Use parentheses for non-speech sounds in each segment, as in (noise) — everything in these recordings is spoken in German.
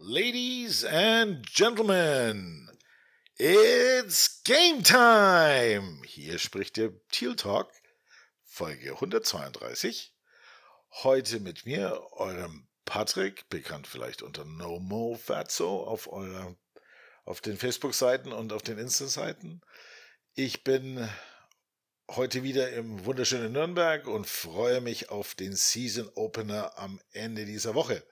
Ladies and Gentlemen, it's game time! Hier spricht der Teal Talk, Folge 132. Heute mit mir, eurem Patrick, bekannt vielleicht unter No Mo Fatso auf eurer, auf den Facebook-Seiten und auf den Insta-Seiten. Ich bin heute wieder im wunderschönen Nürnberg und freue mich auf den Season Opener am Ende dieser Woche.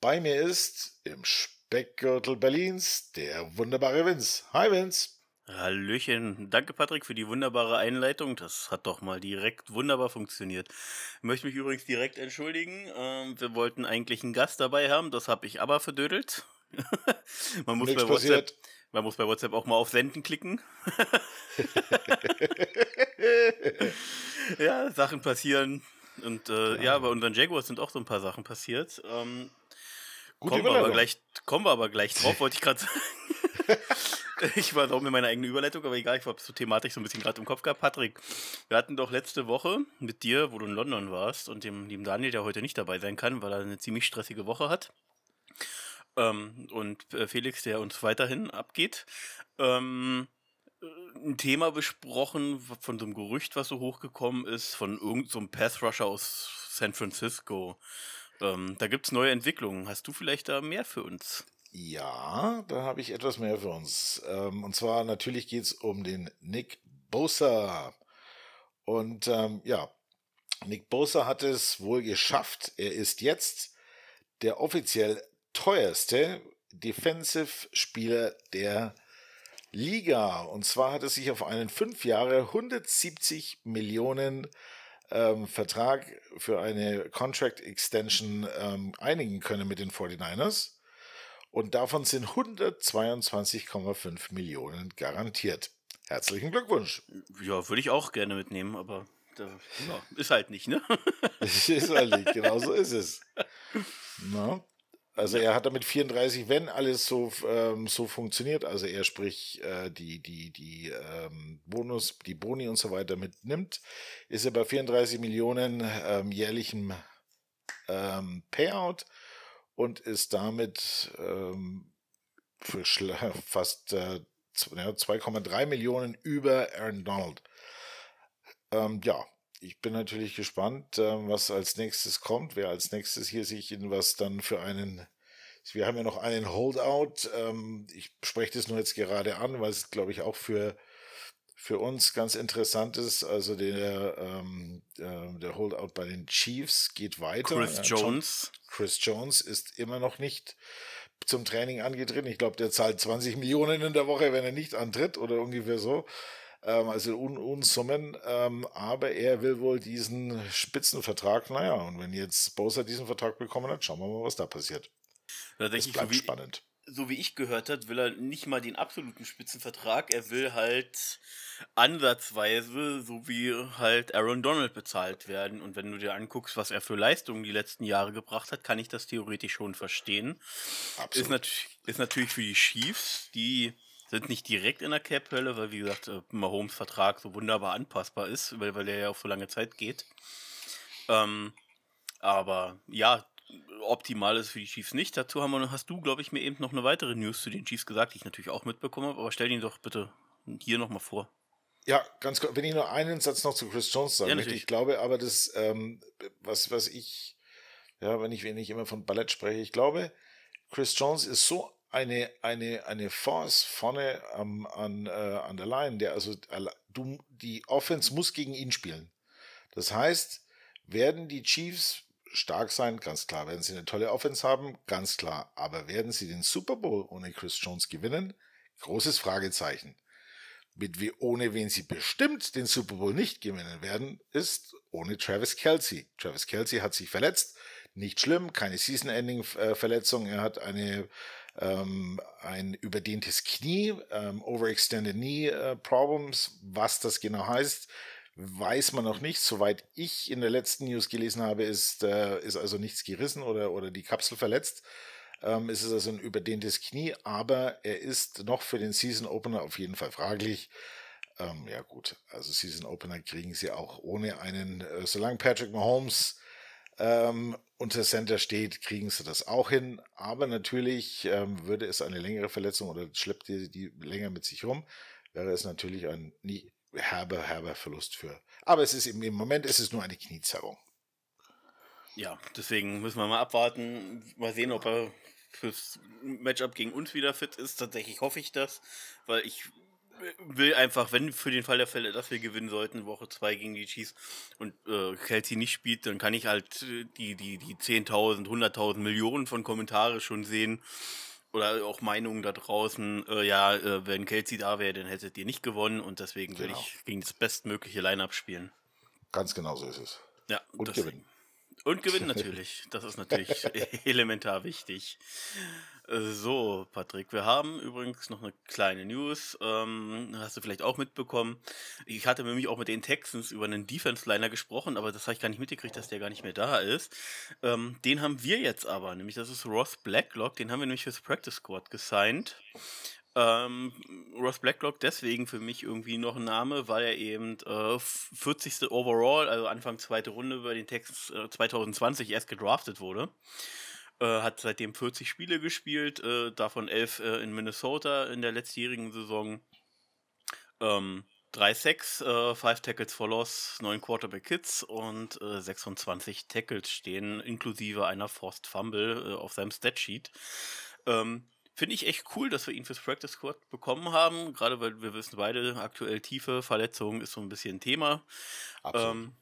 Bei mir ist im Speckgürtel Berlins der wunderbare Vince. Hi Vince. Hallöchen. Danke Patrick für die wunderbare Einleitung. Das hat doch mal direkt wunderbar funktioniert. Ich möchte mich übrigens direkt entschuldigen. Ähm, wir wollten eigentlich einen Gast dabei haben, das habe ich aber verdödelt. (laughs) man, muss bei WhatsApp, man muss bei WhatsApp auch mal auf Senden klicken. (laughs) (laughs) ja, Sachen passieren. Und äh, ja. ja, bei unseren Jaguars sind auch so ein paar Sachen passiert. Ähm, Gute kommen, wir aber gleich, kommen wir aber gleich drauf, wollte ich gerade sagen. (laughs) ich war auch mit meiner eigenen Überleitung, aber egal, ich habe so thematisch so ein bisschen gerade im Kopf gehabt. Patrick, wir hatten doch letzte Woche mit dir, wo du in London warst, und dem lieben Daniel, der heute nicht dabei sein kann, weil er eine ziemlich stressige Woche hat. Ähm, und äh, Felix, der uns weiterhin abgeht. Ähm, ein Thema besprochen von so einem Gerücht, was so hochgekommen ist, von irgendeinem so Path-Rusher aus San Francisco. Ähm, da gibt es neue Entwicklungen. Hast du vielleicht da mehr für uns? Ja, da habe ich etwas mehr für uns. Ähm, und zwar natürlich geht es um den Nick Bosa. Und ähm, ja, Nick Bosa hat es wohl geschafft. Er ist jetzt der offiziell teuerste Defensive-Spieler der Liga. Und zwar hat er sich auf einen fünf Jahre 170 Millionen ähm, Vertrag für eine Contract Extension ähm, einigen können mit den 49ers. Und davon sind 122,5 Millionen garantiert. Herzlichen Glückwunsch. Ja, würde ich auch gerne mitnehmen, aber da, ja, ist halt nicht, ne? (laughs) ist halt nicht, genau so ist es. (laughs) Na? Also er hat damit 34, wenn alles so, ähm, so funktioniert, also er sprich äh, die, die, die ähm, Bonus, die Boni und so weiter mitnimmt, ist er bei 34 Millionen ähm, jährlichem ähm, Payout und ist damit ähm, für (laughs) fast äh, 2,3 Millionen über Aaron Donald. Ähm, ja, ich bin natürlich gespannt, ähm, was als nächstes kommt, wer als nächstes hier sich in was dann für einen. Wir haben ja noch einen Holdout. Ähm, ich spreche das nur jetzt gerade an, weil es, glaube ich, auch für, für uns ganz interessant ist. Also der, ähm, äh, der Holdout bei den Chiefs geht weiter. Chris Jones. Chris Jones ist immer noch nicht zum Training angetreten. Ich glaube, der zahlt 20 Millionen in der Woche, wenn er nicht antritt oder ungefähr so ähm, also Un Unsummen, ähm, aber er will wohl diesen Spitzenvertrag, naja, und wenn jetzt Bowser diesen Vertrag bekommen hat, schauen wir mal, was da passiert. Da das bleibt so wie, spannend. So wie ich gehört habe, will er nicht mal den absoluten Spitzenvertrag, er will halt ansatzweise, so wie halt Aaron Donald bezahlt werden. Und wenn du dir anguckst, was er für Leistungen die letzten Jahre gebracht hat, kann ich das theoretisch schon verstehen. Absolut. Ist, nat ist natürlich für die Chiefs, die sind nicht direkt in der Cap-Hölle, weil wie gesagt, äh, Mahomes Vertrag so wunderbar anpassbar ist, weil, weil der ja auf so lange Zeit geht. Ähm, aber ja, optimal ist für die Chiefs nicht. Dazu haben wir, hast du, glaube ich, mir eben noch eine weitere News zu den Chiefs gesagt, die ich natürlich auch mitbekommen habe, aber stell ihn doch bitte hier nochmal vor. Ja, ganz kurz, wenn ich nur einen Satz noch zu Chris Jones sagen ja, möchte, ich glaube aber, dass, ähm, was, was ich, ja, wenn ich, wenn ich immer von Ballett spreche, ich glaube, Chris Jones ist so eine, eine, eine Force vorne ähm, an, äh, an der Line, der also du, die Offense muss gegen ihn spielen. Das heißt, werden die Chiefs stark sein, ganz klar, werden sie eine tolle Offense haben, ganz klar, aber werden sie den Super Bowl ohne Chris Jones gewinnen? Großes Fragezeichen. Mit wie, ohne wen sie bestimmt den Super Bowl nicht gewinnen werden, ist ohne Travis Kelsey. Travis Kelsey hat sich verletzt, nicht schlimm, keine Season-Ending-Verletzung. Äh, er hat eine ähm, ein überdehntes Knie, ähm, Overextended Knee äh, Problems. Was das genau heißt, weiß man noch nicht. Soweit ich in der letzten News gelesen habe, ist, äh, ist also nichts gerissen oder, oder die Kapsel verletzt. Ähm, ist es also ein überdehntes Knie, aber er ist noch für den Season Opener auf jeden Fall fraglich. Ähm, ja gut, also Season Opener kriegen sie auch ohne einen, äh, solange Patrick Mahomes ähm, unter Center steht, kriegen sie das auch hin. Aber natürlich ähm, würde es eine längere Verletzung oder schleppt die, die länger mit sich rum, wäre es natürlich ein nie herber, herber Verlust für. Aber es ist im, im Moment ist nur eine Kniezerrung. Ja, deswegen müssen wir mal abwarten, mal sehen, ob er fürs Matchup gegen uns wieder fit ist. Tatsächlich hoffe ich das, weil ich will einfach, wenn für den Fall der Fälle, dass wir gewinnen sollten, Woche 2 gegen die Chiefs und äh, Kelsey nicht spielt, dann kann ich halt äh, die, die, die 10.000, 100.000 Millionen von Kommentare schon sehen oder auch Meinungen da draußen, äh, ja, äh, wenn Kelsey da wäre, dann hättet ihr nicht gewonnen und deswegen genau. will ich gegen das bestmögliche Line-Up spielen. Ganz genau so ist es. Ja, und deswegen. gewinnen. Und gewinnen (laughs) natürlich. Das ist natürlich elementar wichtig. So, Patrick, wir haben übrigens noch eine kleine News. Ähm, hast du vielleicht auch mitbekommen. Ich hatte nämlich auch mit den Texans über einen Defense-Liner gesprochen, aber das habe ich gar nicht mitgekriegt, dass der gar nicht mehr da ist. Ähm, den haben wir jetzt aber, nämlich das ist Ross Blacklock. Den haben wir nämlich fürs Practice Squad gesigned. Ähm, Ross Blacklock deswegen für mich irgendwie noch ein Name, weil er eben äh, 40. Overall, also Anfang zweite Runde bei den Texans äh, 2020 erst gedraftet wurde. Äh, hat seitdem 40 Spiele gespielt, äh, davon 11 äh, in Minnesota in der letztjährigen Saison. Ähm, 3 Sacks, äh, 5 Tackles for Loss, 9 Quarterback Hits und äh, 26 Tackles stehen, inklusive einer Forced Fumble äh, auf seinem Statsheet. Ähm, Finde ich echt cool, dass wir ihn fürs Practice Squad bekommen haben, gerade weil wir wissen beide, aktuell tiefe Verletzungen ist so ein bisschen ein Thema. Absolut. Ähm,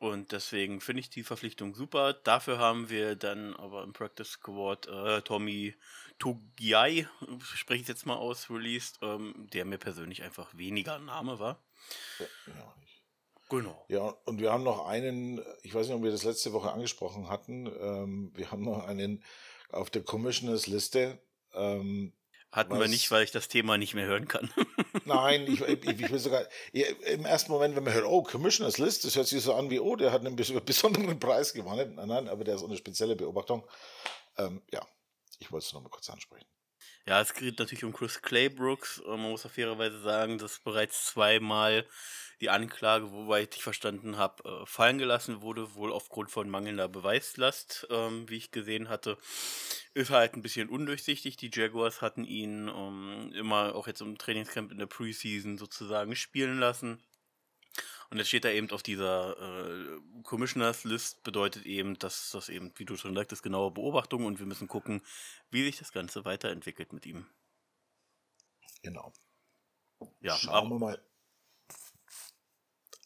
und deswegen finde ich die Verpflichtung super. Dafür haben wir dann aber im Practice Squad äh, Tommy Tugiai, spreche ich jetzt mal aus, released, ähm, der mir persönlich einfach weniger Name war. Ja, genau. Genau. Ja, und wir haben noch einen, ich weiß nicht, ob wir das letzte Woche angesprochen hatten, ähm, wir haben noch einen auf der Commissioners Liste. Ähm, hatten wir nicht, weil ich das Thema nicht mehr hören kann. (laughs) Nein, ich, ich, ich will sogar, im ersten Moment, wenn man hört, oh, Commissioners List, das hört sich so an wie, oh, der hat einen (laughs) besonderen Preis gewonnen. Nein, nein, aber der ist eine spezielle Beobachtung. Ähm, ja, ich wollte es noch mal kurz ansprechen. Ja, es geht natürlich um Chris Claybrooks. Man muss auf fairerweise sagen, dass bereits zweimal die Anklage, wobei ich verstanden habe, äh, fallen gelassen wurde, wohl aufgrund von mangelnder Beweislast, ähm, wie ich gesehen hatte. Ist halt ein bisschen undurchsichtig. Die Jaguars hatten ihn ähm, immer auch jetzt im Trainingscamp in der Preseason sozusagen spielen lassen. Und jetzt steht da eben auf dieser äh, Commissioners List, bedeutet eben, dass das eben, wie du schon sagtest, genaue Beobachtung und wir müssen gucken, wie sich das Ganze weiterentwickelt mit ihm. Genau. Ja, Schauen wir mal.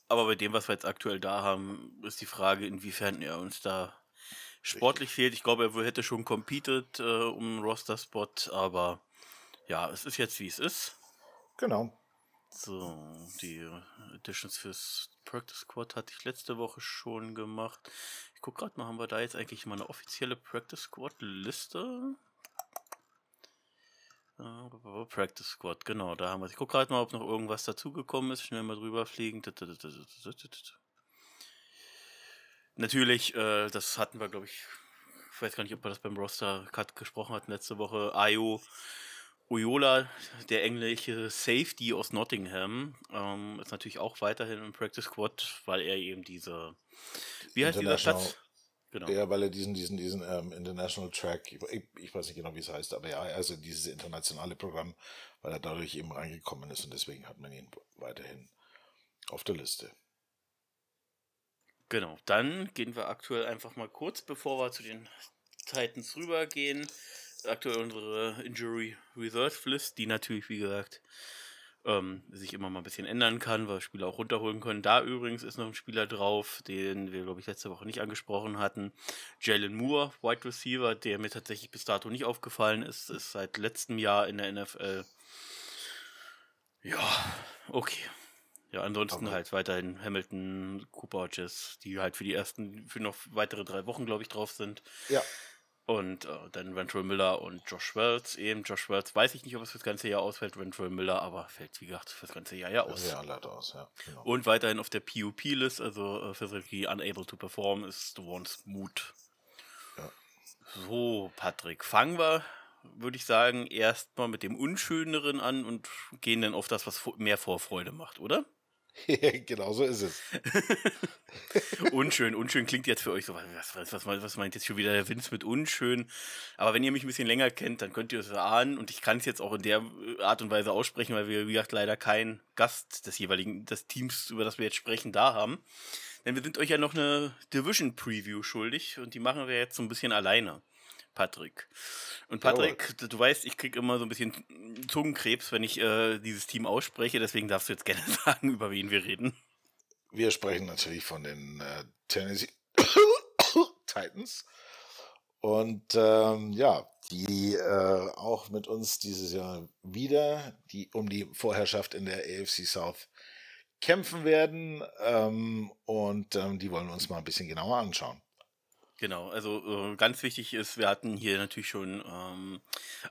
Aber bei dem, was wir jetzt aktuell da haben, ist die Frage, inwiefern er uns da sportlich Richtig. fehlt. Ich glaube, er hätte schon competed äh, um Roster-Spot, aber ja, es ist jetzt, wie es ist. Genau. So, die Editions fürs Practice Squad hatte ich letzte Woche schon gemacht. Ich gucke gerade mal, haben wir da jetzt eigentlich mal eine offizielle Practice Squad Liste? Practice Squad, genau, da haben wir. Ich gucke gerade mal, ob noch irgendwas dazugekommen ist. Schnell mal drüber fliegen. Natürlich, äh, das hatten wir, glaube ich, ich weiß gar nicht, ob wir das beim Roster Cut gesprochen hatten letzte Woche. Ayo Oyola, der englische Safety aus Nottingham, ähm, ist natürlich auch weiterhin im Practice Squad, weil er eben diese, wie heißt dieser Platz? Genau. Ja, weil er diesen, diesen, diesen ähm, International Track, ich, ich, weiß nicht genau, wie es heißt, aber ja, also dieses internationale Programm, weil er dadurch eben reingekommen ist und deswegen hat man ihn weiterhin auf der Liste. Genau, dann gehen wir aktuell einfach mal kurz, bevor wir zu den Titans rübergehen, aktuell unsere Injury Reserve List, die natürlich, wie gesagt, ähm, sich immer mal ein bisschen ändern kann, weil Spieler auch runterholen können. Da übrigens ist noch ein Spieler drauf, den wir, glaube ich, letzte Woche nicht angesprochen hatten. Jalen Moore, Wide Receiver, der mir tatsächlich bis dato nicht aufgefallen ist, ist seit letztem Jahr in der NFL. Ja, okay. Ja, ansonsten Aber halt weiterhin Hamilton, Cooper, Jess, die halt für die ersten, für noch weitere drei Wochen, glaube ich, drauf sind. Ja. Und äh, dann Ventrell Miller und Josh Wells eben. Josh Wells weiß ich nicht, ob es für das ganze Jahr ausfällt, Ventrell Miller, aber fällt, wie gesagt, für das ganze Jahr ja aus. Ja, leider aus, ja. Genau. Und weiterhin auf der PUP-List, also äh, Physically Unable to Perform, ist The One's Mood. Ja. So, Patrick, fangen wir, würde ich sagen, erstmal mit dem Unschöneren an und gehen dann auf das, was mehr Vorfreude macht, oder? (laughs) genau so ist es. (laughs) unschön, unschön klingt jetzt für euch so, was, was, was, meint jetzt schon wieder der Vince mit unschön? Aber wenn ihr mich ein bisschen länger kennt, dann könnt ihr es ahnen und ich kann es jetzt auch in der Art und Weise aussprechen, weil wir, wie gesagt, leider keinen Gast des jeweiligen, des Teams, über das wir jetzt sprechen, da haben. Denn wir sind euch ja noch eine Division Preview schuldig und die machen wir jetzt so ein bisschen alleine. Patrick. Und Patrick, Jawohl. du weißt, ich kriege immer so ein bisschen Zungenkrebs, wenn ich äh, dieses Team ausspreche, deswegen darfst du jetzt (laughs) gerne sagen, über wen wir reden. Wir sprechen natürlich von den äh, Tennessee (coughs) Titans. Und ähm, ja, die äh, auch mit uns dieses Jahr wieder die, um die Vorherrschaft in der AFC South kämpfen werden. Ähm, und ähm, die wollen wir uns mal ein bisschen genauer anschauen. Genau, also äh, ganz wichtig ist, wir hatten hier natürlich schon ähm,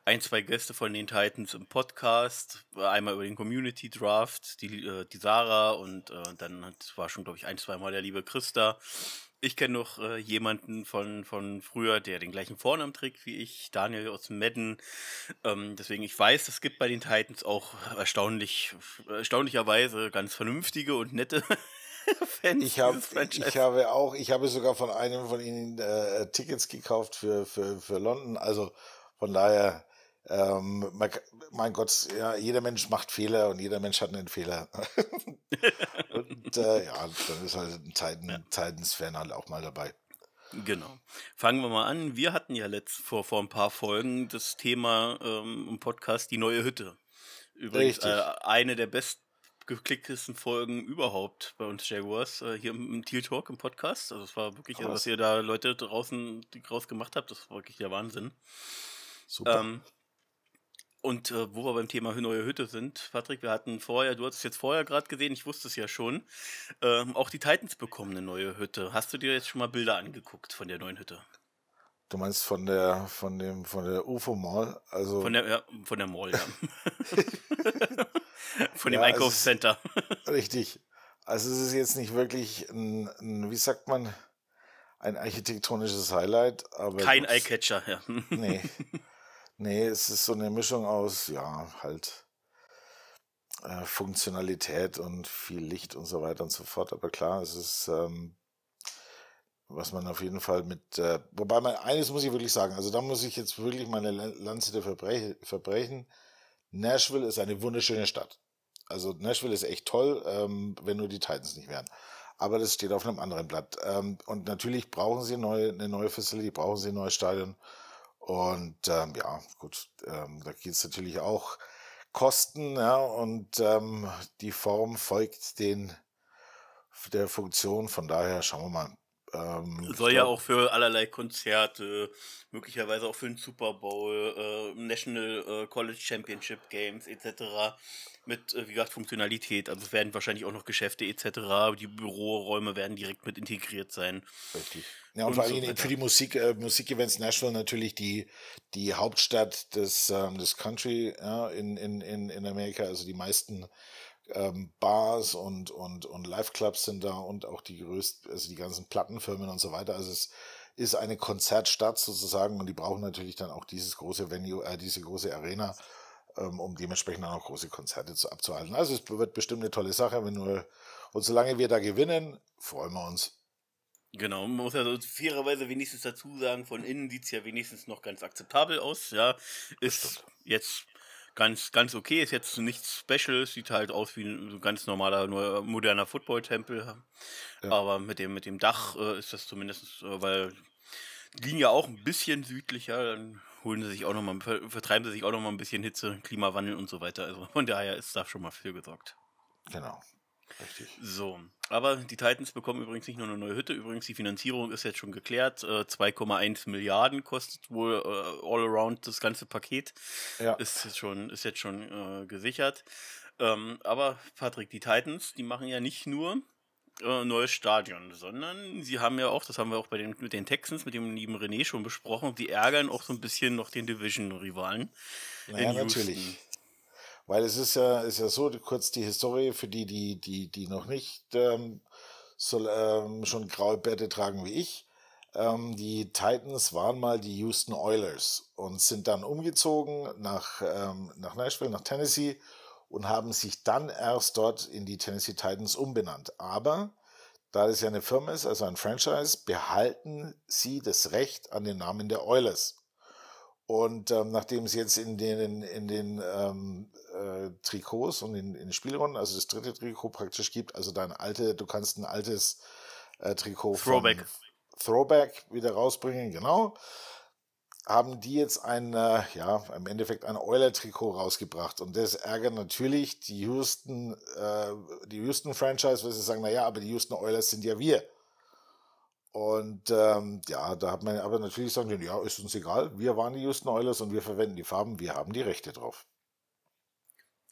ein, zwei Gäste von den Titans im Podcast. Einmal über den Community Draft, die, äh, die Sarah und äh, dann hat, war schon, glaube ich, ein, zwei Mal der liebe Christa. Ich kenne noch äh, jemanden von, von früher, der den gleichen Vornamen trägt wie ich, Daniel aus Madden. Ähm, deswegen, ich weiß, es gibt bei den Titans auch erstaunlich, erstaunlicherweise ganz vernünftige und nette (laughs) Fans ich, hab, ich habe auch, ich habe sogar von einem von ihnen äh, Tickets gekauft für, für, für London. Also von daher, ähm, mein, mein Gott, ja, jeder Mensch macht Fehler und jeder Mensch hat einen Fehler. (laughs) und äh, ja, dann ist halt ein Titan, ja. Titans-Fan halt auch mal dabei. Genau. Fangen wir mal an. Wir hatten ja letzt vor, vor ein paar Folgen das Thema ähm, im Podcast Die neue Hütte. Übrigens äh, eine der besten geklicktesten Folgen überhaupt bei uns Jaguars, äh, hier im, im Teal Talk im Podcast. Also es war wirklich, also, was ihr da Leute draußen draus gemacht habt, das war wirklich der Wahnsinn. Super. Ähm, und äh, wo wir beim Thema neue Hütte sind, Patrick, wir hatten vorher, du hast es jetzt vorher gerade gesehen, ich wusste es ja schon, ähm, auch die Titans bekommen eine neue Hütte. Hast du dir jetzt schon mal Bilder angeguckt von der neuen Hütte? Du meinst von der von dem von der UFO Mall, also von der ja, von der Mall, ja. (laughs) von dem ja, Einkaufscenter. richtig. Also es ist jetzt nicht wirklich ein, ein, wie sagt man, ein architektonisches Highlight, aber kein Eyecatcher, ja. (laughs) nee. Nee, es ist so eine Mischung aus ja, halt äh, Funktionalität und viel Licht und so weiter und so fort, aber klar, es ist ähm, was man auf jeden Fall mit, äh, wobei man, eines muss ich wirklich sagen, also da muss ich jetzt wirklich meine Lanze der Verbrech verbrechen. Nashville ist eine wunderschöne Stadt. Also Nashville ist echt toll, ähm, wenn nur die Titans nicht wären. Aber das steht auf einem anderen Blatt. Ähm, und natürlich brauchen sie neue, eine neue Facility, brauchen sie ein neues Stadion. Und ähm, ja, gut, ähm, da geht es natürlich auch Kosten, ja, und ähm, die Form folgt den der Funktion. Von daher schauen wir mal. Ähm, Soll ja auch für allerlei Konzerte, möglicherweise auch für den Super Bowl, äh, National äh, College Championship Games etc. mit, äh, wie gesagt, Funktionalität. Also es werden wahrscheinlich auch noch Geschäfte etc. Die Büroräume werden direkt mit integriert sein. Richtig. Ja, und, und vor allem so für die Musik, äh, Musikevents Nashville natürlich die, die Hauptstadt des, ähm, des Country ja, in, in, in, in Amerika. Also die meisten ähm, Bars und, und, und Live-Clubs sind da und auch die größten, also die ganzen Plattenfirmen und so weiter. Also es ist eine Konzertstadt sozusagen und die brauchen natürlich dann auch dieses große Venue, äh, diese große Arena, ähm, um dementsprechend dann auch große Konzerte zu, abzuhalten. Also es wird bestimmt eine tolle Sache, wenn nur, und solange wir da gewinnen, freuen wir uns. Genau, man muss also fairerweise wenigstens dazu sagen, von innen sieht es ja wenigstens noch ganz akzeptabel aus, ja. Ist jetzt ganz, ganz okay. Ist jetzt nichts Special, sieht halt aus wie ein ganz normaler, nur moderner Football-Tempel. Ja. Aber mit dem, mit dem Dach äh, ist das zumindest, äh, weil die liegen ja auch ein bisschen südlicher, dann holen sie sich auch noch mal, vertreiben sie sich auch noch mal ein bisschen Hitze, Klimawandel und so weiter. Also von daher ist da schon mal viel gesorgt. Genau. Richtig. So, aber die Titans bekommen übrigens nicht nur eine neue Hütte, übrigens die Finanzierung ist jetzt schon geklärt. Äh, 2,1 Milliarden kostet wohl äh, all around das ganze Paket. Ja. Ist jetzt schon, ist jetzt schon äh, gesichert. Ähm, aber Patrick, die Titans, die machen ja nicht nur äh, neues Stadion, sondern sie haben ja auch, das haben wir auch bei den, mit den Texans, mit dem lieben René schon besprochen, die ärgern auch so ein bisschen noch den Division-Rivalen. Naja, natürlich. Weil es ist ja, ist ja so, kurz die Historie für die, die, die, die noch nicht ähm, so, ähm, schon graue Bärte tragen wie ich. Ähm, die Titans waren mal die Houston Oilers und sind dann umgezogen nach, ähm, nach Nashville, nach Tennessee und haben sich dann erst dort in die Tennessee Titans umbenannt. Aber da es ja eine Firma ist, also ein Franchise, behalten sie das Recht an den Namen der Oilers. Und ähm, nachdem es jetzt in den, in den ähm, äh, Trikots und in, in den Spielrunden, also das dritte Trikot praktisch gibt, also dein alte, du kannst ein altes äh, Trikot Throwback. Throwback wieder rausbringen, genau haben die jetzt ein, äh, ja, im Endeffekt ein Euler-Trikot rausgebracht. Und das ärgert natürlich die Houston, äh, die Houston-Franchise, weil sie sagen, naja, aber die Houston Oilers sind ja wir. Und ähm, ja, da hat man aber natürlich sagen, ja, ist uns egal, wir waren die Houston Oilers und wir verwenden die Farben, wir haben die Rechte drauf.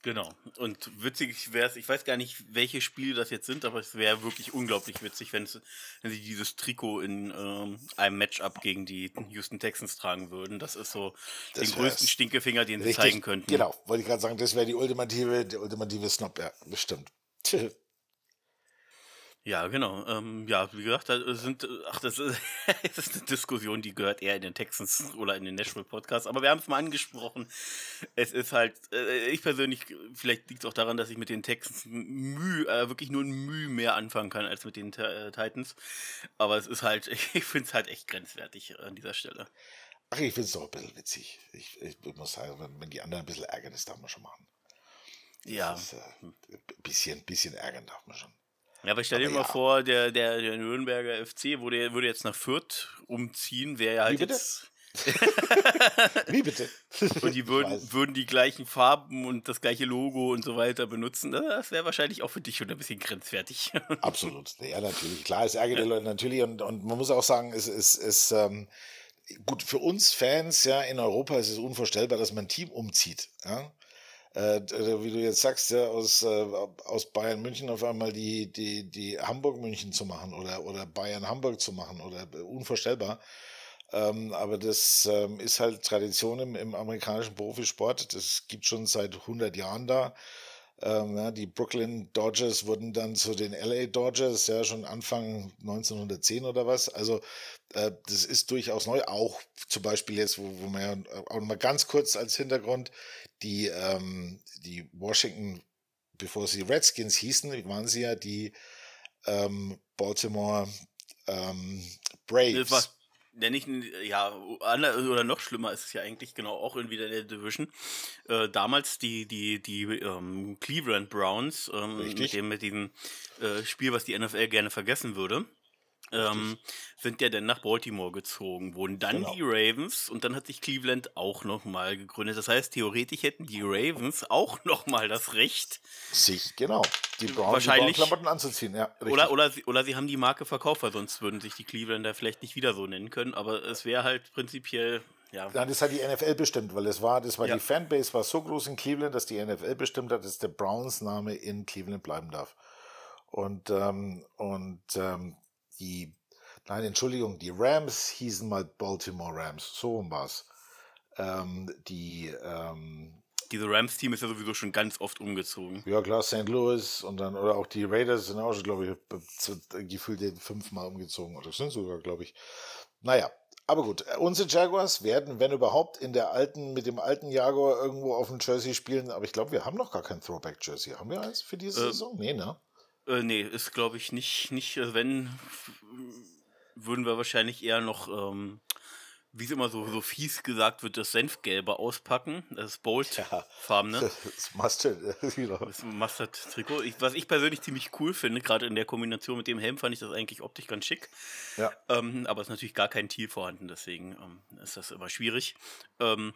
Genau. Und witzig wäre es, ich weiß gar nicht, welche Spiele das jetzt sind, aber es wäre wirklich unglaublich witzig, wenn, sie dieses Trikot in ähm, einem Matchup gegen die Houston Texans tragen würden. Das ist so das den größten Stinkefinger, den sie zeigen könnten. Genau, wollte ich gerade sagen, das wäre die ultimative, der ultimative Snob, ja, bestimmt. (laughs) Ja, genau. Ähm, ja, wie gesagt, da sind, ach, das ist, (laughs) das ist eine Diskussion, die gehört eher in den Texans oder in den Nashville Podcast. Aber wir haben es mal angesprochen. Es ist halt, äh, ich persönlich, vielleicht liegt es auch daran, dass ich mit den Texans Mühe, äh, wirklich nur ein Mühe mehr anfangen kann als mit den äh, Titans. Aber es ist halt, (laughs) ich finde es halt echt grenzwertig an dieser Stelle. Ach, ich finde es doch ein bisschen witzig. Ich, ich, muss sagen, wenn, wenn, die anderen ein bisschen ärgern, das darf man schon machen. Ja. Ist, äh, ein bisschen, bisschen ärgern darf man schon. Ja, aber stell dir mal ja. vor, der, der, der Nürnberger FC würde, würde jetzt nach Fürth umziehen, wäre ja halt Wie bitte? jetzt. Wie bitte? (laughs) und die würden, würden die gleichen Farben und das gleiche Logo und so weiter benutzen. Das wäre wahrscheinlich auch für dich schon ein bisschen grenzwertig. (laughs) Absolut. Ja, natürlich. Klar, es ärgert die Leute natürlich. Und, und man muss auch sagen, es ist. es, ähm, gut, für uns Fans ja in Europa ist es unvorstellbar, dass man ein Team umzieht. Ja? Äh, äh, wie du jetzt sagst, ja, aus, äh, aus Bayern München auf einmal die, die, die Hamburg München zu machen oder, oder Bayern Hamburg zu machen oder äh, unvorstellbar. Ähm, aber das ähm, ist halt Tradition im, im amerikanischen Profisport. Das gibt schon seit 100 Jahren da. Ähm, ja, die Brooklyn Dodgers wurden dann zu den LA Dodgers, ja, schon Anfang 1910 oder was. Also, äh, das ist durchaus neu. Auch zum Beispiel jetzt, wo, wo man ja auch mal ganz kurz als Hintergrund, die, ähm, die Washington, bevor sie Redskins hießen, waren sie ja die ähm, Baltimore ähm, Braves. Ja, nicht, ja, oder noch schlimmer ist es ja eigentlich genau auch in der Division. Äh, damals die, die, die ähm, Cleveland Browns, ähm, mit dem, mit diesem äh, Spiel, was die NFL gerne vergessen würde ähm, sind ja dann nach Baltimore gezogen, wurden dann genau. die Ravens und dann hat sich Cleveland auch nochmal gegründet. Das heißt, theoretisch hätten die Ravens auch nochmal das Recht, sich, genau, die Brown, wahrscheinlich, die Klamotten anzuziehen. Ja, oder, oder, sie, oder sie haben die Marke verkauft, weil sonst würden sich die Clevelander vielleicht nicht wieder so nennen können, aber es wäre halt prinzipiell ja. Nein, das hat die NFL bestimmt, weil es war, das war ja. die Fanbase war so groß in Cleveland, dass die NFL bestimmt hat, dass der Browns Name in Cleveland bleiben darf. Und, ähm, und ähm, die, nein, Entschuldigung, die Rams hießen mal Baltimore Rams, so war's. Ähm, die, ähm, diese Rams-Team ist ja sowieso schon ganz oft umgezogen. Ja, klar, St. Louis und dann, oder auch die Raiders sind auch schon, glaube ich, gefühlt fünfmal umgezogen oder sind sogar, glaube ich. Naja, aber gut, unsere Jaguars werden, wenn überhaupt, in der alten, mit dem alten Jaguar irgendwo auf dem Jersey spielen, aber ich glaube, wir haben noch gar kein Throwback-Jersey. Haben wir eins für diese äh, Saison? Nee, ne? Äh, nee, ist glaube ich nicht, nicht, also wenn, würden wir wahrscheinlich eher noch, ähm, wie es immer so, so fies gesagt wird, das Senfgelbe auspacken. Das Bold-farbene. Ja, (laughs) das Mustard, genau. Das Mustard-Trikot. was ich persönlich ziemlich cool finde, gerade in der Kombination mit dem Helm, fand ich das eigentlich optisch ganz schick. Ja. Ähm, aber es ist natürlich gar kein Teal vorhanden, deswegen ähm, ist das immer schwierig. Ähm,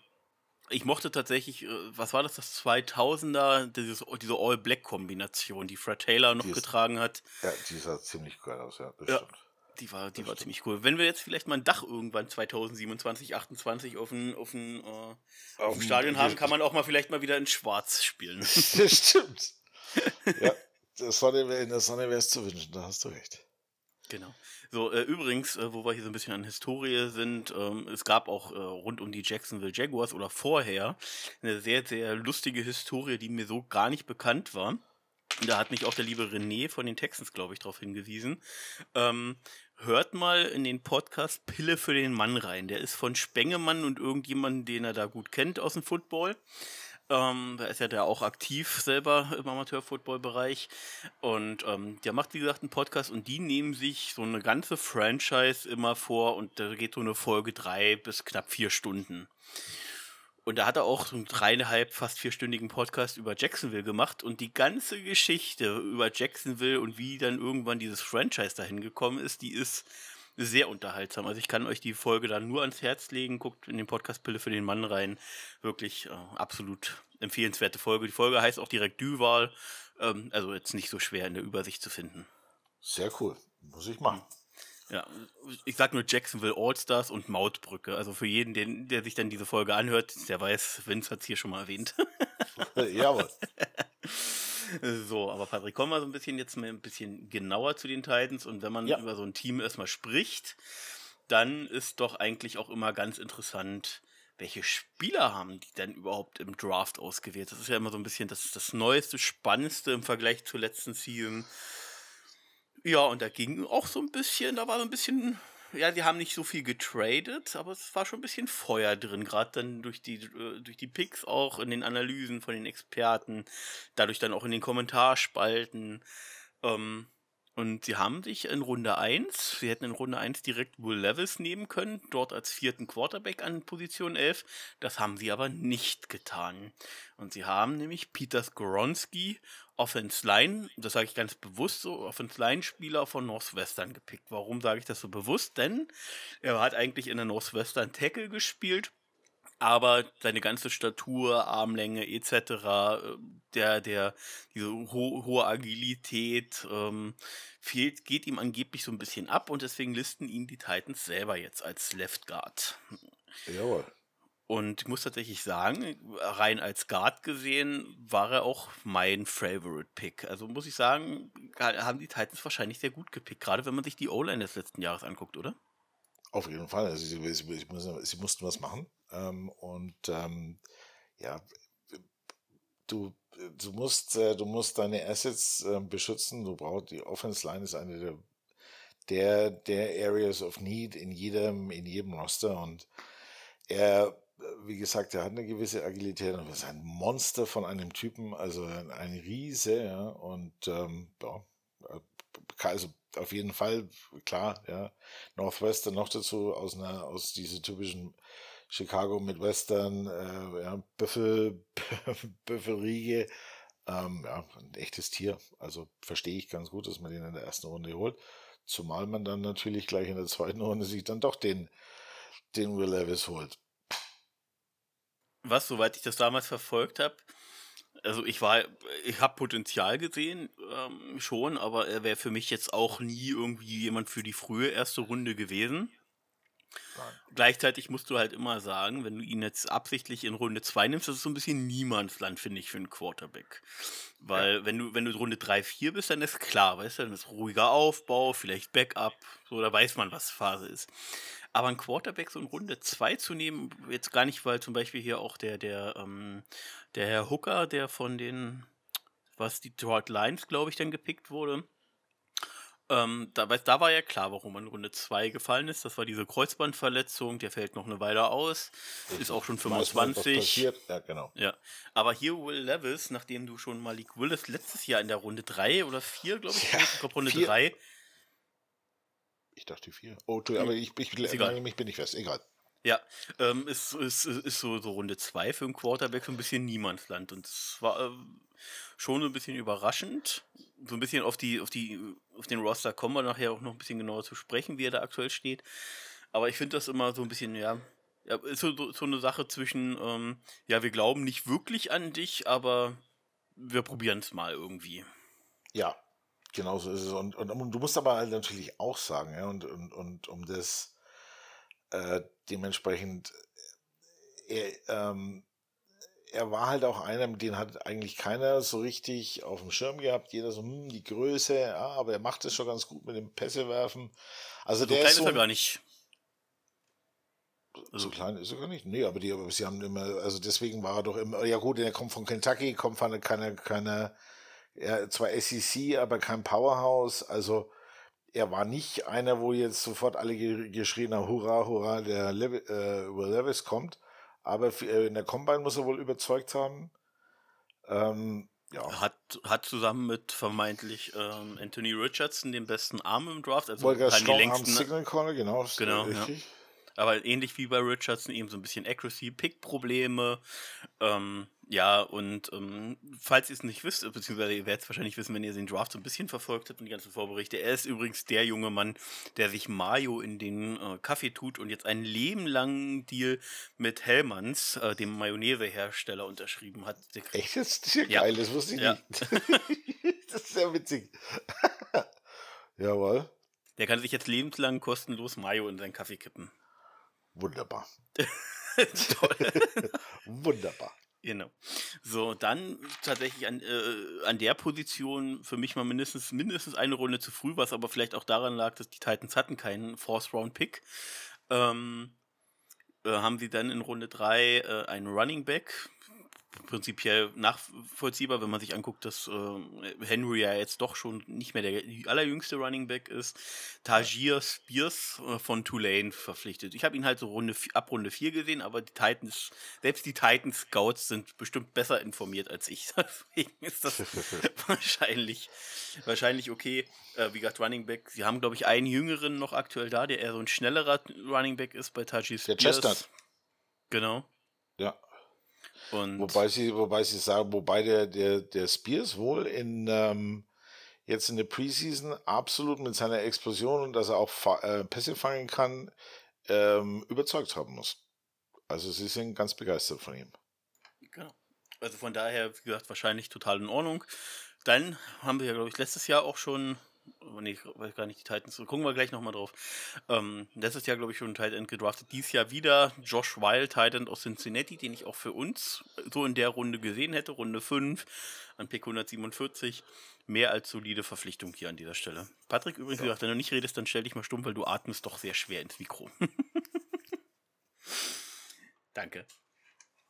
ich mochte tatsächlich, äh, was war das, das 2000er, dieses, diese All-Black-Kombination, die Fred Taylor noch ist, getragen hat. Ja, die sah ziemlich geil aus, ja, das ja, stimmt. Die war, die war ziemlich cool. Wenn wir jetzt vielleicht mal ein Dach irgendwann 2027, 28 auf dem auf ein, äh, auf dem Stadion haben, kann man auch mal vielleicht mal wieder in Schwarz spielen. (laughs) Das stimmt. (laughs) ja, das in der Sonne wäre es zu wünschen, da hast du recht. Genau. So, äh, übrigens, äh, wo wir hier so ein bisschen an Historie sind, ähm, es gab auch äh, rund um die Jacksonville Jaguars oder vorher eine sehr, sehr lustige Historie, die mir so gar nicht bekannt war. Da hat mich auch der liebe René von den Texans, glaube ich, darauf hingewiesen. Ähm, hört mal in den Podcast Pille für den Mann rein. Der ist von Spengemann und irgendjemanden, den er da gut kennt aus dem Football. Ähm, da ist ja der auch aktiv selber im Amateur-Football-Bereich. Und ähm, der macht, wie gesagt, einen Podcast und die nehmen sich so eine ganze Franchise immer vor und da geht so eine Folge drei bis knapp vier Stunden. Und da hat er auch so einen dreieinhalb, fast vierstündigen Podcast über Jacksonville gemacht und die ganze Geschichte über Jacksonville und wie dann irgendwann dieses Franchise dahin gekommen ist, die ist sehr unterhaltsam. Also ich kann euch die Folge dann nur ans Herz legen. Guckt in den Podcast Pille für den Mann rein. Wirklich äh, absolut empfehlenswerte Folge. Die Folge heißt auch direkt Duval. Ähm, also jetzt nicht so schwer in der Übersicht zu finden. Sehr cool. Muss ich machen. Ja, ich sag nur Jacksonville All-Stars und Mautbrücke. Also für jeden, den, der sich dann diese Folge anhört, der weiß, Vince hat es hier schon mal erwähnt. (laughs) Jawohl. (laughs) So, aber Patrick, kommen wir so ein bisschen jetzt mal ein bisschen genauer zu den Titans und wenn man ja. über so ein Team erstmal spricht, dann ist doch eigentlich auch immer ganz interessant, welche Spieler haben die denn überhaupt im Draft ausgewählt? Das ist ja immer so ein bisschen das, das Neueste, Spannendste im Vergleich zur letzten Season. Ja, und da ging auch so ein bisschen, da war so ein bisschen ja, die haben nicht so viel getradet, aber es war schon ein bisschen Feuer drin, gerade dann durch die, äh, durch die Picks auch in den Analysen von den Experten, dadurch dann auch in den Kommentarspalten. Ähm, und sie haben sich in Runde 1, sie hätten in Runde 1 direkt Will Levis nehmen können, dort als vierten Quarterback an Position 11. Das haben sie aber nicht getan. Und sie haben nämlich Peter Skoronski Offense Line, das sage ich ganz bewusst so, Offense Line Spieler von Northwestern gepickt. Warum sage ich das so bewusst? Denn er hat eigentlich in der Northwestern Tackle gespielt, aber seine ganze Statur, Armlänge etc., äh, der, der, diese ho hohe Agilität ähm, fehlt, geht ihm angeblich so ein bisschen ab und deswegen listen ihn die Titans selber jetzt als Left Guard. Jawohl. Und ich muss tatsächlich sagen, rein als Guard gesehen, war er auch mein Favorite Pick. Also muss ich sagen, haben die Titans wahrscheinlich sehr gut gepickt, gerade wenn man sich die O-Line des letzten Jahres anguckt, oder? Auf jeden Fall. Also sie, sie, sie mussten was machen. Ähm, und ähm, ja, du, du musst, äh, du musst deine Assets äh, beschützen. Du brauchst die Offense Line ist eine der, der, der Areas of Need in jedem, in jedem Roster und er wie gesagt, er hat eine gewisse Agilität und ist ein Monster von einem Typen, also ein Riese, ja, und ähm, ja, also auf jeden Fall, klar, ja, Northwestern noch dazu, aus einer, aus dieser typischen Chicago Midwestern, äh, ja, Büffel, (laughs) Büffelriege, ähm, ja, ein echtes Tier, also verstehe ich ganz gut, dass man den in der ersten Runde holt, zumal man dann natürlich gleich in der zweiten Runde sich dann doch den, den Will Levis holt. Was, soweit ich das damals verfolgt habe, also ich war, ich habe Potenzial gesehen, ähm, schon, aber er wäre für mich jetzt auch nie irgendwie jemand für die frühe erste Runde gewesen. Nein. Gleichzeitig musst du halt immer sagen, wenn du ihn jetzt absichtlich in Runde 2 nimmst, das ist so ein bisschen Niemandsland, finde ich, für einen Quarterback. Weil ja. wenn du, wenn du Runde 3, 4 bist, dann ist klar, weißt du, dann ist ruhiger Aufbau, vielleicht Backup, so, da weiß man, was Phase ist. Aber ein Quarterback so in Runde 2 zu nehmen, jetzt gar nicht, weil zum Beispiel hier auch der, der, ähm, der Herr Hooker, der von den, was die Detroit Lions, glaube ich, dann gepickt wurde, ähm, da, da war ja klar, warum er in Runde 2 gefallen ist. Das war diese Kreuzbandverletzung, der fällt noch eine Weile aus, ist auch schon 25. Ja, genau. Ja. Aber hier Will Levis, nachdem du schon Malik Willis letztes Jahr in der Runde 3 oder 4, glaube ich, ja, Runde 3 ich dachte vier. Oh, tu, aber ich, ich, ich mich bin ich fest. Egal. Ja, ähm, ist, ist, ist so, so Runde 2 für einen Quarterback so ein bisschen Niemandsland. Und es war äh, schon so ein bisschen überraschend. So ein bisschen auf die, auf die, auf den Roster kommen wir nachher auch noch ein bisschen genauer zu sprechen, wie er da aktuell steht. Aber ich finde das immer so ein bisschen, ja, ja ist so, so eine Sache zwischen, ähm, ja, wir glauben nicht wirklich an dich, aber wir probieren es mal irgendwie. Ja, Genau so ist es. Und, und, und, du musst aber halt natürlich auch sagen, ja, und, und, und um das äh, dementsprechend, er, ähm, er war halt auch einer, den hat eigentlich keiner so richtig auf dem Schirm gehabt. Jeder so, hm, die Größe, ja, aber er macht es schon ganz gut mit dem Pässe werfen. Also so der klein ist, so, er gar nicht. So also klein ist er gar nicht. Nee, aber die, aber sie haben immer, also deswegen war er doch immer, ja gut, er kommt von Kentucky, kommt von keiner, keiner, er zwar SEC, aber kein Powerhouse. Also er war nicht einer, wo jetzt sofort alle geschrien haben, hurra, hurra, der Lev äh, Will Levis kommt. Aber äh, in der Combine muss er wohl überzeugt haben. Ähm, ja. Hat, hat zusammen mit vermeintlich ähm, Anthony Richardson den besten Arm im Draft. Also Wollte die längsten. Signal Corner, genau. Genau. Ja. Aber ähnlich wie bei Richardson eben so ein bisschen Accuracy-Pick-Probleme. Ähm, ja, und ähm, falls ihr es nicht wisst, beziehungsweise ihr werdet es wahrscheinlich wissen, wenn ihr den Draft so ein bisschen verfolgt habt und die ganzen Vorberichte, er ist übrigens der junge Mann, der sich Mayo in den äh, Kaffee tut und jetzt einen lebenlangen Deal mit Hellmanns, äh, dem Mayonnaise-Hersteller, unterschrieben hat. Echt? Das ist ja, ja. geil, das wusste ich ja. nicht. (laughs) das ist sehr witzig. (laughs) Jawohl. Der kann sich jetzt lebenslang kostenlos Mayo in seinen Kaffee kippen. Wunderbar. (laughs) Toll. Wunderbar. Genau. So, dann tatsächlich an, äh, an der Position für mich mal mindestens, mindestens eine Runde zu früh, was aber vielleicht auch daran lag, dass die Titans hatten keinen Force-Round-Pick. Ähm, äh, haben sie dann in Runde 3 äh, einen Running Back prinzipiell nachvollziehbar, wenn man sich anguckt, dass äh, Henry ja jetzt doch schon nicht mehr der allerjüngste Running Back ist. Tajir Spears äh, von Tulane verpflichtet. Ich habe ihn halt so Runde, ab Runde 4 gesehen, aber die Titans, selbst die Titans Scouts sind bestimmt besser informiert als ich. (laughs) Deswegen ist das (laughs) wahrscheinlich, wahrscheinlich okay. Äh, wie gesagt, Running Back, sie haben, glaube ich, einen jüngeren noch aktuell da, der eher so ein schnellerer Running Back ist bei Tajir Spears. Der Chestnut. Genau. Ja, und wobei sie, wobei sie sagen, wobei der, der, der Spears wohl in ähm, jetzt in der Preseason absolut mit seiner Explosion und dass er auch äh, Pässe fangen kann, ähm, überzeugt haben muss. Also sie sind ganz begeistert von ihm. Genau. Also von daher, wie gesagt, wahrscheinlich total in Ordnung. Dann haben wir ja, glaube ich, letztes Jahr auch schon Oh nee, ich weiß gar nicht, die Titans. Gucken wir gleich nochmal drauf. Ähm, letztes Jahr, glaube ich, schon ein Titan gedraftet. Dieses Jahr wieder Josh Wild, Titan aus Cincinnati, den ich auch für uns so in der Runde gesehen hätte. Runde 5 an Pick 147. Mehr als solide Verpflichtung hier an dieser Stelle. Patrick, übrigens, ja. gesagt, wenn du nicht redest, dann stell dich mal stumm, weil du atmest doch sehr schwer ins Mikro. (laughs) Danke.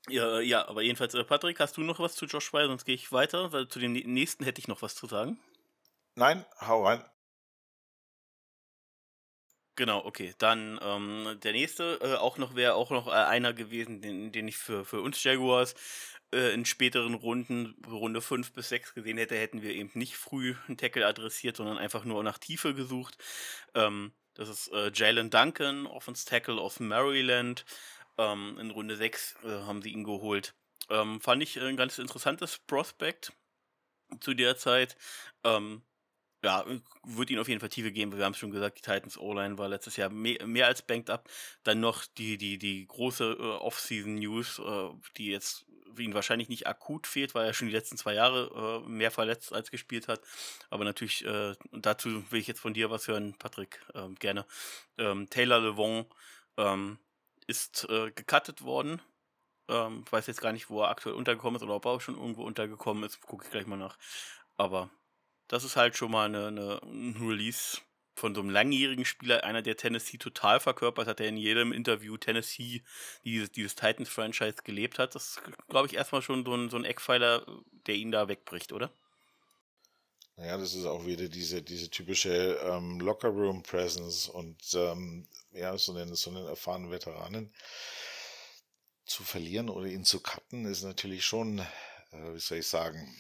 Ja, ja, aber jedenfalls, äh, Patrick, hast du noch was zu Josh Wild? Sonst gehe ich weiter, weil zu dem nächsten hätte ich noch was zu sagen. Nein, hau rein. Genau, okay. Dann ähm, der nächste, äh, auch noch wäre auch noch äh, einer gewesen, den, den ich für, für uns Jaguars äh, in späteren Runden, Runde 5 bis 6 gesehen hätte, hätten wir eben nicht früh einen Tackle adressiert, sondern einfach nur nach Tiefe gesucht. Ähm, das ist äh, Jalen Duncan, Offense Tackle aus Maryland. Ähm, in Runde 6 äh, haben sie ihn geholt. Ähm, fand ich ein ganz interessantes Prospect zu der Zeit. Ähm, ja, wird ihnen auf jeden Fall Tiefe geben. Wir haben es schon gesagt, die Titans O-Line war letztes Jahr mehr, mehr, als banked up. Dann noch die, die, die große äh, Off-Season-News, äh, die jetzt ihnen wahrscheinlich nicht akut fehlt, weil er schon die letzten zwei Jahre äh, mehr verletzt als gespielt hat. Aber natürlich, äh, dazu will ich jetzt von dir was hören, Patrick, ähm, gerne. Ähm, Taylor Levon ähm, ist äh, gecuttet worden. Ähm, ich weiß jetzt gar nicht, wo er aktuell untergekommen ist oder ob er auch schon irgendwo untergekommen ist. Gucke ich gleich mal nach. Aber das ist halt schon mal eine, eine, ein Release von so einem langjährigen Spieler, einer, der Tennessee total verkörpert hat, der in jedem Interview Tennessee, dieses, dieses Titans-Franchise gelebt hat. Das ist, glaube ich, erstmal schon so ein, so ein Eckpfeiler, der ihn da wegbricht, oder? Ja, das ist auch wieder diese, diese typische ähm, Locker-Room-Presence und ähm, ja, so einen, so einen erfahrenen Veteranen zu verlieren oder ihn zu cutten, ist natürlich schon, äh, wie soll ich sagen,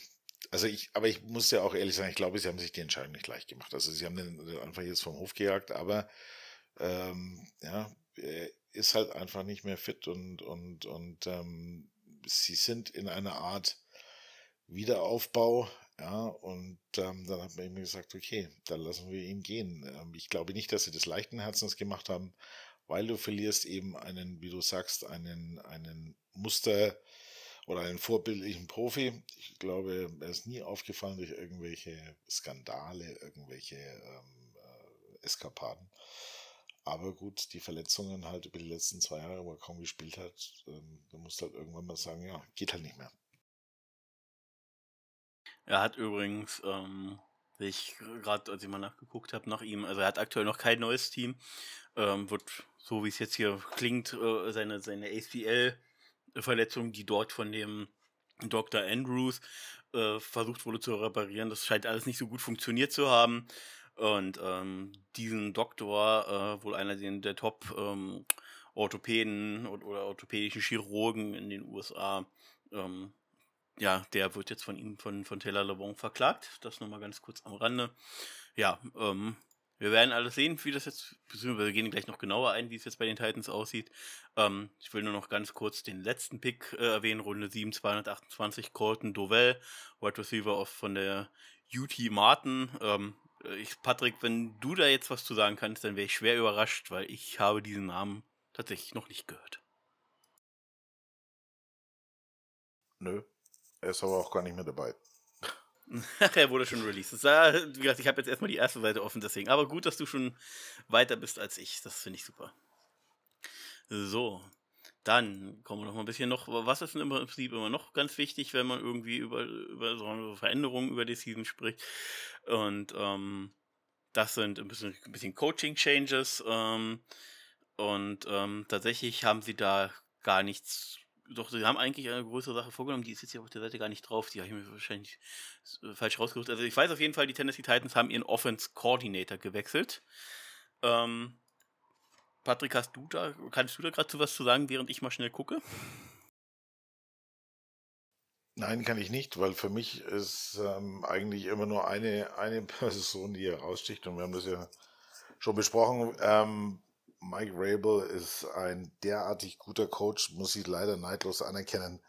also ich, aber ich muss ja auch ehrlich sagen, ich glaube, sie haben sich die Entscheidung nicht leicht gemacht. Also sie haben den einfach jetzt vom Hof gejagt, aber ähm, ja, er ist halt einfach nicht mehr fit und, und, und ähm, sie sind in einer Art Wiederaufbau, ja, und ähm, dann hat man ihm gesagt, okay, dann lassen wir ihn gehen. Ähm, ich glaube nicht, dass sie das leichten Herzens gemacht haben, weil du verlierst eben einen, wie du sagst, einen, einen Muster, oder einen vorbildlichen Profi. Ich glaube, er ist nie aufgefallen durch irgendwelche Skandale, irgendwelche ähm, äh, Eskapaden. Aber gut, die Verletzungen halt über die letzten zwei Jahre, wo er kaum gespielt hat, ähm, da musst du halt irgendwann mal sagen, ja, geht halt nicht mehr. Er hat übrigens, ähm, ich gerade, als ich mal nachgeguckt habe nach ihm, also er hat aktuell noch kein neues Team, ähm, wird, so wie es jetzt hier klingt, äh, seine, seine ACL Verletzung, die dort von dem Dr. Andrews äh, versucht wurde zu reparieren. Das scheint alles nicht so gut funktioniert zu haben. Und ähm, diesen Doktor, äh, wohl einer der Top ähm, Orthopäden oder orthopädischen Chirurgen in den USA. Ähm, ja, der wird jetzt von ihm, von, von Taylor LeBon verklagt. Das nochmal ganz kurz am Rande. Ja, ähm, wir werden alles sehen, wie das jetzt, beziehungsweise wir gehen gleich noch genauer ein, wie es jetzt bei den Titans aussieht. Ähm, ich will nur noch ganz kurz den letzten Pick äh, erwähnen, Runde 7, 228, Colton Dovell, Wide Receiver of, von der UT Martin. Ähm, ich, Patrick, wenn du da jetzt was zu sagen kannst, dann wäre ich schwer überrascht, weil ich habe diesen Namen tatsächlich noch nicht gehört. Nö, er ist aber auch gar nicht mehr dabei. (laughs) er wurde schon released. War, wie gesagt, ich habe jetzt erstmal die erste Seite offen, deswegen. Aber gut, dass du schon weiter bist als ich. Das finde ich super. So, dann kommen wir noch mal ein bisschen noch. Was ist im Prinzip immer noch ganz wichtig, wenn man irgendwie über, über so Veränderungen über die Season spricht? Und ähm, das sind ein bisschen, ein bisschen Coaching-Changes. Ähm, und ähm, tatsächlich haben sie da gar nichts doch, sie haben eigentlich eine größere Sache vorgenommen, die ist jetzt hier auf der Seite gar nicht drauf, die habe ich mir wahrscheinlich äh, falsch rausgesucht. Also ich weiß auf jeden Fall, die Tennessee Titans haben ihren Offense Coordinator gewechselt. Ähm, Patrick, hast du da, kannst du da gerade zu was zu sagen, während ich mal schnell gucke? Nein, kann ich nicht, weil für mich ist ähm, eigentlich immer nur eine, eine (laughs) Person, die heraussticht und wir haben das ja schon besprochen. Ähm, Mike Rabel ist ein derartig guter Coach, muss ich leider neidlos anerkennen.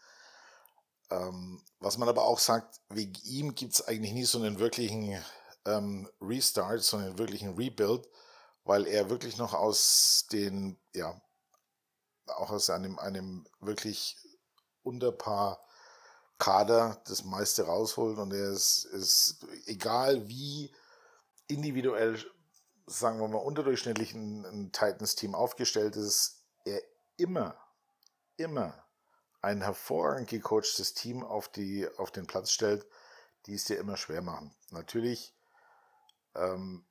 Ähm, was man aber auch sagt, wegen ihm gibt es eigentlich nie so einen wirklichen ähm, Restart, sondern einen wirklichen Rebuild, weil er wirklich noch aus den, ja, auch aus einem, einem wirklich Unterpaar Kader das meiste rausholt und er ist, ist egal wie individuell sagen wir mal, unterdurchschnittlichen ein Titans-Team aufgestellt ist, er immer, immer ein hervorragend gecoachtes Team auf, die, auf den Platz stellt, die es dir immer schwer machen. Natürlich ähm,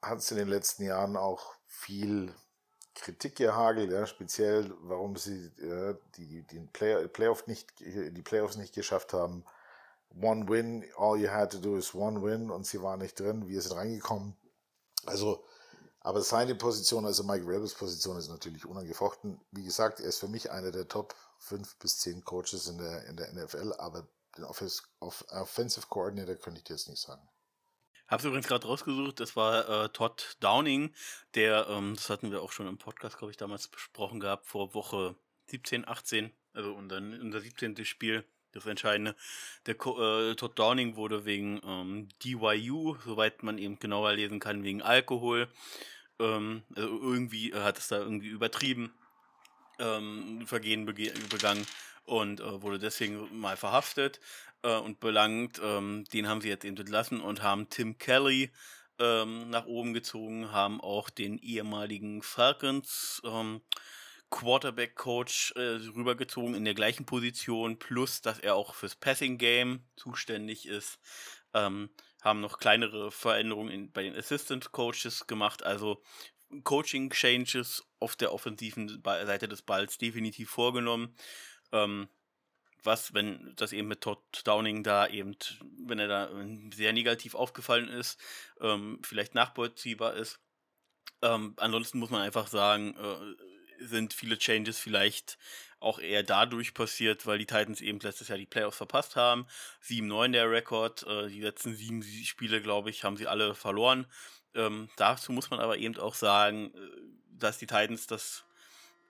hat es in den letzten Jahren auch viel Kritik gehagelt, ja, speziell warum sie äh, die, die Play Playoff nicht, die Playoffs nicht geschafft haben. One win, all you had to do is one win und sie waren nicht drin. Wir sind reingekommen. Also, aber seine Position, also Mike Rebels Position, ist natürlich unangefochten. Wie gesagt, er ist für mich einer der Top 5 bis 10 Coaches in der, in der NFL, aber den Offensive Coordinator könnte ich dir jetzt nicht sagen. Hab's übrigens gerade rausgesucht, das war äh, Todd Downing, der, ähm, das hatten wir auch schon im Podcast, glaube ich, damals besprochen gehabt, vor Woche 17, 18, also dann unser 17. Spiel das Entscheidende. Der äh, Todd Downing wurde wegen ähm, DYU, soweit man eben genauer lesen kann, wegen Alkohol. Ähm, also irgendwie hat es da irgendwie übertrieben, ähm, Vergehen begangen und äh, wurde deswegen mal verhaftet äh, und belangt. Ähm, den haben sie jetzt eben entlassen und haben Tim Kelly ähm, nach oben gezogen, haben auch den ehemaligen Falcons ähm, Quarterback-Coach äh, rübergezogen in der gleichen Position, plus dass er auch fürs Passing-Game zuständig ist. Ähm, haben noch kleinere Veränderungen in, bei den Assistant-Coaches gemacht, also Coaching-Changes auf der offensiven Seite des Balls definitiv vorgenommen. Ähm, was, wenn das eben mit Todd Downing da eben, wenn er da sehr negativ aufgefallen ist, ähm, vielleicht nachvollziehbar ist. Ähm, ansonsten muss man einfach sagen, äh, sind viele Changes vielleicht auch eher dadurch passiert, weil die Titans eben letztes Jahr die Playoffs verpasst haben. 7-9 der Rekord, äh, die letzten sieben Spiele, glaube ich, haben sie alle verloren. Ähm, dazu muss man aber eben auch sagen, äh, dass die Titans das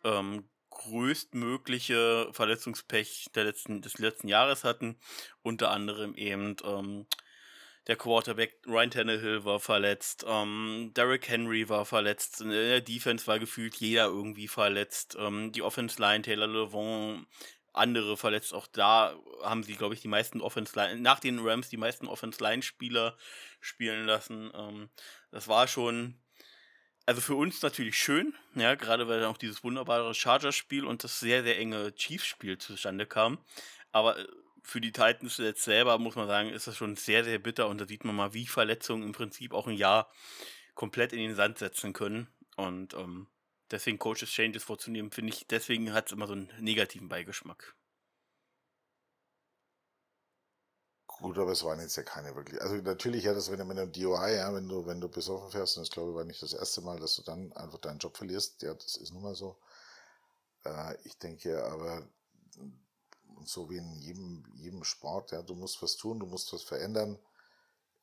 ähm, größtmögliche Verletzungspech der letzten, des letzten Jahres hatten. Unter anderem eben ähm, der Quarterback Ryan Tannehill war verletzt, ähm, Derrick Henry war verletzt, in der Defense war gefühlt jeder irgendwie verletzt, ähm, die Offense Line, Taylor Levon, andere verletzt. Auch da haben sie, glaube ich, die meisten Offense Line, nach den Rams die meisten Offense Line Spieler spielen lassen. Ähm, das war schon, also für uns natürlich schön, ja, gerade weil dann auch dieses wunderbare Chargers-Spiel und das sehr, sehr enge Chiefs-Spiel zustande kam. Aber äh, für die Titans jetzt selber, muss man sagen, ist das schon sehr, sehr bitter und da sieht man mal, wie Verletzungen im Prinzip auch ein Jahr komplett in den Sand setzen können. Und ähm, deswegen Coaches Changes vorzunehmen, finde ich, deswegen hat es immer so einen negativen Beigeschmack. Gut, aber es waren jetzt ja keine wirklich. Also natürlich ja, das wenn du mit einem DOI, ja, wenn du, wenn du besoffen fährst, und das glaube ich war nicht das erste Mal, dass du dann einfach deinen Job verlierst, ja, das ist nun mal so. Äh, ich denke aber, so wie in jedem, jedem Sport, ja, du musst was tun, du musst was verändern.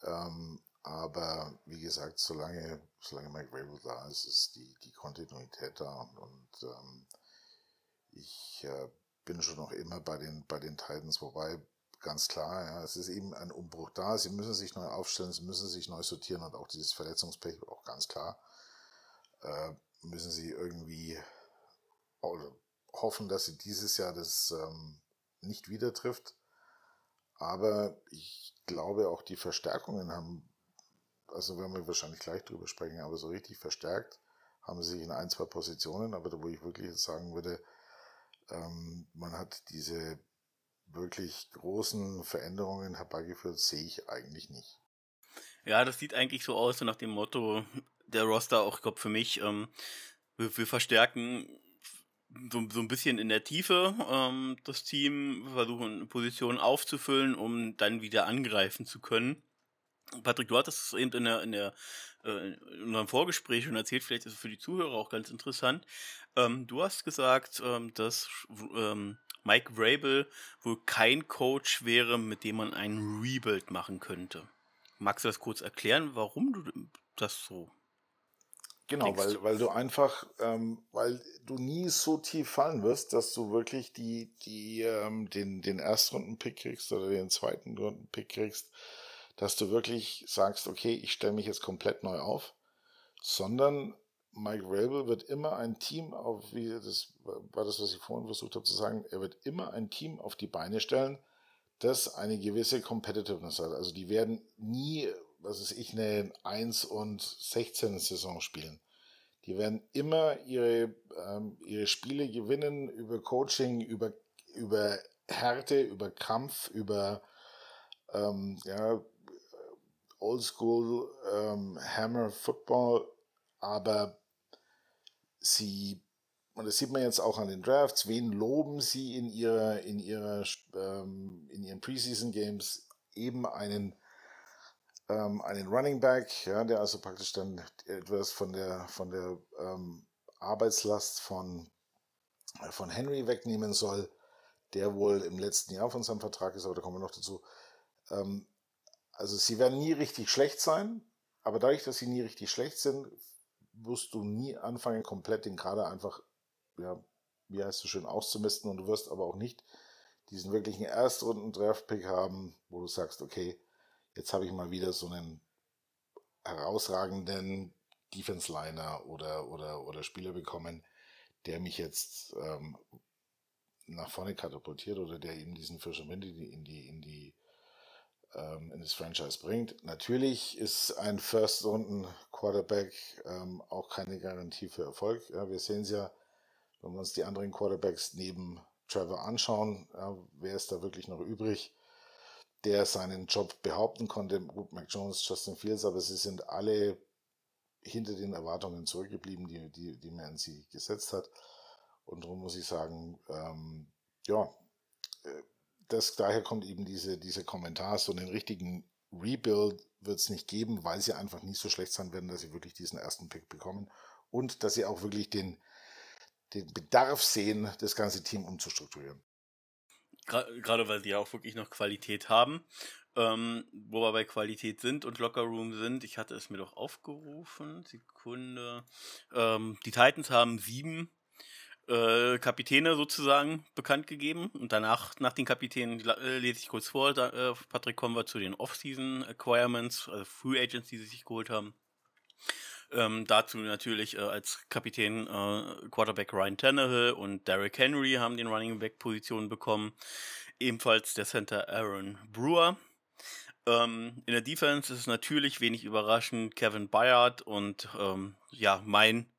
Ähm, aber wie gesagt, solange, solange Mike Rabel da ist, ist die, die Kontinuität da und, und ähm, ich äh, bin schon noch immer bei den, bei den Titans, wobei ganz klar, ja, es ist eben ein Umbruch da. Sie müssen sich neu aufstellen, sie müssen sich neu sortieren und auch dieses Verletzungspech, auch ganz klar, äh, müssen sie irgendwie hoffen, dass sie dieses Jahr das ähm, nicht wieder trifft. Aber ich glaube auch die Verstärkungen haben, also werden wir wahrscheinlich gleich drüber sprechen, aber so richtig verstärkt haben sie sich in ein, zwei Positionen, aber da wo ich wirklich sagen würde, ähm, man hat diese wirklich großen Veränderungen herbeigeführt, sehe ich eigentlich nicht. Ja, das sieht eigentlich so aus, so nach dem Motto der Roster, auch ich glaube für mich, ähm, wir, wir, verstärken so, so ein bisschen in der Tiefe ähm, das Team, versuchen Positionen aufzufüllen, um dann wieder angreifen zu können. Patrick, du hattest es eben in, der, in, der, äh, in unserem Vorgespräch schon erzählt, vielleicht ist es für die Zuhörer auch ganz interessant. Ähm, du hast gesagt, ähm, dass ähm, Mike Vrabel wohl kein Coach wäre, mit dem man ein Rebuild machen könnte. Magst du das kurz erklären, warum du das so Genau, weil, weil du einfach, ähm, weil du nie so tief fallen wirst, dass du wirklich die, die, ähm, den, den Erstrunden-Pick kriegst oder den zweiten Runden-Pick kriegst, dass du wirklich sagst, okay, ich stelle mich jetzt komplett neu auf, sondern Mike Rabel wird immer ein Team auf, wie das war das, was ich vorhin versucht habe zu sagen, er wird immer ein Team auf die Beine stellen, das eine gewisse Competitiveness hat. Also die werden nie, was ist ich, eine 1 und 16 Saison spielen. Die werden immer ihre, ähm, ihre Spiele gewinnen über Coaching, über, über Härte, über Kampf, über ähm, ja, Oldschool ähm, Hammer Football, aber sie, und das sieht man jetzt auch an den Drafts, wen loben sie in ihrer, in ihrer, ähm, in ihren Preseason Games eben einen, ähm, einen Running Back, ja, der also praktisch dann etwas von der, von der ähm, Arbeitslast von, von Henry wegnehmen soll, der wohl im letzten Jahr von seinem Vertrag ist, aber da kommen wir noch dazu. Ähm, also sie werden nie richtig schlecht sein, aber dadurch, dass sie nie richtig schlecht sind, wirst du nie anfangen, komplett den Kader einfach, ja, wie heißt es schön, auszumisten und du wirst aber auch nicht diesen wirklichen Erstrunden-Draft-Pick haben, wo du sagst, okay, jetzt habe ich mal wieder so einen herausragenden Defense-Liner oder, oder, oder Spieler bekommen, der mich jetzt ähm, nach vorne katapultiert oder der eben diesen frischen Wind in die, in die, in die ähm, in das Franchise bringt. Natürlich ist ein First-Runden-Quarterback ähm, auch keine Garantie für Erfolg. Ja, wir sehen es ja, wenn wir uns die anderen Quarterbacks neben Trevor anschauen, ja, wer ist da wirklich noch übrig, der seinen Job behaupten konnte. Gut, Mac Jones, Justin Fields, aber sie sind alle hinter den Erwartungen zurückgeblieben, die, die, die man an sie gesetzt hat. Und darum muss ich sagen, ähm, ja, äh, das, daher kommt eben diese, dieser Kommentar, so einen richtigen Rebuild wird es nicht geben, weil sie einfach nicht so schlecht sein werden, dass sie wirklich diesen ersten Pick bekommen und dass sie auch wirklich den, den Bedarf sehen, das ganze Team umzustrukturieren. Gerade weil sie ja auch wirklich noch Qualität haben. Ähm, wo wir bei Qualität sind und Lockerroom sind, ich hatte es mir doch aufgerufen, Sekunde. Ähm, die Titans haben sieben äh, Kapitäne sozusagen bekannt gegeben. Und danach, nach den Kapitänen, äh, lese ich kurz vor. Da, äh, Patrick, kommen wir zu den Off-Season Acquirements, also Free Agents, die sie sich geholt haben. Ähm, dazu natürlich äh, als Kapitän äh, Quarterback Ryan Tannehill und Derrick Henry haben den Running Back Positionen bekommen. Ebenfalls der Center Aaron Brewer. Ähm, in der Defense ist es natürlich wenig überraschend Kevin Bayard und ähm, ja, mein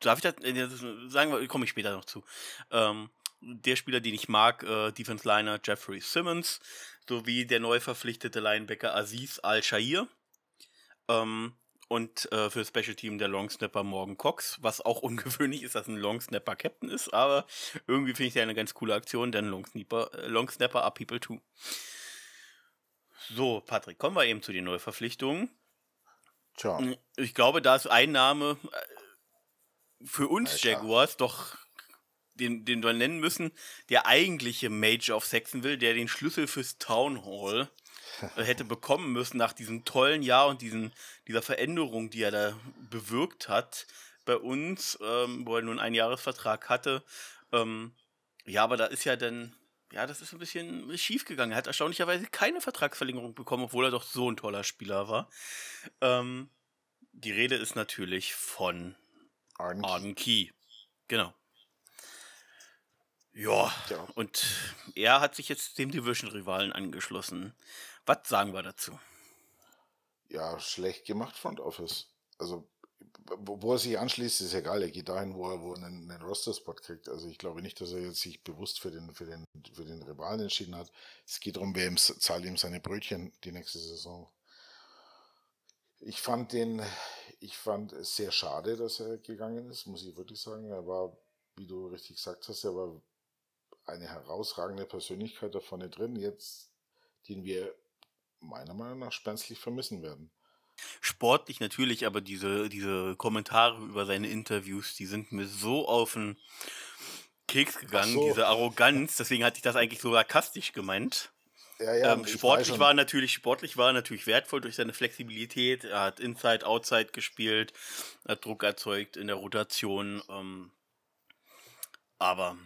darf ich das, äh, sagen wir, komme ich später noch zu. Ähm, der Spieler, den ich mag, äh, Defense Liner Jeffrey Simmons, sowie der neu verpflichtete Linebacker Aziz Al-Shair. Ähm, und äh, für Special Team der Long Snapper Morgan Cox, was auch (laughs) ungewöhnlich ist, dass ein Long Snapper Captain ist, aber irgendwie finde ich ja eine ganz coole Aktion, denn Long Snapper, äh, Long Snapper are people too. So, Patrick, kommen wir eben zu den Neuverpflichtungen. Tja. Ich glaube, da ist Einnahme, äh, für uns Alter. Jaguars doch den, den wir nennen müssen, der eigentliche Major of Saxonville, der den Schlüssel fürs Town Hall (laughs) hätte bekommen müssen nach diesem tollen Jahr und diesen, dieser Veränderung, die er da bewirkt hat bei uns, ähm, wo er nun einen Jahresvertrag hatte. Ähm, ja, aber da ist ja dann, ja, das ist ein bisschen schief gegangen. Er hat erstaunlicherweise keine Vertragsverlängerung bekommen, obwohl er doch so ein toller Spieler war. Ähm, die Rede ist natürlich von Arden, Arden Key. Genau. Ja, ja, und er hat sich jetzt dem Division-Rivalen angeschlossen. Was sagen wir dazu? Ja, schlecht gemacht, Front Office. Also, wo, er sich anschließt, ist egal. Er geht dahin, wo er, wo einen, einen Roster-Spot kriegt. Also, ich glaube nicht, dass er jetzt sich bewusst für den, für den, für den Rivalen entschieden hat. Es geht darum, wer ihm, zahlt ihm seine Brötchen die nächste Saison. Ich fand den, ich fand es sehr schade, dass er gegangen ist, muss ich wirklich sagen. Er war, wie du richtig gesagt hast, er war eine herausragende Persönlichkeit da vorne drin, jetzt, den wir meiner Meinung nach spänstlich vermissen werden. Sportlich natürlich, aber diese, diese Kommentare über seine Interviews, die sind mir so auf den Keks gegangen, so. diese Arroganz, deswegen hatte ich das eigentlich so sarkastisch gemeint. Ja, ja, ähm, sportlich war natürlich sportlich war natürlich wertvoll durch seine Flexibilität. Er hat Inside, Outside gespielt, hat Druck erzeugt in der Rotation. Ähm, aber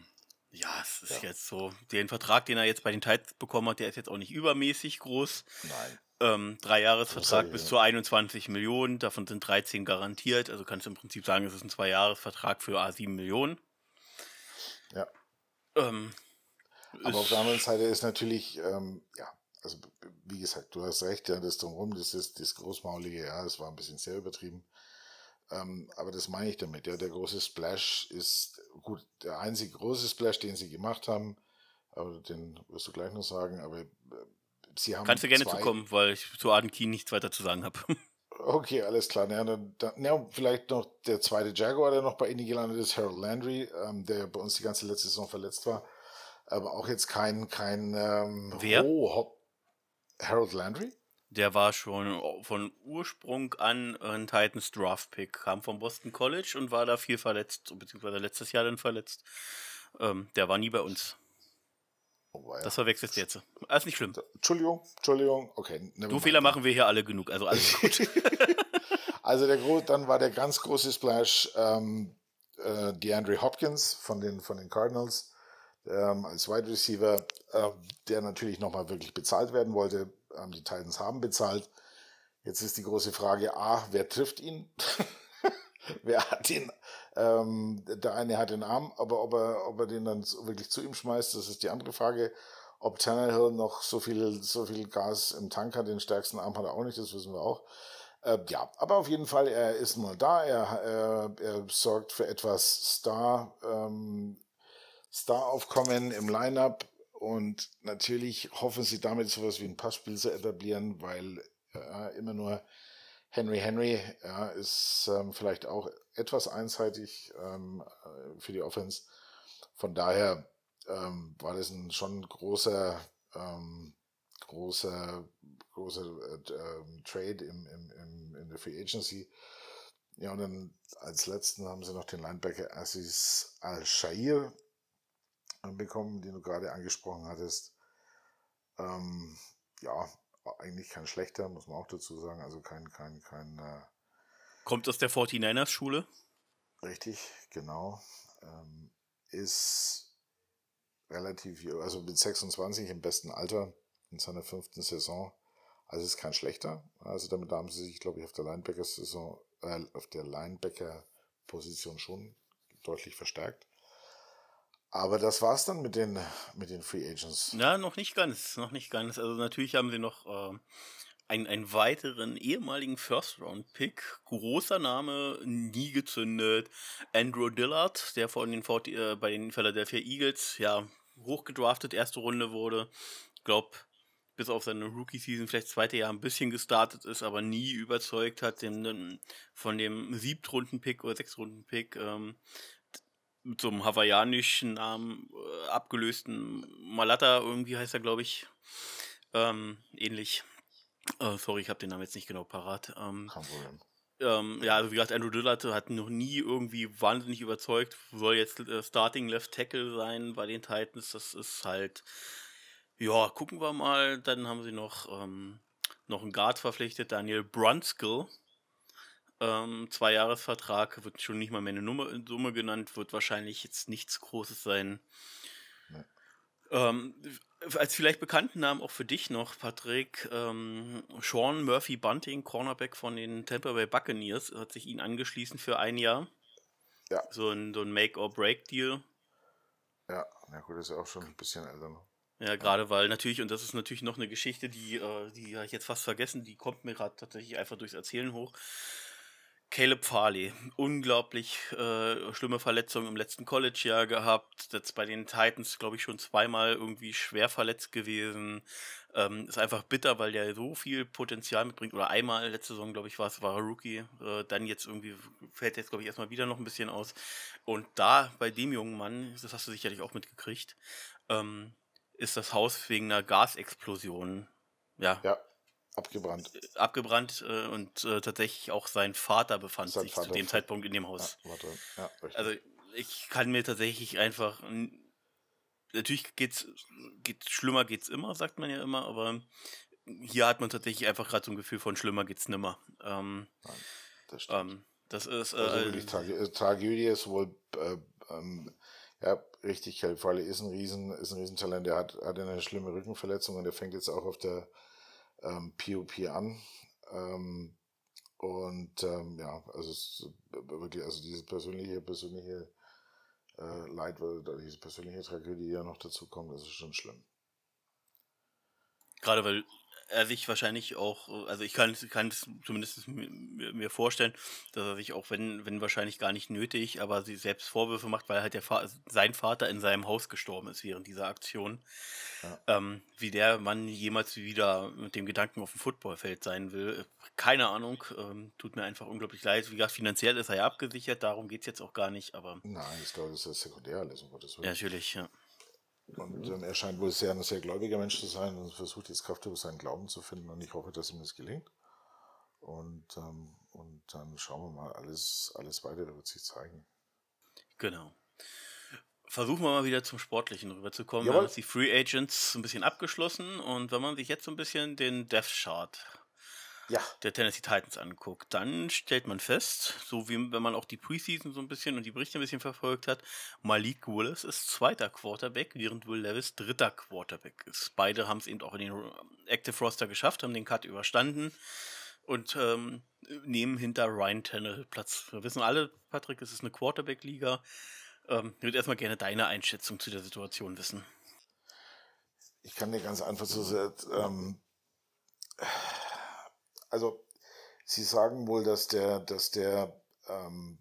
ja, es ist ja. jetzt so. Den Vertrag, den er jetzt bei den Titans bekommen hat, der ist jetzt auch nicht übermäßig groß. Nein. Ähm, drei Jahresvertrag bis zu 21 Millionen, davon sind 13 garantiert. Also kannst du im Prinzip sagen, es ist ein Zwei-Jahres-Vertrag für A7 Millionen. Ja. Ähm, Aber auf der anderen Seite ist natürlich, ähm, ja, also wie gesagt, du hast recht, ja, das drumherum, das ist das Großmaulige, ja, das war ein bisschen sehr übertrieben. Ähm, aber das meine ich damit. Ja, der große Splash ist gut, der einzige große Splash, den sie gemacht haben. Aber den wirst du gleich noch sagen. Aber äh, sie haben. Kannst du gerne zukommen, weil ich zu Arden Keen nichts weiter zu sagen habe. (laughs) Okay, alles klar. Ja, dann, ja, vielleicht noch der zweite Jaguar, der noch bei Ihnen gelandet ist, Harold Landry, ähm, der bei uns die ganze letzte Saison verletzt war. Aber auch jetzt kein, kein ähm, Wer? Oh, Harold Landry? Der war schon von Ursprung an ein Titans Draft Pick, kam vom Boston College und war da viel verletzt, beziehungsweise letztes Jahr dann verletzt. Ähm, der war nie bei uns. Oh, ja. Das verwechselst du jetzt. Alles ah, nicht schlimm. Entschuldigung, Entschuldigung. Okay. Du Fehler machen wir hier alle genug, also alles (laughs) gut. also der dann war der ganz große Splash ähm, äh, DeAndre Hopkins von den, von den Cardinals ähm, als Wide Receiver, äh, der natürlich nochmal wirklich bezahlt werden wollte die Titans haben bezahlt. Jetzt ist die große Frage, A, wer trifft ihn? (laughs) wer hat ihn? Ähm, der eine hat den Arm, aber ob er, ob er den dann wirklich zu ihm schmeißt, das ist die andere Frage. Ob Tannehill noch so viel, so viel Gas im Tank hat, den stärksten Arm hat er auch nicht, das wissen wir auch. Äh, ja, aber auf jeden Fall, er ist nur da, er, er, er sorgt für etwas Star, ähm, Star-Aufkommen im Line-Up. Und natürlich hoffen sie damit sowas wie ein Passspiel zu etablieren, weil äh, immer nur Henry Henry ja, ist ähm, vielleicht auch etwas einseitig ähm, äh, für die Offense. Von daher ähm, war das ein schon großer, ähm, großer, großer äh, ähm, Trade im, im, im, in der Free Agency. Ja, und dann als letzten haben sie noch den Linebacker Aziz Al-Shair bekommen, den du gerade angesprochen hattest. Ähm, ja, eigentlich kein schlechter, muss man auch dazu sagen. Also kein, kein, kein. Äh, Kommt aus der 49ers-Schule? Richtig, genau. Ähm, ist relativ, also mit 26 im besten Alter in seiner fünften Saison. Also ist kein schlechter. Also damit haben sie sich, glaube ich, auf der Linebacker-Saison, äh, auf der Linebacker-Position schon deutlich verstärkt. Aber das war's dann mit den, mit den Free Agents. Na, noch nicht ganz, noch nicht ganz. Also natürlich haben sie noch äh, einen, einen weiteren ehemaligen First-Round-Pick, großer Name, nie gezündet. Andrew Dillard, der von den äh, bei den Philadelphia Eagles ja hochgedraftet, erste Runde wurde. Ich glaube, bis auf seine Rookie-Season vielleicht zweite Jahr ein bisschen gestartet ist, aber nie überzeugt hat, den, von dem Siebtrunden-Pick oder Sechstrunden-Pick ähm, mit so einem hawaiianischen Namen äh, abgelösten Malata, irgendwie heißt er, glaube ich. Ähm, ähnlich. Äh, sorry, ich habe den Namen jetzt nicht genau parat. Ähm, Ähm, ja, also wie gesagt, Andrew Dillard hat noch nie irgendwie wahnsinnig überzeugt, soll jetzt äh, Starting Left Tackle sein bei den Titans. Das ist halt, ja, gucken wir mal. Dann haben sie noch, ähm, noch einen Guard verpflichtet, Daniel Brunskill. Ähm, zwei Jahresvertrag, wird schon nicht mal mehr eine Nummer, Summe genannt, wird wahrscheinlich jetzt nichts Großes sein. Nee. Ähm, als vielleicht bekannten Namen auch für dich noch, Patrick, ähm, Sean Murphy Bunting, Cornerback von den Tampa Bay Buccaneers, hat sich ihn angeschlossen für ein Jahr. Ja. So ein, so ein Make-or-Break-Deal. Ja, na gut, ist ja auch schon ein bisschen älter. Ne? Ja, gerade weil natürlich, und das ist natürlich noch eine Geschichte, die, äh, die habe ich jetzt fast vergessen, die kommt mir gerade tatsächlich einfach durchs Erzählen hoch. Caleb Farley, unglaublich äh, schlimme Verletzung im letzten College-Jahr gehabt. Jetzt bei den Titans, glaube ich, schon zweimal irgendwie schwer verletzt gewesen. Ähm, ist einfach bitter, weil der so viel Potenzial mitbringt. Oder einmal letzte Saison, glaube ich, war es, war Rookie. Äh, dann jetzt irgendwie fällt jetzt, glaube ich, erstmal wieder noch ein bisschen aus. Und da bei dem jungen Mann, das hast du sicherlich auch mitgekriegt, ähm, ist das Haus wegen einer Gasexplosion ja, ja. Abgebrannt. Äh, abgebrannt äh, und äh, tatsächlich auch sein Vater befand sein sich Vater zu dem Zeitpunkt in dem Haus. Ja, also ich kann mir tatsächlich einfach. Natürlich geht's, geht schlimmer geht's immer, sagt man ja immer, aber hier hat man tatsächlich einfach gerade so ein Gefühl von schlimmer geht's nimmer. Ähm, Nein, das stimmt. Ähm, das ist. Äh, also Trage äh, Tragödie ist wohl. Äh, ähm, ja, richtig, Kelly ist ein Riesen, ist ein Riesentalent. Der hat, hat eine schlimme Rückenverletzung und der fängt jetzt auch auf der ähm, POP an. Ähm, und ähm, ja, also es wirklich, also diese persönliche, persönliche äh, Leid, diese persönliche Tragödie, die ja noch dazu kommt, das ist schon schlimm. Gerade weil er sich wahrscheinlich auch, also ich kann, kann es zumindest mir vorstellen, dass er sich auch, wenn, wenn wahrscheinlich gar nicht nötig, aber sie selbst Vorwürfe macht, weil halt der Fa sein Vater in seinem Haus gestorben ist während dieser Aktion. Ja. Ähm, wie der Mann jemals wieder mit dem Gedanken auf dem Footballfeld sein will, keine Ahnung. Ähm, tut mir einfach unglaublich leid. Wie gesagt, finanziell ist er ja abgesichert, darum geht es jetzt auch gar nicht, aber. Nein, ich glaube, das ist sekundär alles, um Gottes Willen. Ja, natürlich, ja. Und ähm, er scheint wohl sehr, ein sehr gläubiger Mensch zu sein und versucht jetzt Kraft über seinen Glauben zu finden und ich hoffe, dass ihm das gelingt. Und, ähm, und dann schauen wir mal, alles, alles weitere wird sich zeigen. Genau. Versuchen wir mal wieder zum Sportlichen rüberzukommen. Wir haben jetzt die Free Agents ein bisschen abgeschlossen und wenn man sich jetzt so ein bisschen den Death Chart ja. der Tennessee Titans anguckt, dann stellt man fest, so wie wenn man auch die Preseason so ein bisschen und die Berichte ein bisschen verfolgt hat, Malik Willis ist zweiter Quarterback, während Will Levis dritter Quarterback ist. Beide haben es eben auch in den Active Roster geschafft, haben den Cut überstanden und ähm, nehmen hinter Ryan Tannehill Platz. Wir wissen alle, Patrick, es ist eine Quarterback-Liga. Ähm, ich würde erstmal gerne deine Einschätzung zu der Situation wissen. Ich kann dir ganz einfach so sagen, ähm, also Sie sagen wohl, dass der, dass der ähm,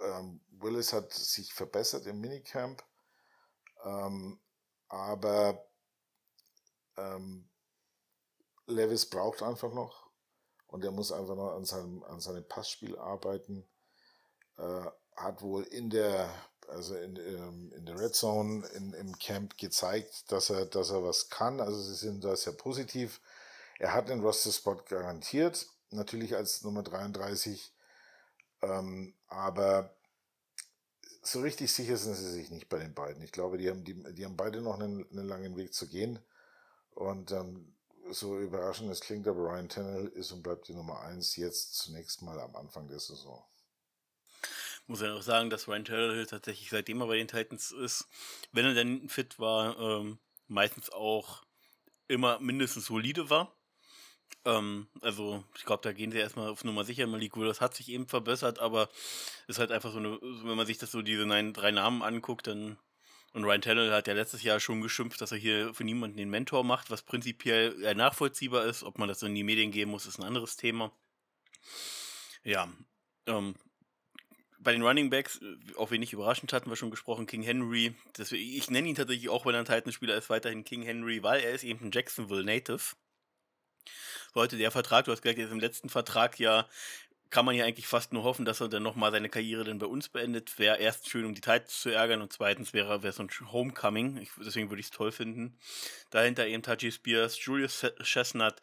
ähm, Willis hat sich verbessert im Minicamp, ähm, aber ähm, Levis braucht einfach noch und er muss einfach noch an seinem, an seinem Passspiel arbeiten. Äh, hat wohl in der, also in, ähm, in der Red Zone in, im Camp gezeigt, dass er, dass er was kann. Also sie sind da sehr positiv. Er hat den Roster-Spot garantiert, natürlich als Nummer 33, ähm, aber so richtig sicher sind sie sich nicht bei den beiden. Ich glaube, die haben, die, die haben beide noch einen, einen langen Weg zu gehen. Und ähm, so überraschend es klingt, aber Ryan Tannehill ist und bleibt die Nummer 1 jetzt zunächst mal am Anfang der Saison. Muss ja auch sagen, dass Ryan Tannehill tatsächlich seitdem er bei den Titans ist, wenn er denn fit war, ähm, meistens auch immer mindestens solide war. Ähm, also, ich glaube, da gehen sie erstmal auf Nummer sicher. Malik Willis hat sich eben verbessert, aber ist halt einfach so eine, wenn man sich das so diese drei Namen anguckt, dann. Und Ryan Tannehill hat ja letztes Jahr schon geschimpft, dass er hier für niemanden den Mentor macht, was prinzipiell eher nachvollziehbar ist. Ob man das in die Medien geben muss, ist ein anderes Thema. Ja, ähm, bei den Running Backs, auch wenig überraschend hatten wir schon gesprochen, King Henry. Deswegen, ich nenne ihn tatsächlich auch, wenn er ein Titanspieler ist, weiterhin King Henry, weil er ist eben ein Jacksonville Native heute der Vertrag, du hast gesagt, jetzt im letzten Vertrag ja kann man ja eigentlich fast nur hoffen, dass er dann nochmal seine Karriere dann bei uns beendet. Wäre erst schön, um die Titans zu ärgern und zweitens wäre wär so ein Homecoming. Ich, deswegen würde ich es toll finden. Dahinter eben Taji Spears, Julius Chestnut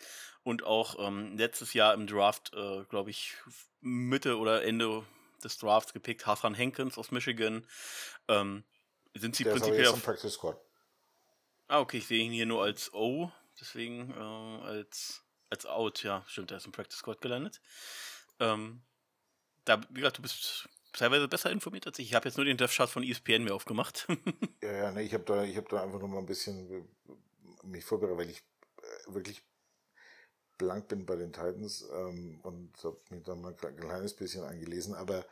und auch ähm, letztes Jahr im Draft, äh, glaube ich, Mitte oder Ende des Drafts gepickt, Hassan Hankins aus Michigan. Ähm, sind sie Der prinzipiell auf... Practice Squad. Ah, okay, ich sehe ihn hier nur als O, deswegen äh, als, als Out, ja, stimmt, er ist im Practice Squad gelandet. Ähm, da, wie gesagt, du bist teilweise besser informiert als ich. Ich habe jetzt nur den Dev-Chart von ESPN mir aufgemacht. (laughs) ja, ja, nee, ich habe da, hab da einfach nur mal ein bisschen äh, mich vorbereitet, weil ich äh, wirklich blank bin bei den Titans ähm, und habe mich da mal ein kleines bisschen eingelesen, aber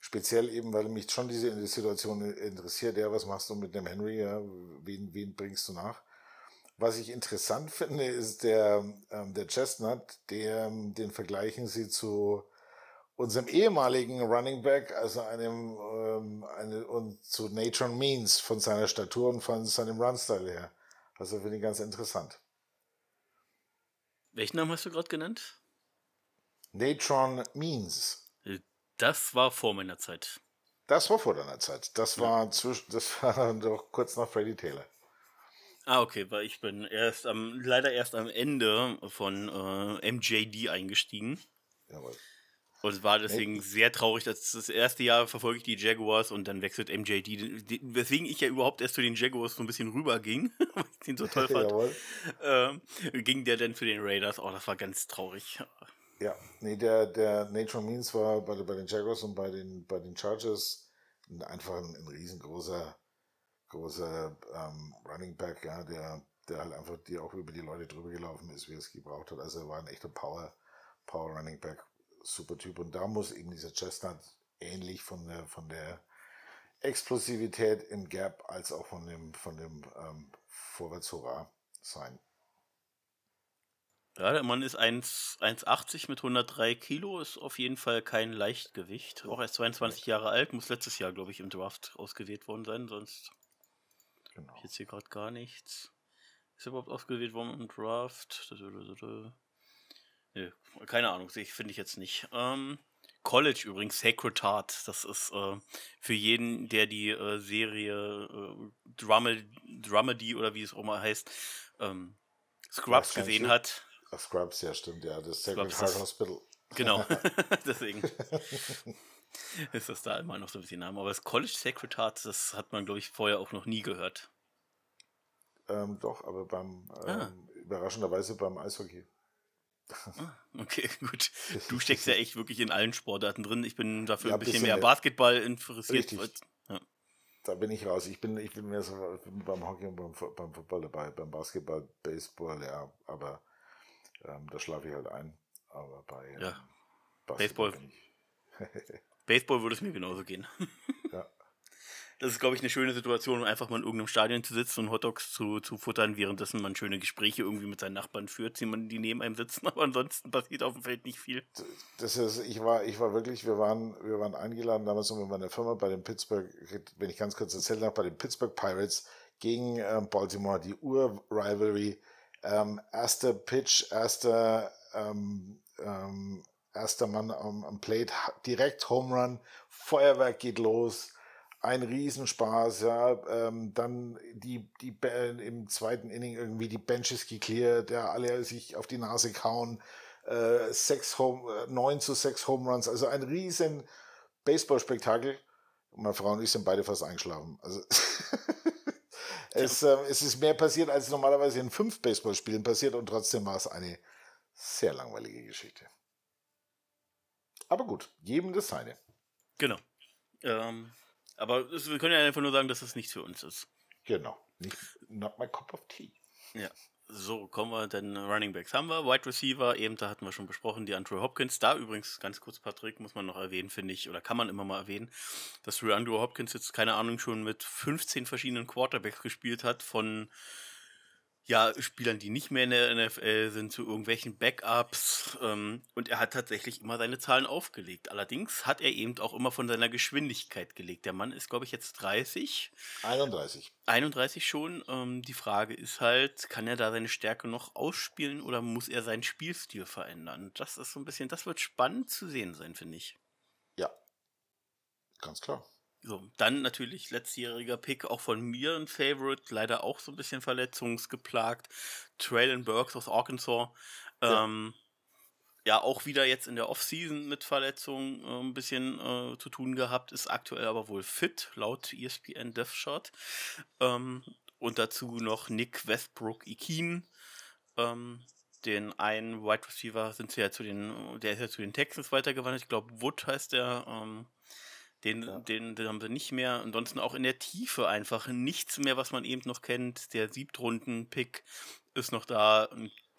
speziell eben, weil mich schon diese Situation interessiert, ja, was machst du mit dem Henry, ja, wen, wen bringst du nach? Was ich interessant finde, ist der, ähm, der Chestnut, der, den vergleichen sie zu unserem ehemaligen Running Back, also einem, ähm, eine, und zu Natron Means von seiner Statur und von seinem Runstyle her. Also finde ich ganz interessant. Welchen Namen hast du gerade genannt? Natron Means. Das war vor meiner Zeit. Das war vor deiner Zeit. Das war, zwischen, das (laughs) war doch kurz nach Freddy Taylor. Ah, okay, weil ich bin erst am, leider erst am Ende von äh, MJD eingestiegen. Jawohl. Und war deswegen sehr traurig, dass das erste Jahr verfolge ich die Jaguars und dann wechselt MJD, weswegen ich ja überhaupt erst zu den Jaguars so ein bisschen rüberging, (laughs) weil ich den so toll fand. ähm, ging der dann zu den Raiders. Oh, das war ganz traurig. Ja, nee, der, der Nature Means war bei, bei den Jaguars und bei den, bei den Chargers einfach ein, ein riesengroßer großer ähm, Running Back, ja, der, der halt einfach die auch über die Leute drüber gelaufen ist, wie er es gebraucht hat. Also er war ein echter Power, Power Running Back super Typ. Und da muss eben dieser Chestnut ähnlich von der, von der Explosivität im Gap als auch von dem, von dem ähm, Vorwärtshurra sein. Ja, der Mann ist 1,80 mit 103 Kilo, ist auf jeden Fall kein Leichtgewicht. Auch erst 22 Jahre alt, muss letztes Jahr, glaube ich, im Draft ausgewählt worden sein, sonst genau. ich jetzt hier gerade gar nichts. Ist er überhaupt ausgewählt worden im Draft? Keine Ahnung, finde ich jetzt nicht. Ähm, College übrigens, Sacred Heart, das ist äh, für jeden, der die äh, Serie äh, Dramedy, Dramedy oder wie es auch mal heißt, ähm, Scrubs gesehen hat. Ach, Scrubs, ja stimmt, ja, das Sacred Heart Hospital. Genau, (laughs) (laughs) deswegen (laughs) (laughs) ist das da immer noch so ein bisschen Name. Aber das College Sacred Heart, das hat man, glaube ich, vorher auch noch nie gehört. Ähm, doch, aber beim, ah. ähm, ah. überraschenderweise beim Eishockey. Ah, okay, (laughs) gut. Du (laughs) steckst ja echt wirklich in allen Sportarten drin. Ich bin dafür ja, ein bisschen, mehr Basketball interessiert. Ja. Da bin ich raus. Ich bin, ich bin mehr so beim Hockey und beim, beim Football dabei. Beim Basketball, Baseball, ja, aber ähm, da schlafe ich halt ein. Aber bei ähm, ja. Baseball. Baseball würde es mir genauso gehen. ja (laughs) das ist, glaube ich, eine schöne Situation, einfach mal in irgendeinem Stadion zu sitzen und Hotdogs zu, zu futtern, währenddessen man schöne Gespräche irgendwie mit seinen Nachbarn führt, die, man, die neben einem sitzen, (laughs) aber ansonsten passiert auf dem Feld nicht viel. Das ist, ich war, ich war wirklich, wir waren, wir waren eingeladen damals mit meiner Firma bei den Pittsburgh, wenn ich ganz kurz erzählen darf, bei den Pittsburgh Pirates gegen ähm, Baltimore, die Ur-Rivalry, ähm, erster Pitch, erster, ähm, ähm, erster Mann am, am Plate, direkt Home Run, Feuerwerk geht los, ein Riesenspaß, ja. Ähm, dann die, die im zweiten Inning irgendwie die Benches geklärt, ja, alle sich auf die Nase kauen, äh, sechs Home, äh, neun zu sechs Home Runs, also ein riesen Baseballspektakel. Meine Frau und ich sind beide fast eingeschlafen. Also (laughs) es, äh, es ist mehr passiert, als normalerweise in fünf Baseballspielen passiert und trotzdem war es eine sehr langweilige Geschichte. Aber gut, jedem das seine. Genau. Ähm, aber wir können ja einfach nur sagen, dass das nichts für uns ist. Genau. Nicht, not my cup of tea. Ja. So, kommen wir dann Running Backs haben wir. Wide Receiver, eben da hatten wir schon besprochen, die Andrew Hopkins. Da übrigens, ganz kurz, Patrick, muss man noch erwähnen, finde ich, oder kann man immer mal erwähnen, dass Andrew Hopkins jetzt, keine Ahnung, schon mit 15 verschiedenen Quarterbacks gespielt hat, von ja, Spielern, die nicht mehr in der NFL sind, zu irgendwelchen Backups. Ähm, und er hat tatsächlich immer seine Zahlen aufgelegt. Allerdings hat er eben auch immer von seiner Geschwindigkeit gelegt. Der Mann ist, glaube ich, jetzt 30. 31. 31 schon. Ähm, die Frage ist halt, kann er da seine Stärke noch ausspielen oder muss er seinen Spielstil verändern? Das ist so ein bisschen, das wird spannend zu sehen sein, finde ich. Ja. Ganz klar. So, dann natürlich letztjähriger Pick, auch von mir ein Favorite, leider auch so ein bisschen verletzungsgeplagt. Traylon Burks aus Arkansas. Ja. Ähm, ja, auch wieder jetzt in der Offseason mit Verletzungen äh, ein bisschen äh, zu tun gehabt, ist aktuell aber wohl fit, laut ESPN DevShot. Ähm, und dazu noch Nick Westbrook Ikin. Ähm, den einen Wide Receiver sind sie ja zu den, der ist ja zu den Texans weitergewandert. Ich glaube, Wood heißt der. Ähm, den, ja. den, den haben sie nicht mehr. Ansonsten auch in der Tiefe einfach nichts mehr, was man eben noch kennt. Der Siebtrunden-Pick ist noch da.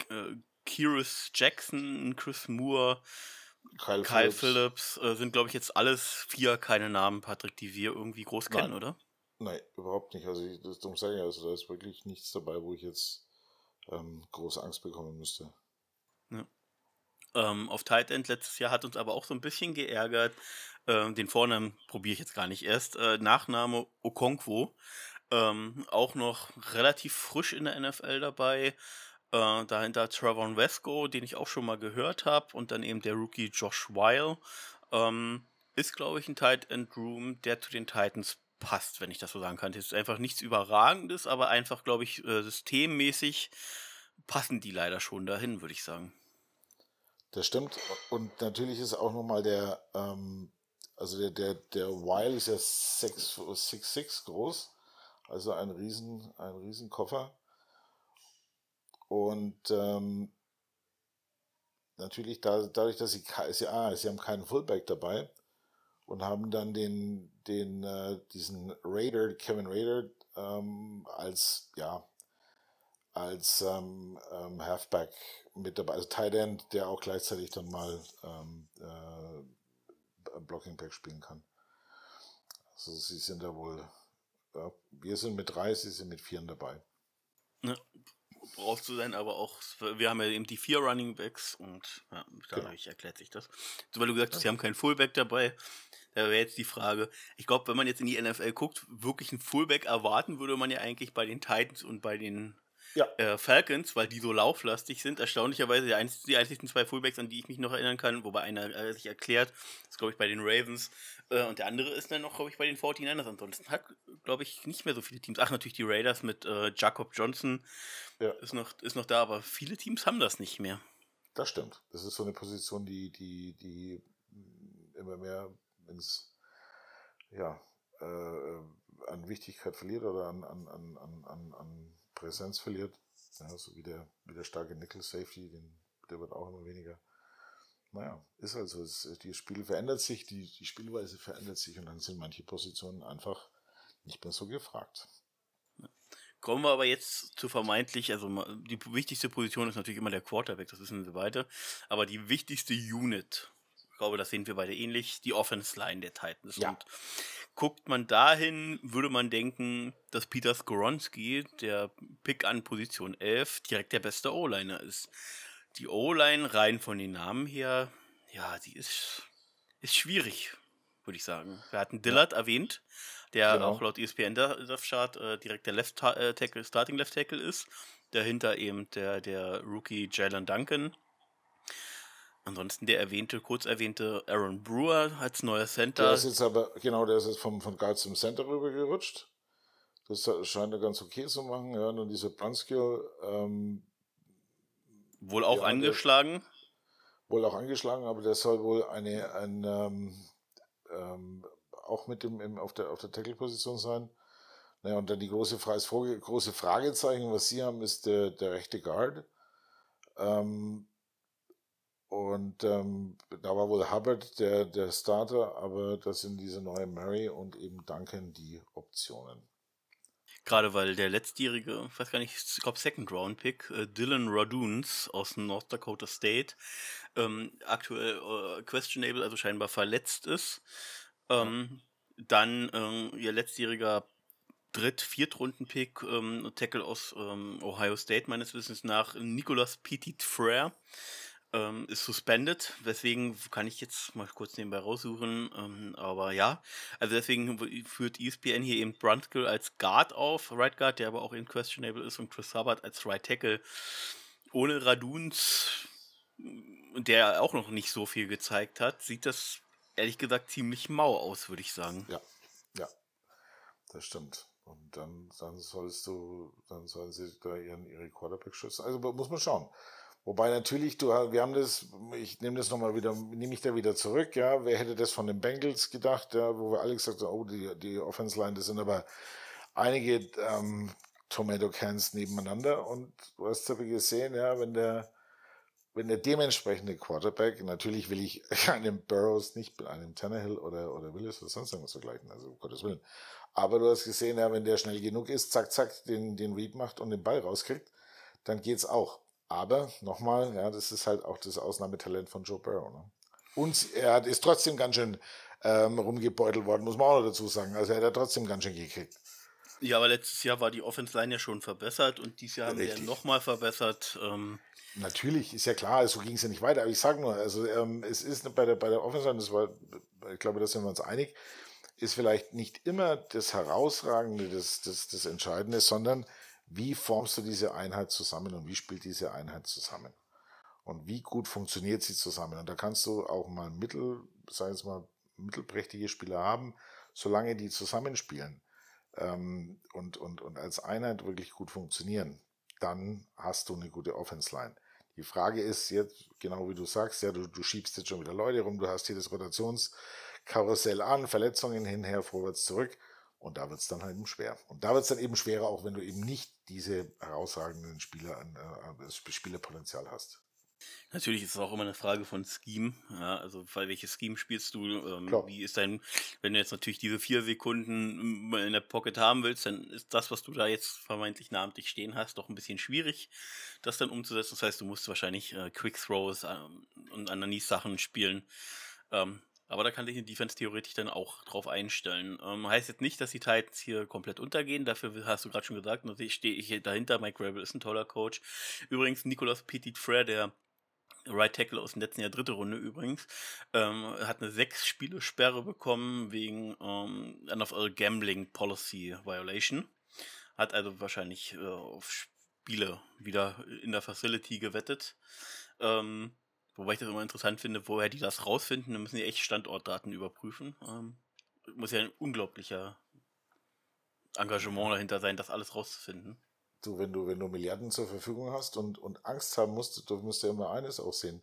Äh, Kyrus Jackson, Chris Moore, Kyle, Kyle Phillips, Phillips äh, sind, glaube ich, jetzt alles vier keine Namen, Patrick, die wir irgendwie groß kennen, Nein. oder? Nein, überhaupt nicht. Also, ich, das darum sage ich, also, da ist wirklich nichts dabei, wo ich jetzt ähm, große Angst bekommen müsste. Ähm, auf Tight End letztes Jahr hat uns aber auch so ein bisschen geärgert. Ähm, den Vornamen probiere ich jetzt gar nicht erst. Äh, Nachname Okonkwo. Ähm, auch noch relativ frisch in der NFL dabei. Äh, dahinter Trevor Vesco, den ich auch schon mal gehört habe. Und dann eben der Rookie Josh Weil. Ähm, ist, glaube ich, ein Tight End Room, der zu den Titans passt, wenn ich das so sagen kann. Es ist einfach nichts Überragendes, aber einfach, glaube ich, äh, systemmäßig passen die leider schon dahin, würde ich sagen. Das stimmt. Und natürlich ist auch nochmal der, ähm, also der, der, der Weil ist ja 6'6 groß. Also ein riesen, ein riesen Koffer. Und ähm, natürlich da, dadurch, dass sie, sie, ah, sie haben keinen Fullback dabei und haben dann den, den, äh, diesen Raider, Kevin Raider, ähm, als, ja, als ähm, ähm, Halfback mit dabei, also Tight End, der auch gleichzeitig dann mal ähm, äh, Blocking Back spielen kann. Also sie sind da wohl, ja, wir sind mit drei, sie sind mit vier dabei. Ja, brauchst du dann aber auch, wir haben ja eben die vier Running Backs und ja, dadurch genau. erklärt sich das. So, weil du gesagt hast, sie haben keinen Fullback dabei. Da wäre jetzt die Frage, ich glaube, wenn man jetzt in die NFL guckt, wirklich einen Fullback erwarten würde man ja eigentlich bei den Titans und bei den ja. äh, Falcons, weil die so lauflastig sind. Erstaunlicherweise die, einz die einzigen zwei Fullbacks, an die ich mich noch erinnern kann, wobei einer äh, sich erklärt, ist glaube ich bei den Ravens äh, und der andere ist dann noch, glaube ich, bei den 49ers. Ansonsten hat, glaube ich, nicht mehr so viele Teams. Ach, natürlich die Raiders mit äh, Jacob Johnson ja. ist, noch, ist noch da, aber viele Teams haben das nicht mehr. Das stimmt. Das ist so eine Position, die, die, die immer mehr ins, ja, äh, an Wichtigkeit verliert oder an, an, an, an, an Präsenz verliert. Ja, so wie der, wie der starke Nickel Safety, den, der wird auch immer weniger. Naja, ist also, es, die Spiel verändert sich, die, die Spielweise verändert sich und dann sind manche Positionen einfach nicht mehr so gefragt. Kommen wir aber jetzt zu vermeintlich, also die wichtigste Position ist natürlich immer der Quarterback, das wissen wir weiter, aber die wichtigste Unit ich glaube, das sehen wir beide ähnlich. Die Offense Line der Titans. Ja. Und guckt man dahin, würde man denken, dass Peter Skoronski, der Pick an Position 11, direkt der beste O-Liner ist. Die O-Line rein von den Namen her, ja, die ist, ist schwierig, würde ich sagen. Wir hatten Dillard ja. erwähnt, der genau. auch laut ESPN Chart äh, direkt der Left äh, Tackle, Starting Left Tackle ist. Dahinter eben der, der Rookie Jalen Duncan, Ansonsten der erwähnte, kurz erwähnte Aaron Brewer als neuer Center. Der ist jetzt aber, genau, der ist jetzt vom, von Guard zum Center rübergerutscht. Das scheint er ganz okay zu machen. Ja, und dieser Brunskill, ähm, Wohl auch ja, angeschlagen? Der, wohl auch angeschlagen, aber der soll wohl eine, ein, ähm, ähm, auch mit dem, im, auf der, auf der Tackle-Position sein. Naja, und dann die große, Frage, große Fragezeichen, was sie haben, ist der, der rechte Guard. Ähm, und ähm, da war wohl Hubbard der, der Starter, aber das sind diese neue Murray und eben Duncan die Optionen. Gerade weil der letztjährige, ich weiß gar nicht, ich glaube Second Round Pick, äh, Dylan Raduns aus North Dakota State, ähm, aktuell äh, questionable, also scheinbar verletzt ist. Ähm. Dann äh, ihr letztjähriger Dritt-, Viertrunden-Pick, ähm, Tackle aus ähm, Ohio State meines Wissens nach, Nicolas Petit Frere ähm, ist suspended, weswegen kann ich jetzt mal kurz nebenbei raussuchen, ähm, aber ja, also deswegen führt ESPN hier eben Brunskill als Guard auf, Right Guard, der aber auch eben questionable ist und Chris Hubbard als Right Tackle. Ohne Raduns, der auch noch nicht so viel gezeigt hat, sieht das ehrlich gesagt ziemlich mau aus, würde ich sagen. Ja, ja, das stimmt. Und dann, dann sollst du, dann sollen sie da ihren, ihre Quarterback schützen. Also muss man schauen Wobei natürlich, du, wir haben das, ich nehme das nochmal wieder, nehme ich da wieder zurück, ja. Wer hätte das von den Bengals gedacht, ja, wo wir alle gesagt haben, oh, die, die Offense Line, das sind aber einige ähm, Tomato Cans nebeneinander und du hast aber gesehen, ja, wenn der, wenn der dementsprechende Quarterback, natürlich will ich (laughs) einem Burrows nicht mit einem Tannehill oder, oder Willis oder sonst irgendwas vergleichen, also um Gottes Willen. Aber du hast gesehen, ja, wenn der schnell genug ist, zack, zack, den, den Read macht und den Ball rauskriegt, dann geht's auch. Aber nochmal, ja, das ist halt auch das Ausnahmetalent von Joe Burrow. Ne? Und er ist trotzdem ganz schön ähm, rumgebeutelt worden, muss man auch noch dazu sagen. Also er hat trotzdem ganz schön gekriegt. Ja, aber letztes Jahr war die Offense Line ja schon verbessert und dieses Jahr haben Richtig. wir ja nochmal verbessert. Ähm. Natürlich, ist ja klar, so ging es ja nicht weiter. Aber ich sage nur, also ähm, es ist bei der, bei der Offense Line, das war, ich glaube, da sind wir uns einig, ist vielleicht nicht immer das Herausragende, das, das, das Entscheidende, sondern wie formst du diese Einheit zusammen und wie spielt diese Einheit zusammen? Und wie gut funktioniert sie zusammen? Und da kannst du auch mal mittel, sagen wir mal, mittelprächtige Spieler haben, solange die zusammenspielen ähm, und, und, und als Einheit wirklich gut funktionieren, dann hast du eine gute Offense-Line. Die Frage ist jetzt, genau wie du sagst, ja, du, du schiebst jetzt schon wieder Leute rum, du hast hier das Rotationskarussell an, Verletzungen hinher, vorwärts, zurück. Und da wird es dann halt eben schwer. Und da wird es dann eben schwerer, auch wenn du eben nicht diese herausragenden Spieler, äh, Spielerpotenzial hast. Natürlich ist es auch immer eine Frage von Scheme. Ja, also, weil welches Scheme spielst du? Ähm, wie ist dein, wenn du jetzt natürlich diese vier Sekunden in der Pocket haben willst, dann ist das, was du da jetzt vermeintlich namentlich stehen hast, doch ein bisschen schwierig, das dann umzusetzen. Das heißt, du musst wahrscheinlich äh, Quick Throws ähm, und Ananis-Sachen spielen. Ähm, aber da kann sich eine Defense theoretisch dann auch drauf einstellen. Ähm, heißt jetzt nicht, dass die Titans hier komplett untergehen. Dafür hast du gerade schon gesagt, natürlich stehe ich dahinter. Mike Gravel ist ein toller Coach. Übrigens, Nicolas Petit Frere, der Right Tackle aus dem letzten Jahr, dritte Runde übrigens, ähm, hat eine sechs Spiele Sperre bekommen wegen ähm, NFL Gambling Policy Violation. Hat also wahrscheinlich äh, auf Spiele wieder in der Facility gewettet. Ähm, Wobei ich das immer interessant finde, woher die das rausfinden. Da müssen die echt Standortdaten überprüfen. Ähm, muss ja ein unglaublicher Engagement dahinter sein, das alles rauszufinden. Du, wenn du, wenn du Milliarden zur Verfügung hast und, und Angst haben musst, du musst ja immer eines auch sehen.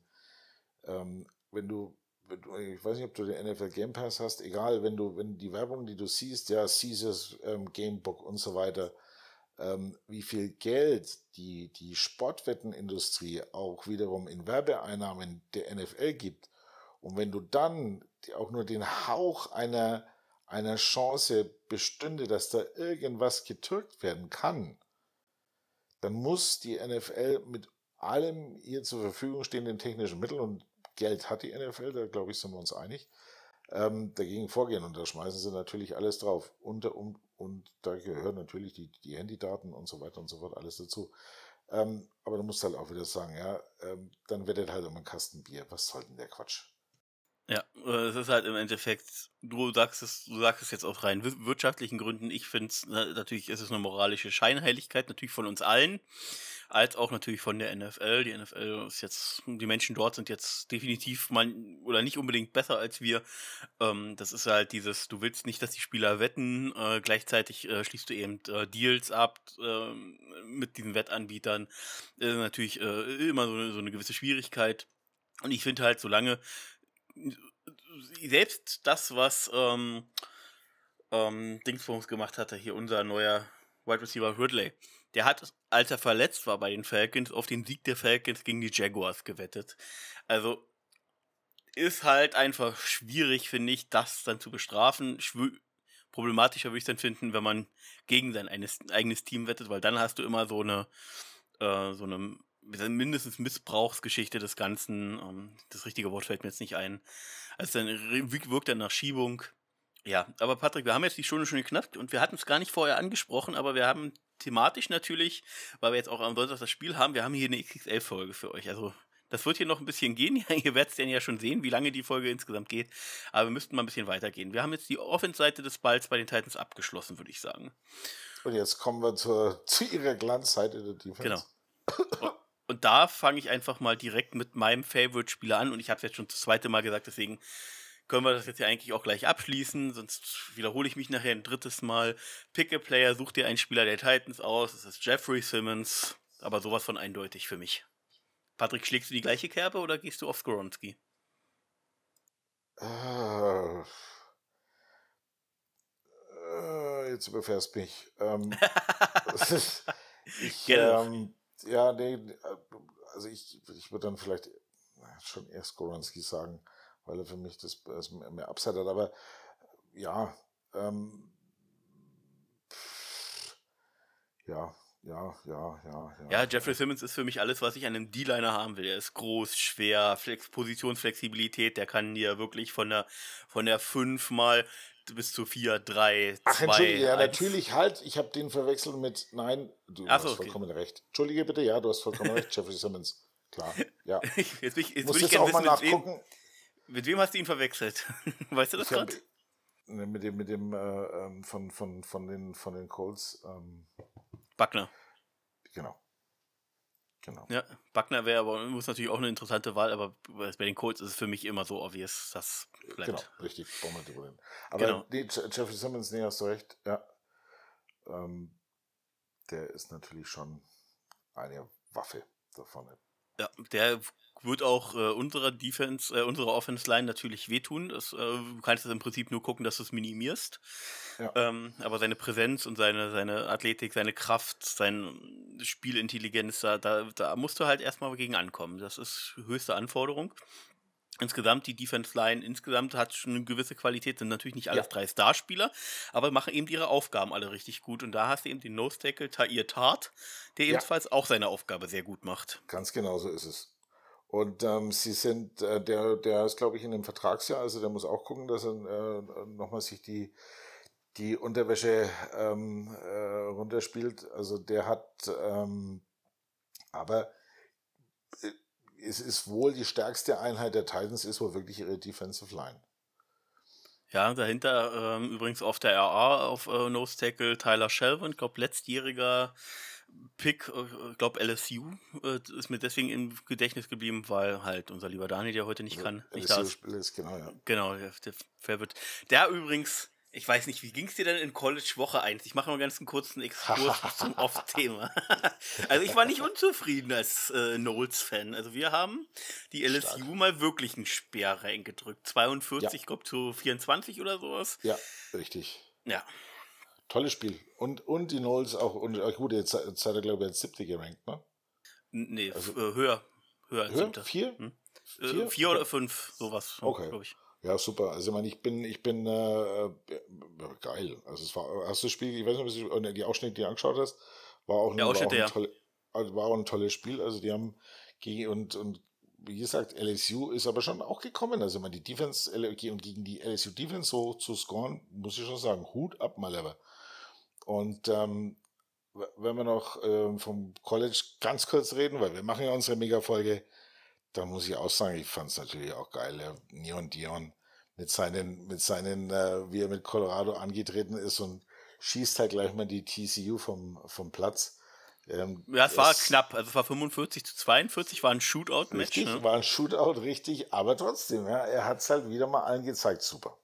Ähm, wenn du, wenn du, ich weiß nicht, ob du den NFL Game Pass hast, egal, wenn du, wenn die Werbung, die du siehst, ja, Caesars ähm, Gamebook und so weiter, ähm, wie viel Geld die, die Sportwettenindustrie auch wiederum in Werbeeinnahmen der NFL gibt. Und wenn du dann auch nur den Hauch einer, einer Chance bestünde, dass da irgendwas getürkt werden kann, dann muss die NFL mit allem ihr zur Verfügung stehenden technischen Mitteln und Geld hat die NFL, da glaube ich, sind wir uns einig, ähm, dagegen vorgehen. Und da schmeißen sie natürlich alles drauf. Unter, um, und da gehören natürlich die, die Handydaten und so weiter und so fort alles dazu. Ähm, aber du musst halt auch wieder sagen, ja, ähm, dann wird halt um einen Kasten Bier. Was soll denn der Quatsch? Ja, es ist halt im Endeffekt, du sagst es, du sagst es jetzt aus rein wirtschaftlichen Gründen. Ich finde es, natürlich ist es eine moralische Scheinheiligkeit, natürlich von uns allen als auch natürlich von der NFL. Die NFL ist jetzt, die Menschen dort sind jetzt definitiv mal oder nicht unbedingt besser als wir. Ähm, das ist halt dieses, du willst nicht, dass die Spieler wetten, äh, gleichzeitig äh, schließt du eben äh, Deals ab äh, mit diesen Wettanbietern. Ist natürlich äh, immer so so eine gewisse Schwierigkeit. Und ich finde halt, solange selbst das, was ähm, ähm, Dingsbums gemacht hatte, hier unser neuer Wide Receiver Ridley, der hat, als er verletzt war bei den Falcons, auf den Sieg der Falcons gegen die Jaguars gewettet. Also ist halt einfach schwierig, finde ich, das dann zu bestrafen. Schw problematischer würde ich es dann finden, wenn man gegen sein eines, eigenes Team wettet, weil dann hast du immer so eine, äh, so eine mindestens Missbrauchsgeschichte des Ganzen. Ähm, das richtige Wort fällt mir jetzt nicht ein. Also dann wirkt dann nach Schiebung. Ja, aber Patrick, wir haben jetzt die Stunde schon geknappt und wir hatten es gar nicht vorher angesprochen, aber wir haben thematisch natürlich, weil wir jetzt auch am Sonntag das Spiel haben, wir haben hier eine XXL-Folge für euch. Also das wird hier noch ein bisschen gehen. (laughs) Ihr werdet es dann ja schon sehen, wie lange die Folge insgesamt geht. Aber wir müssten mal ein bisschen weitergehen. Wir haben jetzt die Offense-Seite des Balls bei den Titans abgeschlossen, würde ich sagen. Und jetzt kommen wir zur, zu ihrer Glanzseite der Defense. Genau. (laughs) Und, da fange ich einfach mal direkt mit meinem Favorite-Spieler an. Und ich habe es jetzt schon das zweite Mal gesagt, deswegen können wir das jetzt ja eigentlich auch gleich abschließen, sonst wiederhole ich mich nachher ein drittes Mal. Pick a Player, such dir einen Spieler der Titans aus, das ist Jeffrey Simmons, aber sowas von eindeutig für mich. Patrick, schlägst du die gleiche Kerbe oder gehst du auf Skoronski? Uh, uh, jetzt überfährst mich. Ähm, (laughs) ich, ähm, ja, nee, also ich, ich würde dann vielleicht schon eher Skoronski sagen, weil er für mich das, das mehr Upside hat. Aber ja, ähm, ja, ja, ja, ja, ja. Ja, Jeffrey Simmons ist für mich alles, was ich an einem D-Liner haben will. Er ist groß, schwer, Flex Positionsflexibilität, der kann dir wirklich von der von der 5 mal bis zu 4, 3, 2. Ach, Entschuldige, ja, natürlich halt. Ich habe den verwechselt mit. Nein, du Ach hast so, vollkommen okay. recht. Entschuldige bitte, ja, du hast vollkommen recht, (laughs) Jeffrey Simmons. Klar, ja. jetzt (laughs) ich, jetzt will ich gerne wissen, mit wem, mit wem hast du ihn verwechselt? (laughs) weißt du das gerade? Ne, mit dem, mit dem äh, ähm, von, von, von, den, von den Colts. Ähm, Buckner. Genau. Genau. Ja, Buckner wäre aber muss natürlich auch eine interessante Wahl, aber bei den Colts ist es für mich immer so obvious, das bleibt. Genau, richtig, brauchen wir drüber Aber genau. nee, Jeffrey Simmons, nee, hast du recht, ja. Ähm, der ist natürlich schon eine Waffe da vorne. Ja, der wird auch äh, unserer Defense, äh, unserer Offense Line natürlich wehtun. Das, äh, du kannst es im Prinzip nur gucken, dass du es minimierst. Ja. Ähm, aber seine Präsenz und seine, seine Athletik, seine Kraft, seine Spielintelligenz, da, da, da musst du halt erstmal gegen ankommen. Das ist höchste Anforderung. Insgesamt, die Defense Line insgesamt hat schon eine gewisse Qualität, sind natürlich nicht alles ja. drei Starspieler, aber machen eben ihre Aufgaben alle richtig gut. Und da hast du eben den Nose Tackle Tair Tart, der ja. ebenfalls auch seine Aufgabe sehr gut macht. Ganz genau so ist es. Und ähm, sie sind, äh, der, der ist, glaube ich, in einem Vertragsjahr, also der muss auch gucken, dass er äh, nochmal sich die, die Unterwäsche ähm, äh, runterspielt. Also der hat, ähm, aber äh, es ist wohl die stärkste Einheit der Titans, ist wohl wirklich ihre Defensive Line. Ja, dahinter ähm, übrigens auf der RA auf äh, Nose Tackle Tyler Shelvin, glaube letztjähriger Pick, äh, ich glaube LSU, äh, ist mir deswegen im Gedächtnis geblieben, weil halt unser lieber Daniel, der heute nicht also kann, nicht da ist. ist. Genau, ja. Genau, der, der, wird. Der übrigens, ich weiß nicht, wie ging es dir denn in College Woche 1? Ich mache mal ganz einen kurzen Exkurs (laughs) zum Off-Thema. (laughs) also ich war nicht unzufrieden als äh, Knowles-Fan. Also wir haben die LSU Stark. mal wirklich einen Speer reingedrückt. 42, ja. glaube zu 24 oder sowas. Ja, richtig. Ja. Tolles Spiel. Und, und die Knowles auch, und gut, jetzt, jetzt hat er, glaube ich, als siebte gerankt, ne? Nee, also, äh, höher. Höher als siebte. Vier? Hm? Vier? Äh, vier oder fünf, sowas, okay. glaube ich. Ja, super. Also ich meine, ich bin, ich bin äh, geil. Also es war, hast du das Spiel, ich weiß nicht, ob du die Ausschnitte, die du angeschaut hast, war auch, ein, war auch, ein, tolle, also war auch ein tolles Spiel. Also die haben gegen und, und wie gesagt, LSU ist aber schon auch gekommen. Also man die Defense und gegen die LSU Defense so zu scoren, muss ich schon sagen, Hut ab mal aber. Und ähm, wenn wir noch ähm, vom College ganz kurz reden, weil wir machen ja unsere Mega-Folge, da muss ich auch sagen, ich fand es natürlich auch geil, der Neon Dion mit seinen, mit seinen, äh, wie er mit Colorado angetreten ist und schießt halt gleich mal die TCU vom, vom Platz. Ähm, ja, es war knapp, also es war 45 zu 42, war ein Shootout-Match. Ne? war ein Shootout, richtig, aber trotzdem, ja, er hat es halt wieder mal allen gezeigt, super.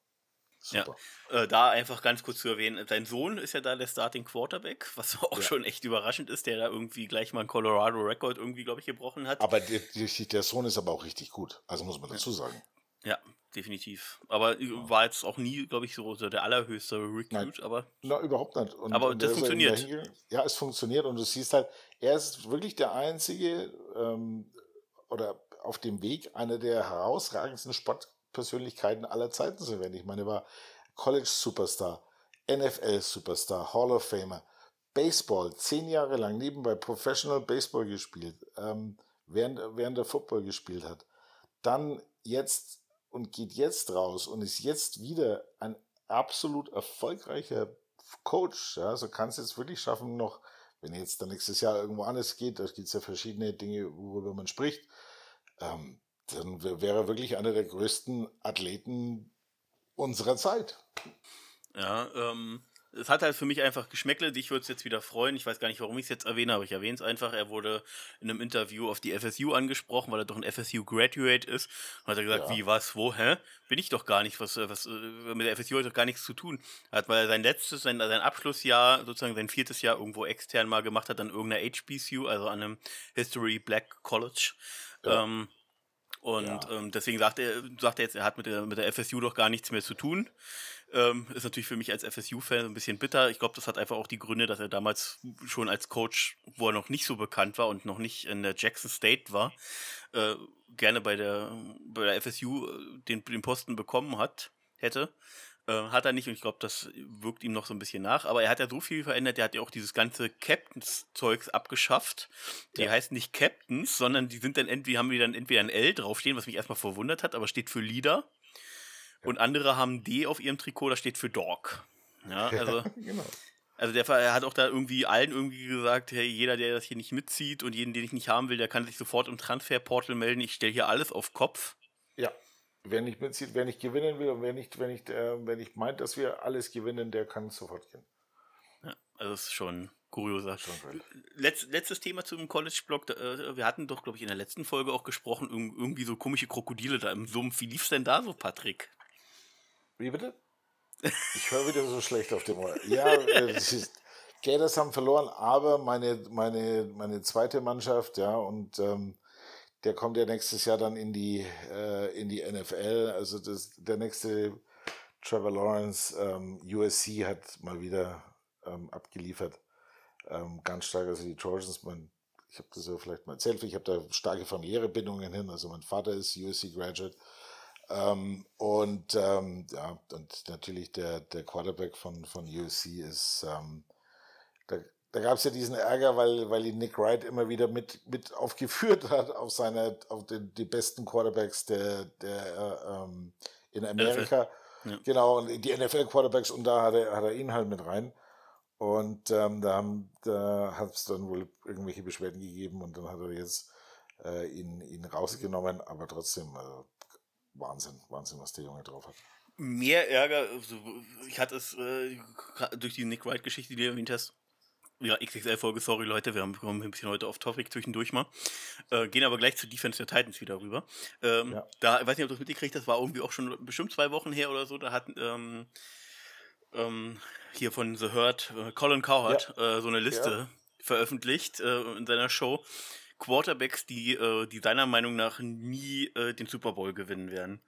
Super. Ja, äh, da einfach ganz kurz zu erwähnen, sein Sohn ist ja da der Starting Quarterback, was (laughs) auch ja. schon echt überraschend ist, der da irgendwie gleich mal einen Colorado Record irgendwie, glaube ich, gebrochen hat. Aber der, der, Sohn ist aber auch richtig gut, also muss man dazu sagen. Ja, definitiv. Aber ja. war jetzt auch nie, glaube ich, so, so der allerhöchste Recruit, aber. Na, überhaupt nicht. Und, aber und das funktioniert. Ja, es funktioniert und du siehst halt, er ist wirklich der einzige ähm, oder auf dem Weg einer der herausragendsten Sport Persönlichkeiten aller Zeiten zu werden. Ich meine, er war College-Superstar, NFL-Superstar, Hall of Famer, Baseball, zehn Jahre lang nebenbei Professional Baseball gespielt, ähm, während, während er Football gespielt hat. Dann jetzt und geht jetzt raus und ist jetzt wieder ein absolut erfolgreicher Coach. Ja, also kann es jetzt wirklich schaffen, noch, wenn jetzt dann nächstes Jahr irgendwo anders geht, da gibt es ja verschiedene Dinge, worüber man spricht, ähm, dann wäre er wirklich einer der größten Athleten unserer Zeit. Ja, ähm, es hat halt für mich einfach Geschmäckle. Ich würde es jetzt wieder freuen. Ich weiß gar nicht, warum ich es jetzt erwähne, aber ich erwähne es einfach. Er wurde in einem Interview auf die FSU angesprochen, weil er doch ein FSU-Graduate ist. Und hat er gesagt, ja. wie, was, wo, hä? Bin ich doch gar nicht, was, was äh, mit der FSU hat doch gar nichts zu tun. Er hat, weil er sein letztes, sein, sein Abschlussjahr, sozusagen sein viertes Jahr irgendwo extern mal gemacht hat, an irgendeiner HBCU, also an einem History Black College. Ja. Ähm, und ja. ähm, deswegen sagt er, sagt er jetzt, er hat mit der, mit der FSU doch gar nichts mehr zu tun. Ähm, ist natürlich für mich als FSU-Fan ein bisschen bitter. Ich glaube, das hat einfach auch die Gründe, dass er damals schon als Coach, wo er noch nicht so bekannt war und noch nicht in der Jackson State war, äh, gerne bei der, bei der FSU äh, den, den Posten bekommen hat, hätte. Äh, hat er nicht und ich glaube, das wirkt ihm noch so ein bisschen nach. Aber er hat ja so viel verändert, er hat ja auch dieses ganze Captains-Zeugs abgeschafft. Die ja. heißen nicht Captains, sondern die sind dann entweder, haben die dann entweder ein L draufstehen, was mich erstmal verwundert hat, aber steht für Leader. Und andere haben D auf ihrem Trikot, das steht für Dog. Ja, also. (laughs) genau. Also der er hat auch da irgendwie allen irgendwie gesagt, hey, jeder, der das hier nicht mitzieht und jeden, den ich nicht haben will, der kann sich sofort im Transferportal melden. Ich stelle hier alles auf Kopf. Ja. Wer nicht mitzieht, wer nicht gewinnen will und wer nicht, wer nicht, äh, wer nicht meint, dass wir alles gewinnen, der kann sofort gehen. Ja, also das ist schon kurioser. Schon Letz, letztes Thema zum College-Blog. Äh, wir hatten doch, glaube ich, in der letzten Folge auch gesprochen, irgendwie so komische Krokodile da im Sumpf. Wie lief's denn da so, Patrick? Wie bitte? Ich höre wieder so schlecht auf dem Ohr. Ja, (laughs) äh, ist, Gators haben verloren, aber meine, meine, meine zweite Mannschaft, ja, und ähm, der kommt ja nächstes Jahr dann in die, äh, in die NFL. Also das, der nächste Trevor Lawrence, ähm, USC hat mal wieder ähm, abgeliefert. Ähm, ganz stark, also die Trojans, mein, ich habe das ja vielleicht mal erzählt, ich habe da starke familiäre Bindungen hin. Also mein Vater ist USC Graduate ähm, und und ja, und natürlich der, der Quarterback von, von USC ist, ähm, da, da gab es ja diesen Ärger, weil, weil ihn Nick Wright immer wieder mit, mit (laughs) aufgeführt hat auf seine, auf den, die besten Quarterbacks der, der ähm, in Amerika. Ja. Genau, und die NFL-Quarterbacks und da hat er, hat er ihn halt mit rein. Und ähm, da, haben, da hat es dann wohl irgendwelche Beschwerden gegeben und dann hat er jetzt äh, ihn, ihn rausgenommen, aber trotzdem, also Wahnsinn, Wahnsinn, was der Junge drauf hat. Mehr Ärger, also ich hatte es äh, durch die Nick Wright-Geschichte, die du erwähnt hast. Ja, XXL-Folge, sorry Leute, wir haben, ein bisschen heute auf Topic zwischendurch mal. Äh, gehen aber gleich zu Defense der Titans wieder rüber. Ähm, ja. Da, ich weiß nicht, ob du das mitgekriegt hast, war irgendwie auch schon bestimmt zwei Wochen her oder so. Da hat ähm, ähm, hier von The Hurt äh, Colin Cowherd ja. äh, so eine Liste ja. veröffentlicht äh, in seiner Show Quarterbacks, die, äh, die seiner Meinung nach nie äh, den Super Bowl gewinnen werden.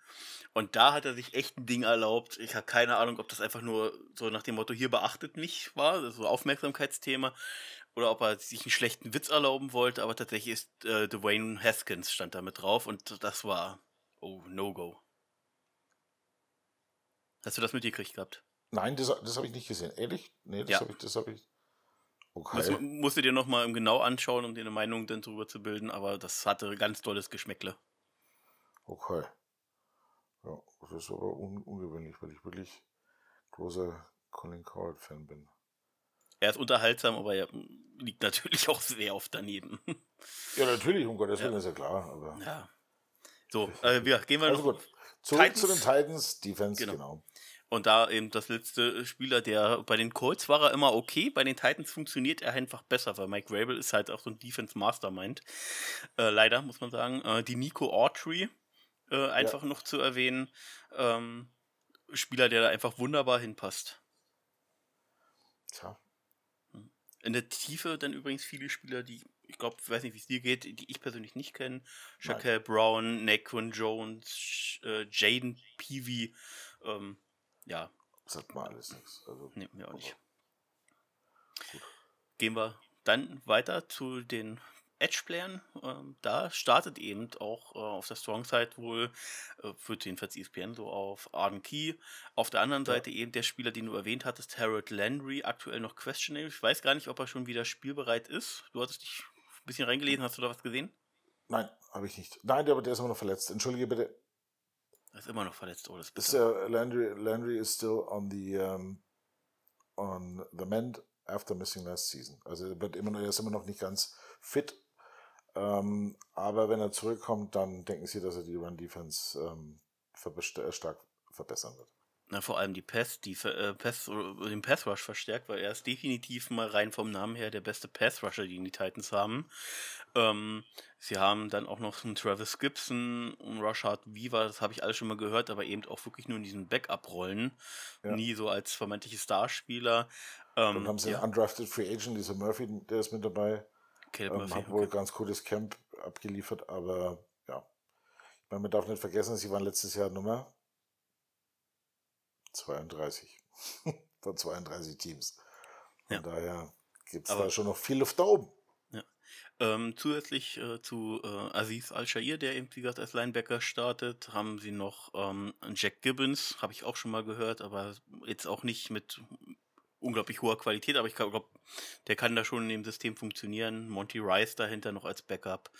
Und da hat er sich echt ein Ding erlaubt. Ich habe keine Ahnung, ob das einfach nur so nach dem Motto, hier beachtet mich war, so Aufmerksamkeitsthema, oder ob er sich einen schlechten Witz erlauben wollte, aber tatsächlich ist äh, Dwayne Haskins stand da mit drauf und das war, oh, No-Go. Hast du das mitgekriegt gehabt? Nein, das, das habe ich nicht gesehen. Ehrlich? Nee, das ja. habe ich, hab ich Okay. Das musst du dir nochmal genau anschauen, um dir eine Meinung dann darüber zu bilden, aber das hatte ganz tolles Geschmäckle. Okay. Ja, das ist aber un ungewöhnlich, weil ich wirklich großer Colin Coward-Fan bin. Er ist unterhaltsam, aber er liegt natürlich auch sehr oft daneben. Ja, natürlich, um Gottes Willen ja. ist ja klar. Aber ja. So, äh, wir gehen wir also noch. Gut. Zurück Titans. zu den Titans, Defense, genau. genau. Und da eben das letzte Spieler, der bei den Colts war er immer okay, bei den Titans funktioniert er einfach besser, weil Mike Rabel ist halt auch so ein Defense Mastermind. Äh, leider, muss man sagen. Äh, die Nico Autry äh, einfach ja. noch zu erwähnen. Ähm, Spieler, der da einfach wunderbar hinpasst. Tja. In der Tiefe dann übrigens viele Spieler, die, ich glaube, ich weiß nicht, wie es dir geht, die ich persönlich nicht kenne. Shaquille Brown, Naquan Jones, äh, Jaden Peavy. Ähm, ja. Sagt mal alles nichts. Also, nee, mir auch nicht. Gut. Gehen wir dann weiter zu den Edge-Playern. Ähm, da startet eben auch äh, auf der Strong-Side wohl, äh, wird jedenfalls ESPN so auf Arden Key. Auf der anderen ja. Seite eben der Spieler, den du erwähnt hattest, Harold Landry, aktuell noch questionable. Ich weiß gar nicht, ob er schon wieder spielbereit ist. Du hattest dich ein bisschen reingelesen, hast du da was gesehen? Nein, habe ich nicht. Nein, der, der ist immer noch verletzt. Entschuldige bitte. Er ist immer noch verletzt, oh, das ist uh, Landry, Landry is still on the um, on the mend after missing last season. Also er, wird immer noch, er ist immer noch nicht ganz fit. Ähm, aber wenn er zurückkommt, dann denken sie, dass er die Run Defense ähm, ver stark verbessern wird. Na, vor allem die Pass, die äh, Pass, den Pass Rush verstärkt, weil er ist definitiv mal rein vom Namen her der beste Pass Rusher, den die Titans haben. Ähm, sie haben dann auch noch einen Travis Gibson und Rashad Viva, das habe ich alles schon mal gehört, aber eben auch wirklich nur in diesen Backup-Rollen, ja. nie so als vermeintliche Starspieler. Ähm, dann haben sie ja. einen Undrafted Free Agent, dieser Murphy, der ist mit dabei. Caleb ähm, Murphy, hat wohl okay. ganz gutes Camp abgeliefert, aber ja. Ich meine, man darf nicht vergessen, sie waren letztes Jahr Nummer 32 (laughs) von 32 Teams. Von ja. daher gibt es da schon noch viel Luft da oben. Ja. Ähm, zusätzlich äh, zu äh, Aziz Al-Shair, der eben, wie gesagt, als Linebacker startet, haben sie noch ähm, Jack Gibbons, habe ich auch schon mal gehört, aber jetzt auch nicht mit unglaublich hoher Qualität, aber ich glaube, der kann da schon in dem System funktionieren. Monty Rice dahinter noch als Backup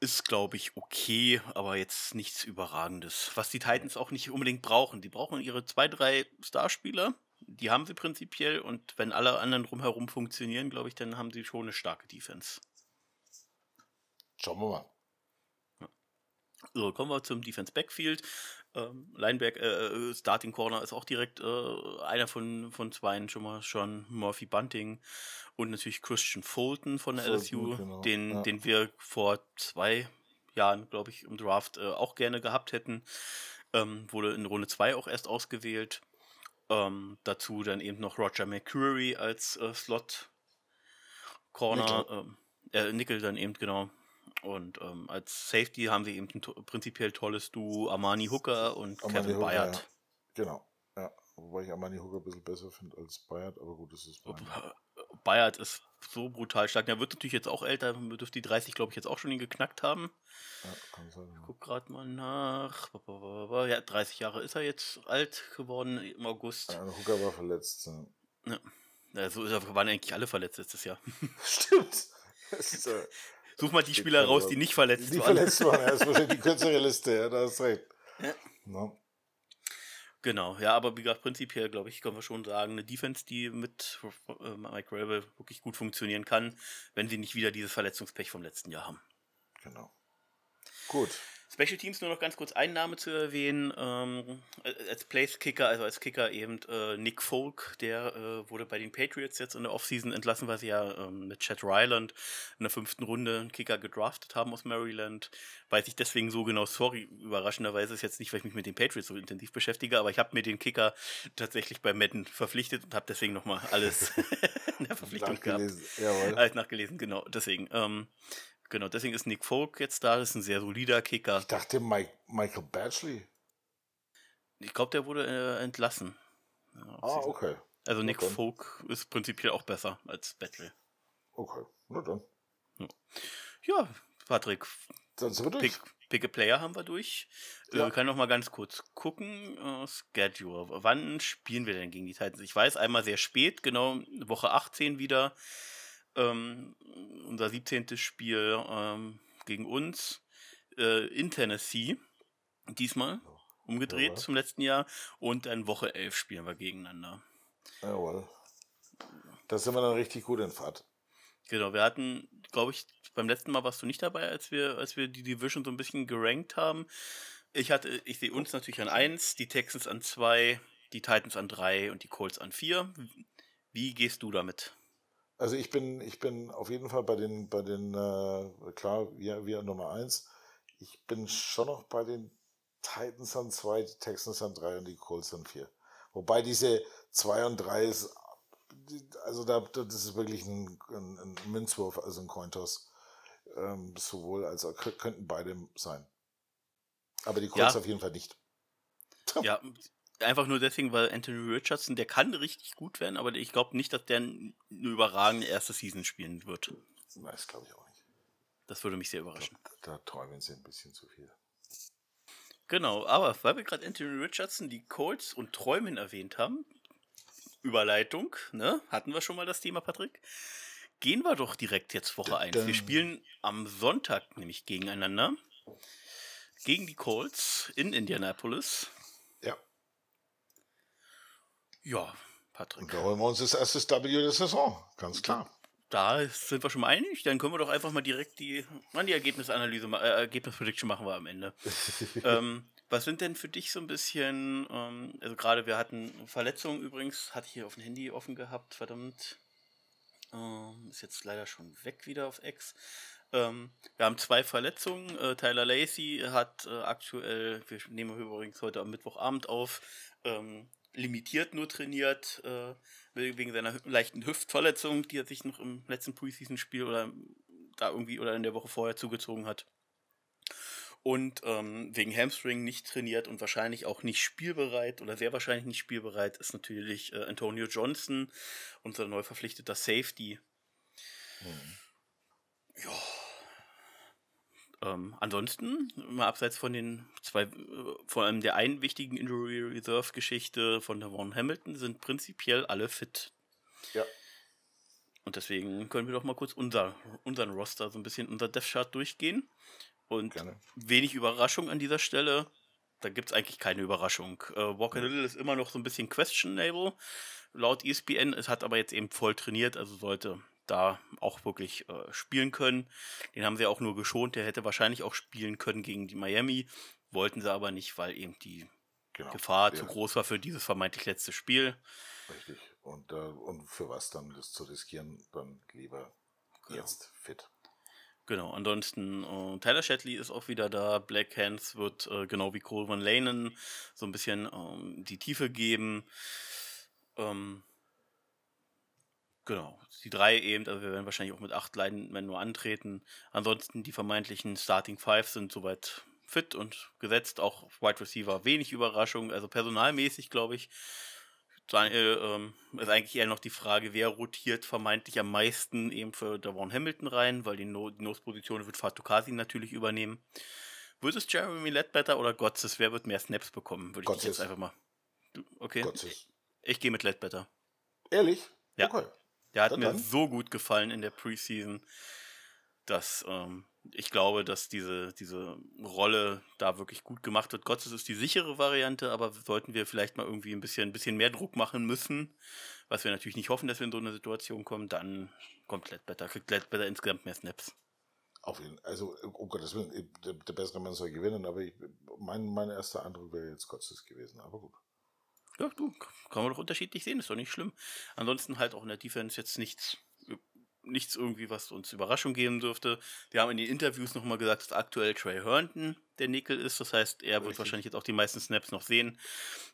ist, glaube ich, okay, aber jetzt nichts Überragendes. Was die Titans auch nicht unbedingt brauchen. Die brauchen ihre zwei, drei Starspieler. Die haben sie prinzipiell und wenn alle anderen drumherum funktionieren, glaube ich, dann haben sie schon eine starke Defense. Schauen wir mal. So, kommen wir zum Defense Backfield. Ähm, Lineback, äh, äh, Starting Corner ist auch direkt äh, einer von, von zweien schon mal schon Murphy Bunting und natürlich Christian Fulton von der LSU, genau. den, ja. den wir vor zwei Jahren, glaube ich, im Draft äh, auch gerne gehabt hätten. Ähm, wurde in Runde 2 auch erst ausgewählt. Ähm, dazu dann eben noch Roger McCreary als äh, Slot Corner. Nickel. Ähm, äh, Nickel dann eben, genau. Und ähm, als Safety haben sie eben ein to prinzipiell tolles Duo Armani Hooker und Armani Kevin Hooker, Bayard. Ja. Genau, ja. Wobei ich Armani Hooker ein bisschen besser finde als Bayard, aber gut, das ist Bayard. Bayard ist so brutal stark. Der wird natürlich jetzt auch älter, dürfte die 30, glaube ich, jetzt auch schon ihn geknackt haben. Ja, kann sein. Ja. Guck gerade mal nach. Ja, 30 Jahre ist er jetzt alt geworden im August. Ja, Hooker war verletzt. Ja. ja. Ja, so waren eigentlich alle verletzt letztes Jahr. (laughs) Stimmt. Ist, äh, (laughs) Such mal die Spieler raus, die nicht verletzt die waren. Die verletzt waren, ja, das ist wahrscheinlich die kürzere (laughs) Liste, ja, da hast recht. Ja. No. Genau, ja, aber wie gesagt, prinzipiell, glaube ich, können wir schon sagen, eine Defense, die mit äh, Mike Gravel wirklich gut funktionieren kann, wenn sie nicht wieder dieses Verletzungspech vom letzten Jahr haben. Genau. Gut. Special Teams nur noch ganz kurz einen Name zu erwähnen. Ähm, als Place Kicker, also als Kicker eben äh, Nick Folk, der äh, wurde bei den Patriots jetzt in der Offseason entlassen, weil sie ja ähm, mit Chad Ryland in der fünften Runde einen Kicker gedraftet haben aus Maryland. Weiß ich deswegen so genau, sorry, überraschenderweise ist jetzt nicht, weil ich mich mit den Patriots so intensiv beschäftige, aber ich habe mir den Kicker tatsächlich bei Madden verpflichtet und habe deswegen nochmal alles (laughs) in der Verpflichtung gehabt. Jawohl. Alles nachgelesen, genau. Deswegen. Ähm, Genau, deswegen ist Nick Folk jetzt da. Das ist ein sehr solider Kicker. Ich dachte Mike, Michael Batchley. Ich glaube, der wurde äh, entlassen. Ja, ah, okay. Also Nick okay. Folk ist prinzipiell auch besser als Battley. Okay, na dann. Ja, Patrick. Dann sind wir durch. Pick, Pick a Player haben wir durch. Äh, ja. Wir können noch mal ganz kurz gucken. Uh, Schedule. Wann spielen wir denn gegen die Titans? Ich weiß, einmal sehr spät, genau Woche 18 wieder ähm, unser 17. Spiel ähm, gegen uns äh, in Tennessee. Diesmal umgedreht Jawohl. zum letzten Jahr. Und dann Woche 11 spielen wir gegeneinander. Jawohl. Da sind wir dann richtig gut in Fahrt. Genau, wir hatten, glaube ich, beim letzten Mal warst du nicht dabei, als wir, als wir die Division so ein bisschen gerankt haben. Ich hatte, ich sehe uns natürlich an 1, die Texans an 2, die Titans an 3 und die Colts an 4. Wie gehst du damit? Also ich bin, ich bin auf jeden Fall bei den, bei den, äh, klar, wir, wir Nummer eins. Ich bin schon noch bei den Titans an zwei, die Texans an drei und die Colts an vier. Wobei diese zwei und drei ist, also da, das ist wirklich ein, ein, ein Münzwurf, also ein Cointoss. Ähm, sowohl als auch könnten beide sein. Aber die Colts ja. auf jeden Fall nicht. Ja, (laughs) Einfach nur deswegen, weil Anthony Richardson, der kann richtig gut werden, aber ich glaube nicht, dass der eine überragende erste Season spielen wird. Das glaube ich auch nicht. Das würde mich sehr überraschen. Da, da träumen sie ein bisschen zu viel. Genau, aber weil wir gerade Anthony Richardson, die Colts und Träumen erwähnt haben, Überleitung, ne? Hatten wir schon mal das Thema, Patrick? Gehen wir doch direkt jetzt Woche 1. Wir spielen am Sonntag nämlich gegeneinander. Gegen die Colts in Indianapolis. Ja, Patrick. Und da holen wir uns das erste W der Saison, ganz klar. Da sind wir schon mal einig. Dann können wir doch einfach mal direkt die, die Ergebnisanalyse, äh, Ergebnisprediction machen wir am Ende. (laughs) ähm, Was sind denn für dich so ein bisschen, ähm, also gerade wir hatten Verletzungen übrigens, hatte ich hier auf dem Handy offen gehabt, verdammt. Ähm, ist jetzt leider schon weg wieder auf X. Ähm, wir haben zwei Verletzungen. Äh, Tyler Lacey hat äh, aktuell, wir nehmen übrigens heute am Mittwochabend auf, ähm, limitiert nur trainiert, äh, wegen seiner leichten Hüftverletzung, die er sich noch im letzten Preseason-Spiel oder da irgendwie oder in der Woche vorher zugezogen hat. Und ähm, wegen Hamstring nicht trainiert und wahrscheinlich auch nicht spielbereit oder sehr wahrscheinlich nicht spielbereit ist natürlich äh, Antonio Johnson, unser neu verpflichteter Safety. Mhm. Ja. Ähm, ansonsten, mal abseits von den zwei, äh, vor allem der einen wichtigen Injury Reserve Geschichte von der Von Hamilton, sind prinzipiell alle fit. Ja. Und deswegen können wir doch mal kurz unser, unseren Roster, so ein bisschen unser Death Chart durchgehen. Und Gerne. wenig Überraschung an dieser Stelle. Da gibt es eigentlich keine Überraschung. Äh, Walker Little ist immer noch so ein bisschen questionable. Laut ESPN, es hat aber jetzt eben voll trainiert, also sollte da auch wirklich äh, spielen können. Den haben sie auch nur geschont. Der hätte wahrscheinlich auch spielen können gegen die Miami. Wollten sie aber nicht, weil eben die genau. Gefahr ja. zu groß war für dieses vermeintlich letzte Spiel. Richtig. Und, äh, und für was dann das zu riskieren, dann lieber genau. jetzt fit. Genau, ansonsten äh, Tyler Shatley ist auch wieder da. Black Hands wird äh, genau wie Cole Van Lanen so ein bisschen ähm, die Tiefe geben. Ähm, Genau, die drei eben, also wir werden wahrscheinlich auch mit acht Linemen nur antreten. Ansonsten die vermeintlichen Starting Five sind soweit fit und gesetzt, auch Wide Receiver wenig Überraschung, also personalmäßig glaube ich. Daniel, ähm, ist eigentlich eher noch die Frage, wer rotiert vermeintlich am meisten eben für Davon Hamilton rein, weil die, no die Nose-Position wird Fatukasi natürlich übernehmen. Wird es Jeremy Ledbetter oder Gotzes? Wer wird mehr Snaps bekommen? Würde ich jetzt einfach mal. Okay. Gotzes. Ich gehe mit Ledbetter. Ehrlich? Ja. Okay. Der hat dann mir dann. so gut gefallen in der Preseason, dass ähm, ich glaube, dass diese, diese Rolle da wirklich gut gemacht wird. Gott, ist die sichere Variante, aber sollten wir vielleicht mal irgendwie ein bisschen, ein bisschen mehr Druck machen müssen, was wir natürlich nicht hoffen, dass wir in so eine Situation kommen, dann kommt Ledbetter, kriegt Ledbetter insgesamt mehr Snaps. Auf jeden Fall. Also, um Gottes Willen, der, der bessere Mann soll gewinnen, aber ich, mein, mein erster Eindruck wäre jetzt Gottes gewesen, aber gut. Ja, du, kann man doch unterschiedlich sehen, ist doch nicht schlimm. Ansonsten halt auch in der Defense jetzt nichts, nichts irgendwie, was uns Überraschung geben dürfte. Wir haben in den Interviews nochmal gesagt, dass aktuell Trey Herndon der Nickel ist. Das heißt, er wird wahrscheinlich jetzt auch die meisten Snaps noch sehen.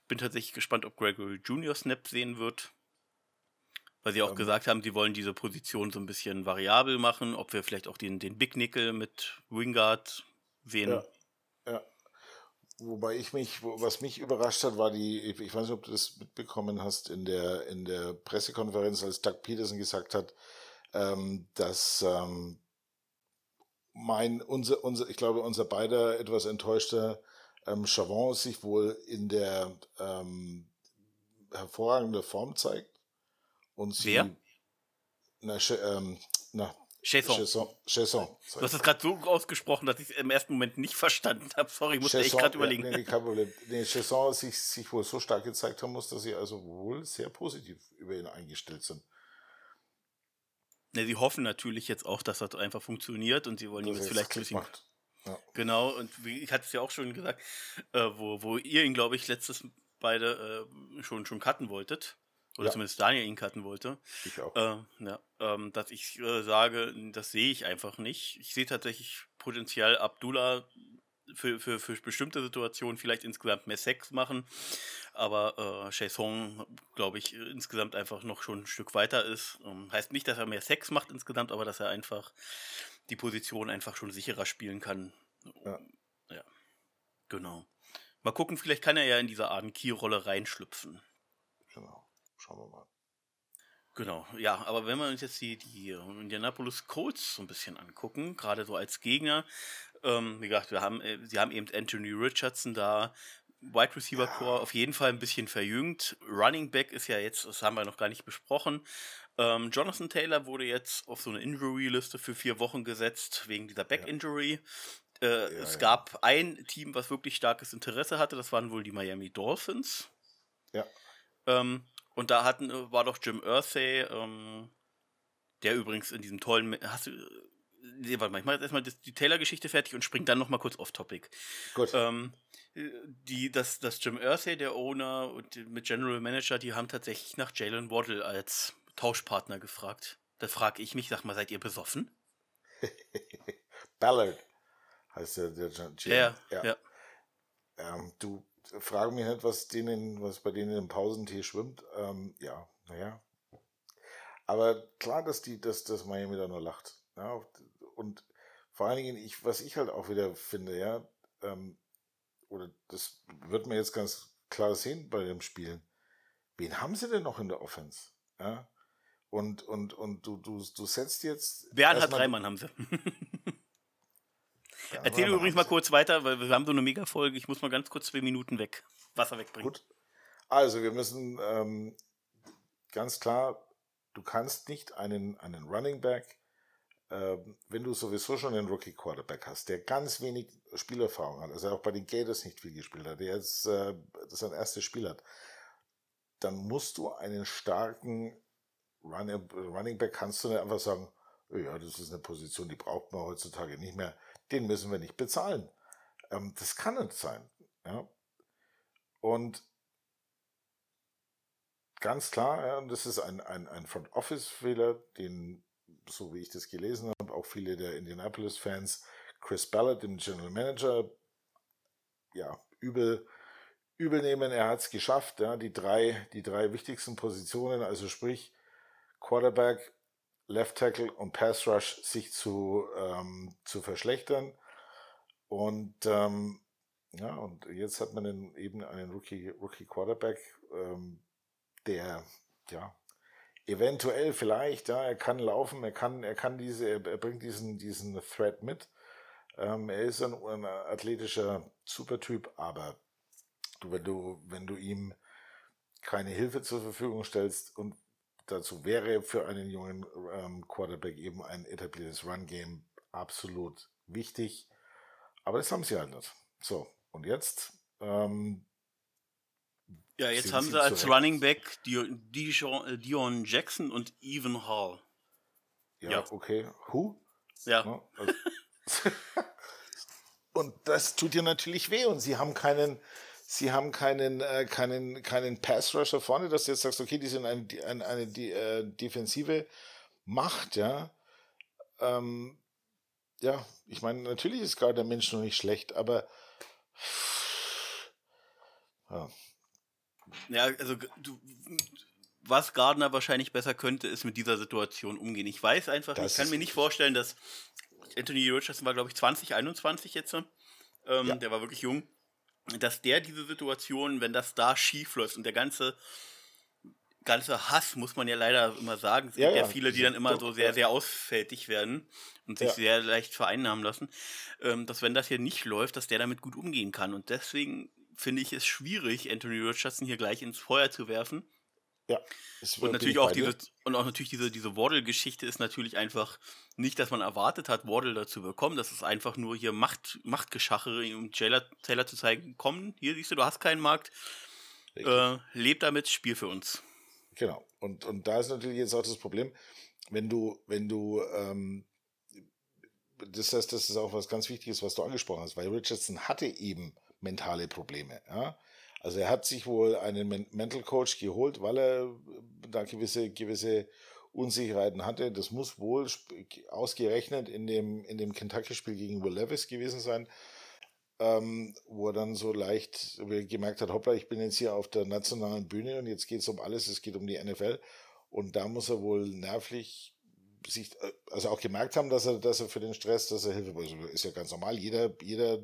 Bin tatsächlich gespannt, ob Gregory Junior Snaps sehen wird. Weil sie auch um. gesagt haben, sie wollen diese Position so ein bisschen variabel machen, ob wir vielleicht auch den, den Big Nickel mit Wingard sehen. Ja. Wobei ich mich, was mich überrascht hat, war die, ich weiß nicht, ob du das mitbekommen hast, in der, in der Pressekonferenz, als Doug Peterson gesagt hat, ähm, dass ähm, mein, unser, unser, ich glaube, unser beider etwas enttäuschter ähm, Chavon sich wohl in der ähm, hervorragenden Form zeigt. Und sie, Wer? Na, ähm, na, Chesson. Chesson. Chesson du hast es gerade so ausgesprochen, dass ich es im ersten Moment nicht (laughs) verstanden habe. Sorry, ich musste Chesson, echt gerade überlegen. Ja, nee, kein Problem. Nee, Chesson sich, sich wohl so stark gezeigt haben muss, dass sie also wohl sehr positiv über ihn eingestellt sind. Ne, sie hoffen natürlich jetzt auch, dass das einfach funktioniert und sie wollen ihm jetzt vielleicht ein bisschen. Macht. Ja. Genau, und wie, ich hatte es ja auch schon gesagt, äh, wo, wo ihr ihn, glaube ich, letztes beide äh, schon, schon cutten wolltet. Oder ja. zumindest Daniel ihn cutten wollte. Ich auch. Äh, ja, ähm, dass ich äh, sage, das sehe ich einfach nicht. Ich sehe tatsächlich Potenzial Abdullah für, für, für bestimmte Situationen vielleicht insgesamt mehr Sex machen. Aber äh, Chesson, glaube ich, insgesamt einfach noch schon ein Stück weiter ist. Ähm, heißt nicht, dass er mehr Sex macht insgesamt, aber dass er einfach die Position einfach schon sicherer spielen kann. Ja. ja. Genau. Mal gucken, vielleicht kann er ja in diese Art Key-Rolle reinschlüpfen. Genau. Schauen wir mal. Genau, ja, aber wenn wir uns jetzt die, die Indianapolis Colts so ein bisschen angucken, gerade so als Gegner, ähm, wie gesagt, wir haben, äh, sie haben eben Anthony Richardson da, Wide Receiver Core ja. auf jeden Fall ein bisschen verjüngt. Running Back ist ja jetzt, das haben wir noch gar nicht besprochen. Ähm, Jonathan Taylor wurde jetzt auf so eine Injury-Liste für vier Wochen gesetzt, wegen dieser Back-Injury. Äh, ja, es ja. gab ein Team, was wirklich starkes Interesse hatte, das waren wohl die Miami Dolphins. Ja. Ähm, und da hatten, war doch Jim Irsay, ähm, der übrigens in diesem tollen, hast du, nee, warte mal, ich mache jetzt erstmal die Taylor-Geschichte fertig und springe dann nochmal kurz off-Topic. Gut. Ähm, die, das, das Jim Irsay, der Owner und mit General Manager, die haben tatsächlich nach Jalen Waddle als Tauschpartner gefragt. Da frage ich mich, sag mal, seid ihr besoffen? (laughs) Ballard heißt der, der Jalen. Ja, ja. ja. Ähm, du frage mich nicht, was denen, was bei denen im Pausentee schwimmt. Ähm, ja, naja. Aber klar, dass die, dass, dass Miami da nur lacht. Ja, und vor allen Dingen, ich, was ich halt auch wieder finde, ja, ähm, oder das wird man jetzt ganz klar sehen bei dem Spielen. Wen haben sie denn noch in der Offense? Ja? Und, und, und du, du, du setzt jetzt. Bernhard Reimann haben sie. (laughs) Erzähl übrigens mal kurz weiter, weil wir haben so eine Mega-Folge. Ich muss mal ganz kurz zwei Minuten weg. Wasser wegbringen. Gut. Also, wir müssen ähm, ganz klar, du kannst nicht einen, einen Running Back ähm, wenn du sowieso schon einen Rookie Quarterback hast, der ganz wenig Spielerfahrung hat, also auch bei den Gators nicht viel gespielt hat, der jetzt äh, sein erstes Spiel hat, dann musst du einen starken Run Running Back kannst du nicht einfach sagen, ja, das ist eine Position, die braucht man heutzutage nicht mehr, den müssen wir nicht bezahlen. Ähm, das kann nicht sein. Ja? Und ganz klar, ja, das ist ein, ein, ein Front Office Fehler, den so wie ich das gelesen habe, auch viele der Indianapolis-Fans Chris Ballard, dem General Manager, ja, übel, übel nehmen. Er hat es geschafft, ja, die drei, die drei wichtigsten Positionen, also sprich Quarterback, Left Tackle und Pass Rush sich zu, ähm, zu verschlechtern. Und ähm, ja, und jetzt hat man eben einen Rookie, Rookie Quarterback, ähm, der ja eventuell vielleicht, ja, er kann laufen, er kann, er kann diese, er bringt diesen, diesen Thread mit. Ähm, er ist ein, ein athletischer Supertyp, aber du, wenn du, wenn du ihm keine Hilfe zur Verfügung stellst und dazu wäre für einen jungen ähm, Quarterback eben ein etabliertes Run-Game absolut wichtig. Aber das haben sie halt nicht. So, und jetzt ähm, ja, jetzt haben sie als zurecht. Running Back Dion, äh, Dion, Jackson und Evan Hall. Ja, ja. okay. Who? Ja. ja also (laughs) und das tut dir natürlich weh und sie haben keinen, sie haben keinen, äh, keinen, keinen Pass Rusher vorne, dass du jetzt sagst, okay, die sind eine, eine, eine die, äh, defensive Macht, ja. Ähm, ja, ich meine, natürlich ist gerade der Mensch noch nicht schlecht, aber ja, ja, also du, was Gardner wahrscheinlich besser könnte, ist mit dieser Situation umgehen. Ich weiß einfach, das ich kann mir nicht vorstellen, dass Anthony Richardson war, glaube ich, 20, 21 jetzt. Ähm, ja. Der war wirklich jung. Dass der diese Situation, wenn das da schief läuft und der ganze ganze Hass, muss man ja leider immer sagen. Es ja, gibt ja, ja viele, die dann immer so sehr, sehr ausfältig werden und sich ja. sehr leicht vereinnahmen lassen. Ähm, dass wenn das hier nicht läuft, dass der damit gut umgehen kann. Und deswegen finde ich es schwierig, Anthony Richardson hier gleich ins Feuer zu werfen. Ja. Und natürlich auch diese und auch natürlich diese diese Waddle-Geschichte ist natürlich einfach nicht, dass man erwartet hat, Waddle dazu bekommen. Das ist einfach nur hier Macht Machtgeschachere, um Taylor, Taylor zu zeigen, komm, hier siehst du, du hast keinen Markt, äh, leb damit, spiel für uns. Genau. Und und da ist natürlich jetzt auch das Problem, wenn du wenn du ähm, das heißt, das ist auch was ganz Wichtiges, was du angesprochen hast, weil Richardson hatte eben mentale Probleme. Ja? Also er hat sich wohl einen Mental Coach geholt, weil er da gewisse, gewisse Unsicherheiten hatte. Das muss wohl ausgerechnet in dem, in dem Kentucky-Spiel gegen Will Levis gewesen sein, ähm, wo er dann so leicht gemerkt hat, hoppla, ich bin jetzt hier auf der nationalen Bühne und jetzt geht es um alles, es geht um die NFL. Und da muss er wohl nervlich sich, äh, also auch gemerkt haben, dass er, dass er für den Stress, dass er Hilfe, also ist ja ganz normal, jeder, jeder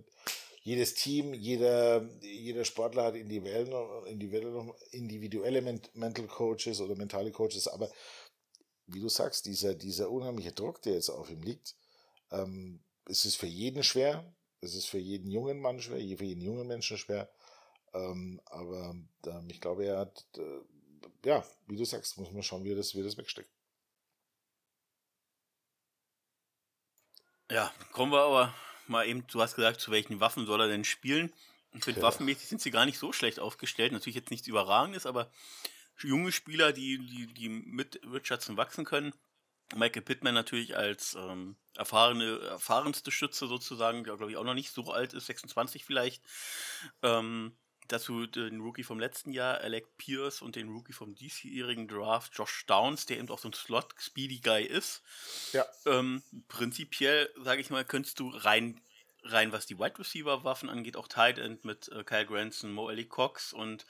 jedes Team, jeder, jeder Sportler hat individuelle, individuelle Mental Coaches oder mentale Coaches, aber wie du sagst, dieser, dieser unheimliche Druck, der jetzt auf ihm liegt, ähm, es ist für jeden schwer, es ist für jeden jungen Mann schwer, für jeden jungen Menschen schwer, ähm, aber ähm, ich glaube, er hat, äh, ja, wie du sagst, muss man schauen, wie er das, das wegsteckt. Ja, kommen wir aber mal eben, du hast gesagt, zu welchen Waffen soll er denn spielen? Ich finde, ja. waffenmäßig sind sie gar nicht so schlecht aufgestellt. Natürlich jetzt nichts Überragendes, aber junge Spieler, die, die, die mit Richardson wachsen können. Michael Pittman natürlich als ähm, erfahrene, erfahrenste Schütze sozusagen, der glaube ich auch noch nicht so alt ist, 26 vielleicht. Ähm, dazu den Rookie vom letzten Jahr, Alec Pierce, und den Rookie vom diesjährigen Draft, Josh Downs, der eben auch so ein Slot-Speedy-Guy ist. Ja. Ähm, prinzipiell, sage ich mal, könntest du rein, rein was die Wide Receiver-Waffen angeht, auch Tight End mit äh, Kyle Granson, Mo Ellie Cox und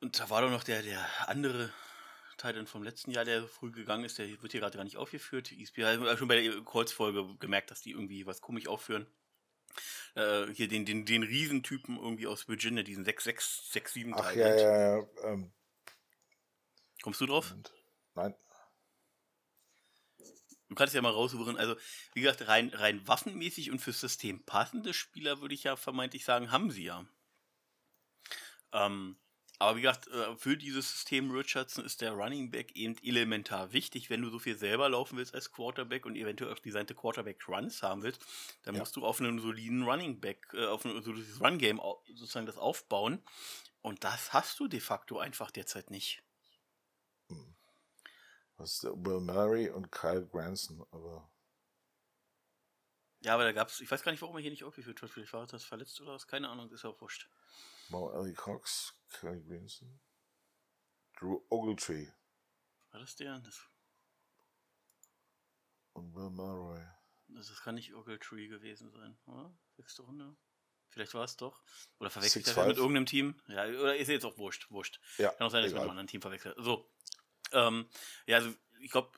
und da war doch noch der, der andere Titan vom letzten Jahr, der früh gegangen ist, der wird hier gerade gar nicht aufgeführt. ESP hat schon bei der Colts-Folge gemerkt, dass die irgendwie was komisch aufführen. Äh, hier den, den, den Riesentypen irgendwie aus Virginia, diesen 6667 Ach, ja, ja, ja. Ähm. Kommst du drauf? Nein. Du kannst ja mal raussuchen. Also, wie gesagt, rein, rein waffenmäßig und fürs System passende Spieler, würde ich ja vermeintlich sagen, haben sie ja. Ähm, aber wie gesagt, äh, für dieses System Richardson ist der Running Back eben elementar wichtig. Wenn du so viel selber laufen willst als Quarterback und eventuell auch designte Quarterback Runs haben willst, dann ja. musst du auf einem soliden Running Back, äh, auf ein solides Run Game sozusagen das aufbauen. Und das hast du de facto einfach derzeit nicht. Hm. Was ist der Will Murray und Kyle Granson, aber. Ja, aber da gab es, ich weiß gar nicht, warum er hier nicht aufgeführt wird. Vielleicht war das verletzt oder was, keine Ahnung, ist auch wurscht. Mo Ellie Cox, Kelly Grinson, Drew Ogletree. War das der? Das und Will Murray. Das, das kann nicht Ogletree gewesen sein, oder? Sechste Runde? Vielleicht war es doch. Oder verwechselt er mit irgendeinem Team? Ja, oder ist jetzt auch wurscht. Wurscht. Ja, kann auch sein, dass wir mit einem anderen Team verwechselt. So. Ähm, ja, also ich glaube,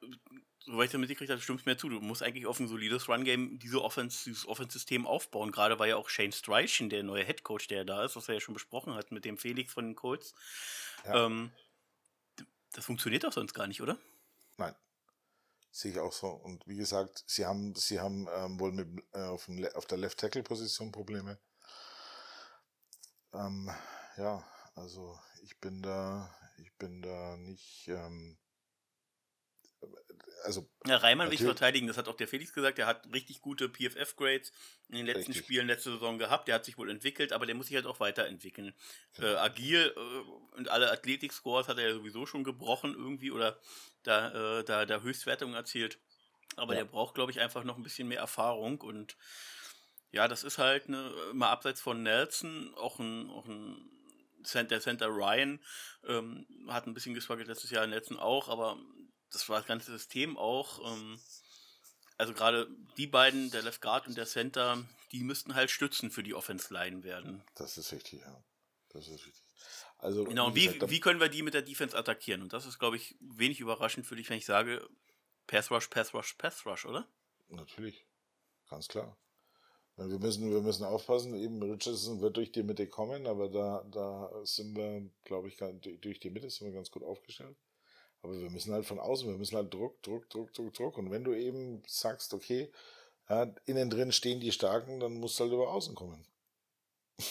soweit ich damit gekriegt habe, stimmst mir zu. Du musst eigentlich auf ein solides Run-Game diese Offense, dieses Offense-System aufbauen. Gerade war ja auch Shane Streichen, der neue Head Coach, der da ist, was er ja schon besprochen hat mit dem Felix von den Colts. Ja. Ähm, das funktioniert doch sonst gar nicht, oder? Nein. Sehe ich auch so. Und wie gesagt, sie haben, sie haben ähm, wohl mit, äh, auf, dem, auf der Left-Tackle-Position Probleme. Ähm, ja, also ich bin da, ich bin da nicht. Ähm, also. Ja, Reimann will ich verteidigen, das hat auch der Felix gesagt, der hat richtig gute PFF-Grades in den letzten richtig. Spielen letzte Saison gehabt, der hat sich wohl entwickelt, aber der muss sich halt auch weiterentwickeln. Ja. Äh, agil äh, und alle Athletik-Scores hat er ja sowieso schon gebrochen irgendwie oder da, äh, da, da Höchstwertungen erzielt. Aber ja. der braucht, glaube ich, einfach noch ein bisschen mehr Erfahrung und ja, das ist halt ne, mal abseits von Nelson auch ein, auch ein der Center Ryan ähm, hat ein bisschen geswaggelt letztes Jahr Nelson auch, aber das war das ganze System auch. Ähm, also gerade die beiden, der Left Guard und der Center, die müssten halt Stützen für die Offense Line werden. Das ist richtig, ja. Das ist richtig. Also, genau, und wie, gesagt, wie können wir die mit der Defense attackieren? Und das ist, glaube ich, wenig überraschend für dich, wenn ich sage, Pass Rush, Pass Rush, Pass Rush, oder? Natürlich. Ganz klar. Wir müssen, wir müssen aufpassen, eben Richardson wird durch die Mitte kommen, aber da, da sind wir, glaube ich, durch die Mitte sind wir ganz gut aufgestellt. Aber wir müssen halt von außen, wir müssen halt Druck, Druck, Druck, Druck, Druck. Und wenn du eben sagst, okay, ja, innen drin stehen die Starken, dann musst du halt über außen kommen. (laughs)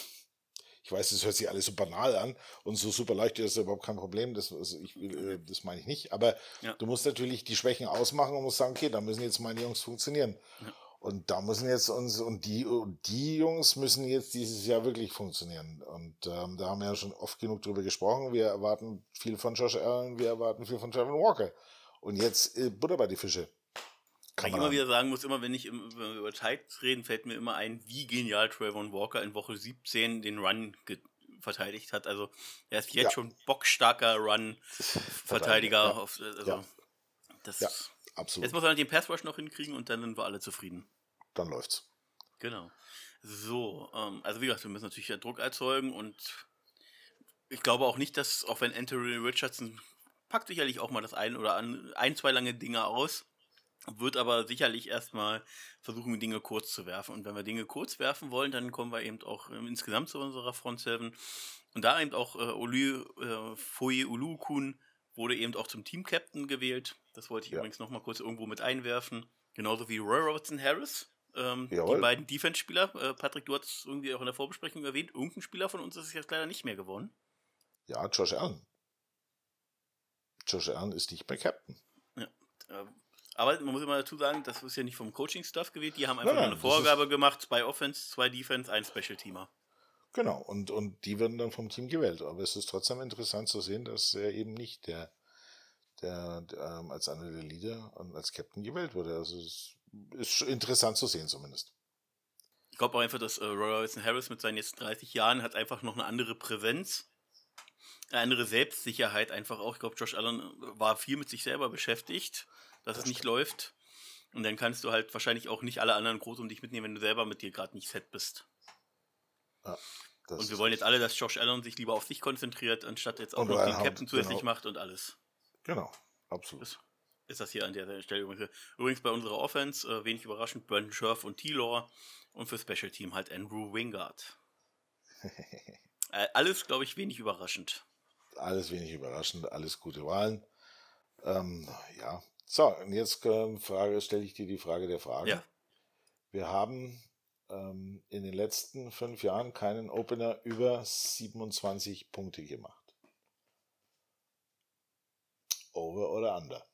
Ich weiß, das hört sich alles so banal an und so super leicht ist überhaupt kein Problem. Das, also ich, äh, das meine ich nicht. Aber ja. du musst natürlich die Schwächen ausmachen und musst sagen, okay, da müssen jetzt meine Jungs funktionieren. Ja. Und da müssen jetzt uns, und die, die Jungs müssen jetzt dieses Jahr wirklich funktionieren. Und ähm, da haben wir ja schon oft genug drüber gesprochen. Wir erwarten viel von Josh Allen, wir erwarten viel von Trevor Walker. Und jetzt äh, Butter bei die Fische. Kann ich immer wieder sagen muss, immer wenn ich wenn wir über Titans reden, fällt mir immer ein, wie genial Trevor Walker in Woche 17 den Run verteidigt hat. Also er ist jetzt ja. schon bockstarker Run-Verteidiger. Ja. Also, ja. Das ja. Absolut. Jetzt muss er den Passwash noch hinkriegen und dann sind wir alle zufrieden. Dann läuft's. Genau. So, ähm, also wie gesagt, wir müssen natürlich Druck erzeugen und ich glaube auch nicht, dass, auch wenn Anthony Richardson packt sicherlich auch mal das ein oder an, ein, zwei lange Dinge aus, wird aber sicherlich erstmal versuchen, Dinge kurz zu werfen. Und wenn wir Dinge kurz werfen wollen, dann kommen wir eben auch ähm, insgesamt zu unserer Front 7. Und da eben auch äh, Olu, äh, Foye Ulukun wurde eben auch zum Team-Captain gewählt. Das wollte ich ja. übrigens noch mal kurz irgendwo mit einwerfen. Genauso wie Roy Robertson Harris. Ähm, die beiden Defense-Spieler. Äh, Patrick, du hast irgendwie auch in der Vorbesprechung erwähnt, irgendein Spieler von uns ist es jetzt leider nicht mehr geworden. Ja, Josh Allen. Josh Allen ist nicht mehr Captain. Ja. Äh, aber man muss immer dazu sagen, das ist ja nicht vom Coaching-Stuff gewählt. Die haben einfach nein, nein, eine Vorgabe gemacht: zwei Offense, zwei Defense, ein Special-Teamer. Genau, und, und die werden dann vom Team gewählt. Aber es ist trotzdem interessant zu sehen, dass er eben nicht der der, der ähm, als einer der Leader und als Captain gewählt wurde. Also es ist interessant zu sehen zumindest. Ich glaube auch einfach, dass äh, Roy Wilson Harris mit seinen jetzt 30 Jahren hat einfach noch eine andere Präsenz, eine andere Selbstsicherheit einfach auch. Ich glaube, Josh Allen war viel mit sich selber beschäftigt, dass das es nicht stimmt. läuft. Und dann kannst du halt wahrscheinlich auch nicht alle anderen groß um dich mitnehmen, wenn du selber mit dir gerade nicht fett bist. Ja, und wir wollen jetzt alle, dass Josh Allen sich lieber auf sich konzentriert, anstatt jetzt auch noch den Captain zusätzlich genau. macht und alles. Genau, absolut. Ist, ist, das hier an der Stelle übrigens. Übrigens bei unserer Offense, äh, wenig überraschend, Brandon Scherf und T-Law und für Special Team halt Andrew Wingard. (laughs) äh, alles, glaube ich, wenig überraschend. Alles wenig überraschend, alles gute Wahlen. Ähm, ja, so, und jetzt äh, Frage, stelle ich dir die Frage der Frage. Ja. Wir haben ähm, in den letzten fünf Jahren keinen Opener über 27 Punkte gemacht. Over oder under?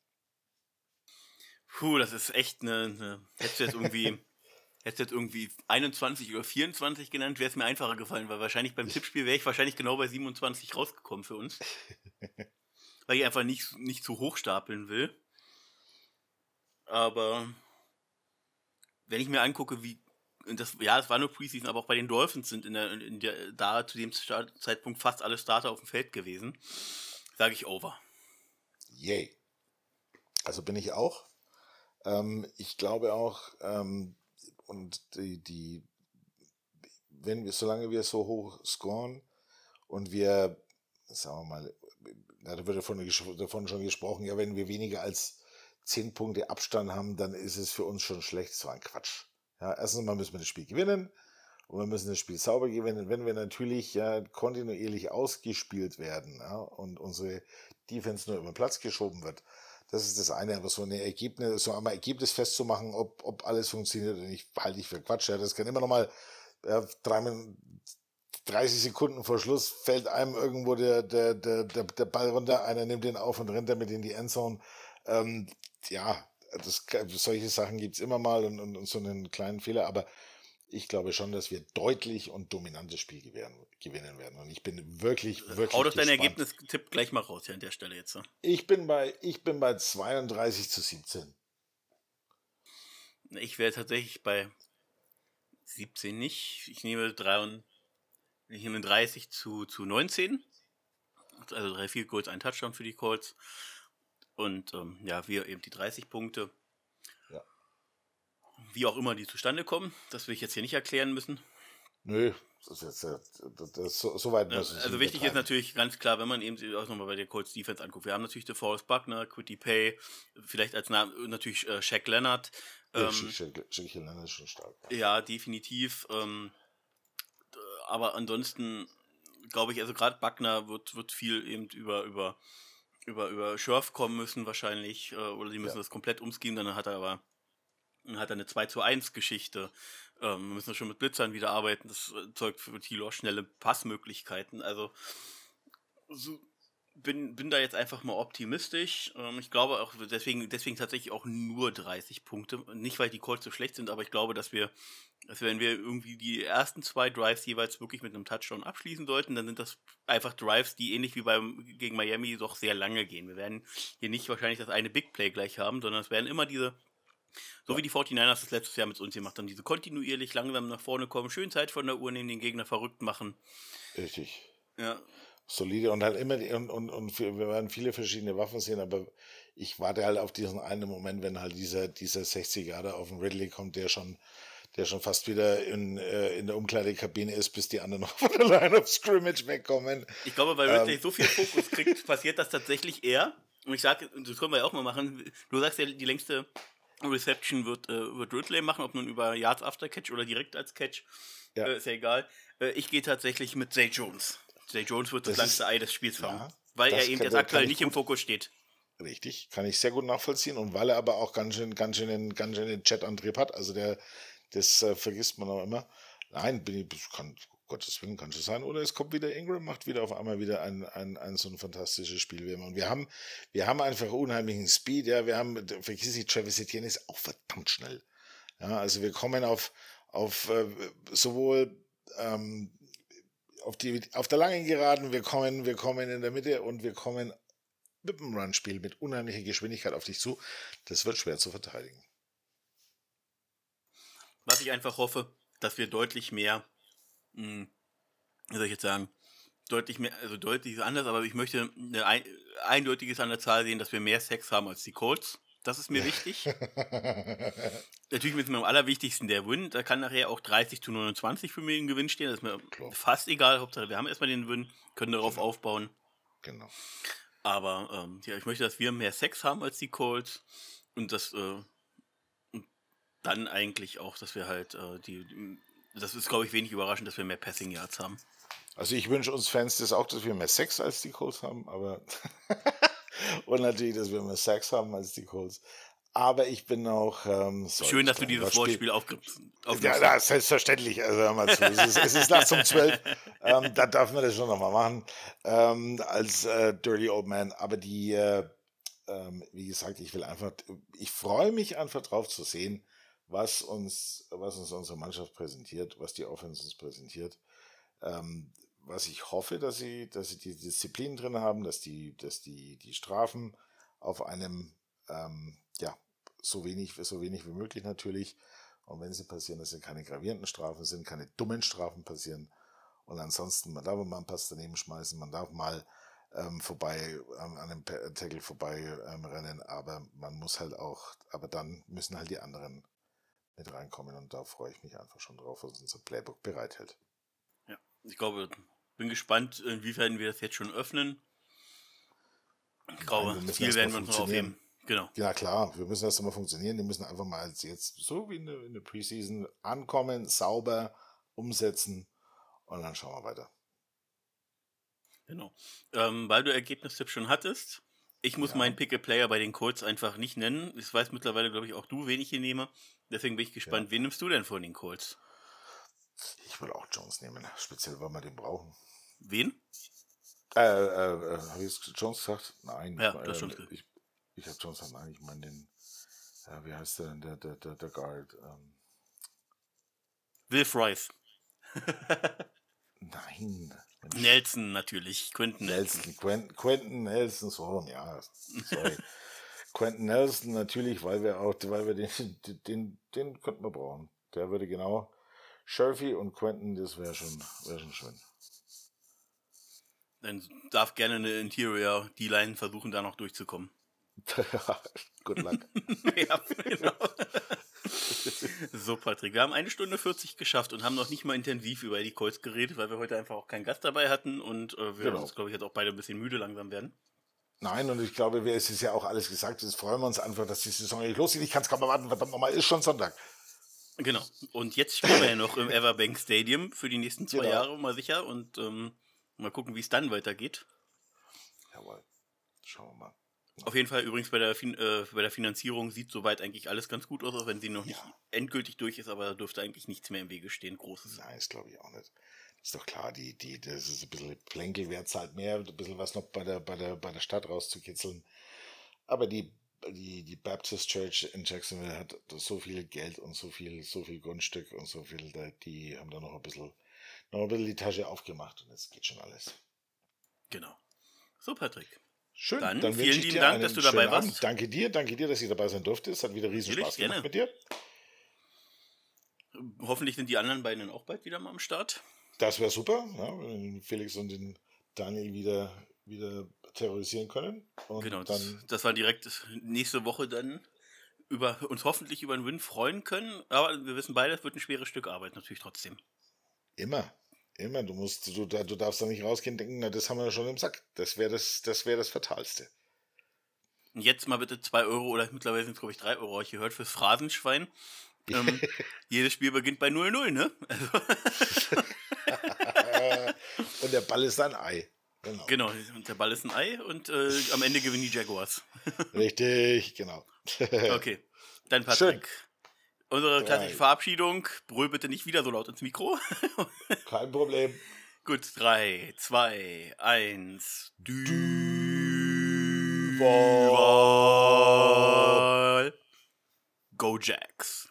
Puh, das ist echt eine. eine hättest du jetzt irgendwie. (laughs) hättest jetzt irgendwie 21 oder 24 genannt, wäre es mir einfacher gefallen, weil wahrscheinlich beim Tippspiel wäre ich wahrscheinlich genau bei 27 rausgekommen für uns. (laughs) weil ich einfach nicht, nicht zu hoch stapeln will. Aber wenn ich mir angucke, wie das, ja, es war nur Preseason, aber auch bei den Dolphins sind in der, in der, da zu dem Zeitpunkt fast alle Starter auf dem Feld gewesen, sage ich over. Yay. Also bin ich auch. Ähm, ich glaube auch, ähm, und die, die, wenn wir, solange wir so hoch scoren und wir, sagen wir mal, da wird davon, davon schon gesprochen, ja, wenn wir weniger als zehn Punkte Abstand haben, dann ist es für uns schon schlecht. War ein Quatsch. Ja, erstens mal müssen wir das Spiel gewinnen und wir müssen das Spiel sauber gewinnen. Wenn wir natürlich ja kontinuierlich ausgespielt werden ja, und unsere Defense nur über den Platz geschoben wird, das ist das eine, aber so eine Ergebnis, so einmal Ergebnis festzumachen, ob, ob alles funktioniert oder nicht, halte ich für Quatsch. Ja, das kann immer noch mal ja, drei, 30 Sekunden vor Schluss fällt einem irgendwo der, der, der, der, der Ball runter, einer nimmt den auf und rennt damit in die Endzone. Ähm, ja, das, solche Sachen gibt's immer mal und, und, und so einen kleinen Fehler, aber ich glaube schon, dass wir deutlich und dominantes Spiel gewinnen, werden. Und ich bin wirklich, äh, wirklich. Hau doch dein Ergebnis-Tipp gleich mal raus hier an der Stelle jetzt. So. Ich bin bei, ich bin bei 32 zu 17. Ich wäre tatsächlich bei 17 nicht. Ich nehme 3 ich nehme 30 zu, zu 19. Also drei, vier Goals, ein Touchdown für die Colts. Und ähm, ja, wir eben die 30 Punkte. Ja. Wie auch immer die zustande kommen, das will ich jetzt hier nicht erklären müssen. Nö, das ist jetzt das, das, so, so weit muss Also wichtig ist natürlich ganz klar, wenn man eben auch nochmal bei der Colts Defense anguckt. Wir haben natürlich DeForest Buckner, Quitty Pay, vielleicht als Name natürlich äh, Shaq Leonard. Ähm, Shaq Leonard ist schon stark. Ja, definitiv. Ähm, aber ansonsten glaube ich, also gerade Buckner wird, wird viel eben über, über über, über Schurf kommen müssen wahrscheinlich, äh, oder sie müssen ja. das komplett umskieben, dann hat er aber hat er eine 2 zu 1 Geschichte. Ähm, wir müssen schon mit Blitzern wieder arbeiten, das zeugt für Thilo schnelle Passmöglichkeiten. Also so, bin, bin da jetzt einfach mal optimistisch. Ähm, ich glaube auch, deswegen, deswegen tatsächlich auch nur 30 Punkte. Nicht, weil die Colts so schlecht sind, aber ich glaube, dass wir, dass wenn wir irgendwie die ersten zwei Drives jeweils wirklich mit einem Touchdown abschließen sollten, dann sind das einfach Drives, die ähnlich wie beim, gegen Miami doch sehr lange gehen. Wir werden hier nicht wahrscheinlich das eine Big Play gleich haben, sondern es werden immer diese so wie die 49ers das letztes Jahr mit uns gemacht haben. Diese kontinuierlich langsam nach vorne kommen, schön Zeit von der Uhr nehmen, den Gegner verrückt machen. Richtig. Ja, solide und halt immer und, und, und wir werden viele verschiedene Waffen sehen, aber ich warte halt auf diesen einen Moment, wenn halt dieser, dieser 60er da auf den Ridley kommt, der schon, der schon fast wieder in, äh, in der Umkleidekabine ist, bis die anderen (laughs) noch von der Line of Scrimmage wegkommen. Ich glaube, weil Ridley ähm. so viel Fokus kriegt, (laughs) passiert das tatsächlich eher. Und ich sage, das können wir ja auch mal machen. Du sagst ja, die längste Reception wird, äh, wird Ridley machen, ob nun über Yards After Catch oder direkt als Catch. Ja. Äh, ist ja egal. Äh, ich gehe tatsächlich mit Zay Jones. Jay Jones wird das, das langste Ei des Spiels haben, ja, weil er eben jetzt aktuell nicht im Fokus steht. Richtig, kann ich sehr gut nachvollziehen und weil er aber auch ganz schön, ganz schön, ganz schön den Chat-Antrieb hat, also der, das äh, vergisst man auch immer. Nein, bin ich, kann, Gottes Willen kann schon sein. Oder es kommt wieder Ingram, macht wieder auf einmal wieder ein, ein, ein so ein fantastisches Spiel. Und wir haben, wir haben einfach unheimlichen Speed, ja, wir haben, vergiss nicht, Travis Etienne ist auch verdammt schnell. Ja, also wir kommen auf, auf äh, sowohl ähm, auf, die, auf der langen Geraden, wir kommen, wir kommen in der Mitte und wir kommen mit dem Run-Spiel, mit unheimlicher Geschwindigkeit auf dich zu. Das wird schwer zu verteidigen. Was ich einfach hoffe, dass wir deutlich mehr, mh, hm, wie soll ich jetzt sagen, deutlich mehr, also deutlich anders, aber ich möchte ein, eindeutiges an der Zahl sehen, dass wir mehr Sex haben als die Colts. Das ist mir wichtig. (laughs) Natürlich ist mir am allerwichtigsten der Win. Da kann nachher auch 30 zu 29 für mich ein Gewinn stehen. Das ist mir Klar. fast egal. Hauptsache, wir haben erstmal den Win, können darauf genau. aufbauen. Genau. Aber ähm, ja, ich möchte, dass wir mehr Sex haben als die Colts. Und das äh, und dann eigentlich auch, dass wir halt äh, die. Das ist, glaube ich, wenig überraschend, dass wir mehr Passing Yards haben. Also ich wünsche uns Fans das auch, dass wir mehr Sex als die Colts haben, aber (laughs) und natürlich, dass wir mehr Sex haben als die Colts. Aber ich bin auch. Ähm, Schön, dass du dieses Wortspiel aufgibst. Ja, ja, selbstverständlich. Also hör mal zu. es, ist, es ist nachts um zwölf. Ähm, da darf man das schon nochmal machen. Ähm, als äh, Dirty Old Man. Aber die, äh, ähm, wie gesagt, ich will einfach, ich freue mich einfach drauf zu sehen, was uns, was uns unsere Mannschaft präsentiert, was die Offense uns präsentiert. Ähm, was ich hoffe, dass sie, dass sie die Disziplin drin haben, dass die, dass die, die Strafen auf einem, ähm, ja, so wenig, so wenig wie möglich natürlich. Und wenn sie passieren, dass sie keine gravierenden Strafen sind, keine dummen Strafen passieren. Und ansonsten, man darf mal einen Pass daneben schmeißen, man darf mal ähm, vorbei, an einem Tackle vorbei ähm, rennen, aber man muss halt auch, aber dann müssen halt die anderen mit reinkommen und da freue ich mich einfach schon drauf, was unser Playbook bereithält. Ja, ich glaube, bin gespannt, inwiefern wir das jetzt schon öffnen. Ich glaube, viel werden wir uns noch aufheben. Genau. Ja, klar, wir müssen erst einmal funktionieren. Die müssen einfach mal jetzt so wie in der, in der Preseason ankommen, sauber umsetzen und dann schauen wir weiter. Genau. Ähm, weil du Ergebnistipps schon hattest, ich muss ja. meinen Pick-a-Player bei den Colts einfach nicht nennen. Ich weiß mittlerweile, glaube ich, auch du, wen ich hier nehme. Deswegen bin ich gespannt, ja. wen nimmst du denn von den Colts? Ich will auch Jones nehmen, speziell, weil wir den brauchen. Wen? Äh, äh, äh habe ich Jones gesagt? Nein. Ja, das äh, Ich, ich habe Jones gesagt, nein, ich meine den, ja, wie heißt der denn, der, der, der, der Guard? Ähm. Will Fries. (laughs) nein. Nelson natürlich, Quentin Nelson. Nelson. Quentin, Quentin Nelson, so, ja, sorry. (laughs) Quentin Nelson natürlich, weil wir auch, weil wir den, den, den könnten wir brauchen. Der würde genau, Sherfy und Quentin, das wäre schon, wär schon schön. Dann darf gerne eine Interior D-Line versuchen, da noch durchzukommen. (laughs) Good luck. (laughs) ja, genau. so, Patrick, wir haben eine Stunde 40 geschafft und haben noch nicht mal intensiv über die Colts geredet, weil wir heute einfach auch keinen Gast dabei hatten und äh, wir genau. uns, glaube ich, jetzt auch beide ein bisschen müde langsam werden. Nein, und ich glaube, es ist ja auch alles gesagt. Jetzt freuen wir uns einfach, dass die Saison nicht losgeht. Ich kann es kaum erwarten, verdammt nochmal, ist schon Sonntag. Genau. Und jetzt spielen wir ja noch im Everbank Stadium für die nächsten zwei genau. Jahre mal sicher und ähm, mal gucken, wie es dann weitergeht. Jawohl. Schauen wir mal. Auf jeden Fall übrigens bei der, fin äh, bei der Finanzierung sieht soweit eigentlich alles ganz gut aus, auch wenn sie noch nicht ja. endgültig durch ist, aber da dürfte eigentlich nichts mehr im Wege stehen, großes. Nein, das glaube ich auch nicht. Ist doch klar, die, die, das ist ein bisschen Plänkel, wer zahlt mehr, ein bisschen was noch bei der, bei der, bei der Stadt rauszukitzeln. Aber die, die, die Baptist Church in Jacksonville hat so viel Geld und so viel, so viel Grundstück und so viel, die haben da noch ein bisschen, noch ein bisschen die Tasche aufgemacht und es geht schon alles. Genau. So, Patrick. Schön. Dann, dann vielen lieben Dank, dass du dabei warst. Abend. Danke dir, danke dir, dass ich dabei sein durfte. Es hat wieder riesen Spaß gemacht mit dir. Hoffentlich sind die anderen beiden auch bald wieder mal am Start. Das wäre super, ja, wenn Felix und den Daniel wieder, wieder terrorisieren können. Und genau, das, das war direkt nächste Woche dann über uns hoffentlich über einen Win freuen können. Aber wir wissen beide, es wird ein schweres Stück Arbeit natürlich trotzdem. Immer. Immer, du musst, du, du darfst da nicht rausgehen und denken, na, das haben wir schon im Sack. Das wäre das, das wäre das Fatalste. Und jetzt mal bitte 2 Euro oder mittlerweile sind es, glaube ich, 3 Euro euch gehört fürs Phrasenschwein. ähm, (laughs) jedes Spiel beginnt bei 0-0, ne? Also. (laughs) und der Ball ist ein Ei. Genau. genau, und der Ball ist ein Ei und äh, am Ende gewinnen die Jaguars. (laughs) Richtig, genau. okay, dann Patrick. Schön. Unsere klassische Verabschiedung. Brüll bitte nicht wieder so laut ins Mikro. (laughs) Kein Problem. Gut, 3, 2, 1. Duval. Go Jacks.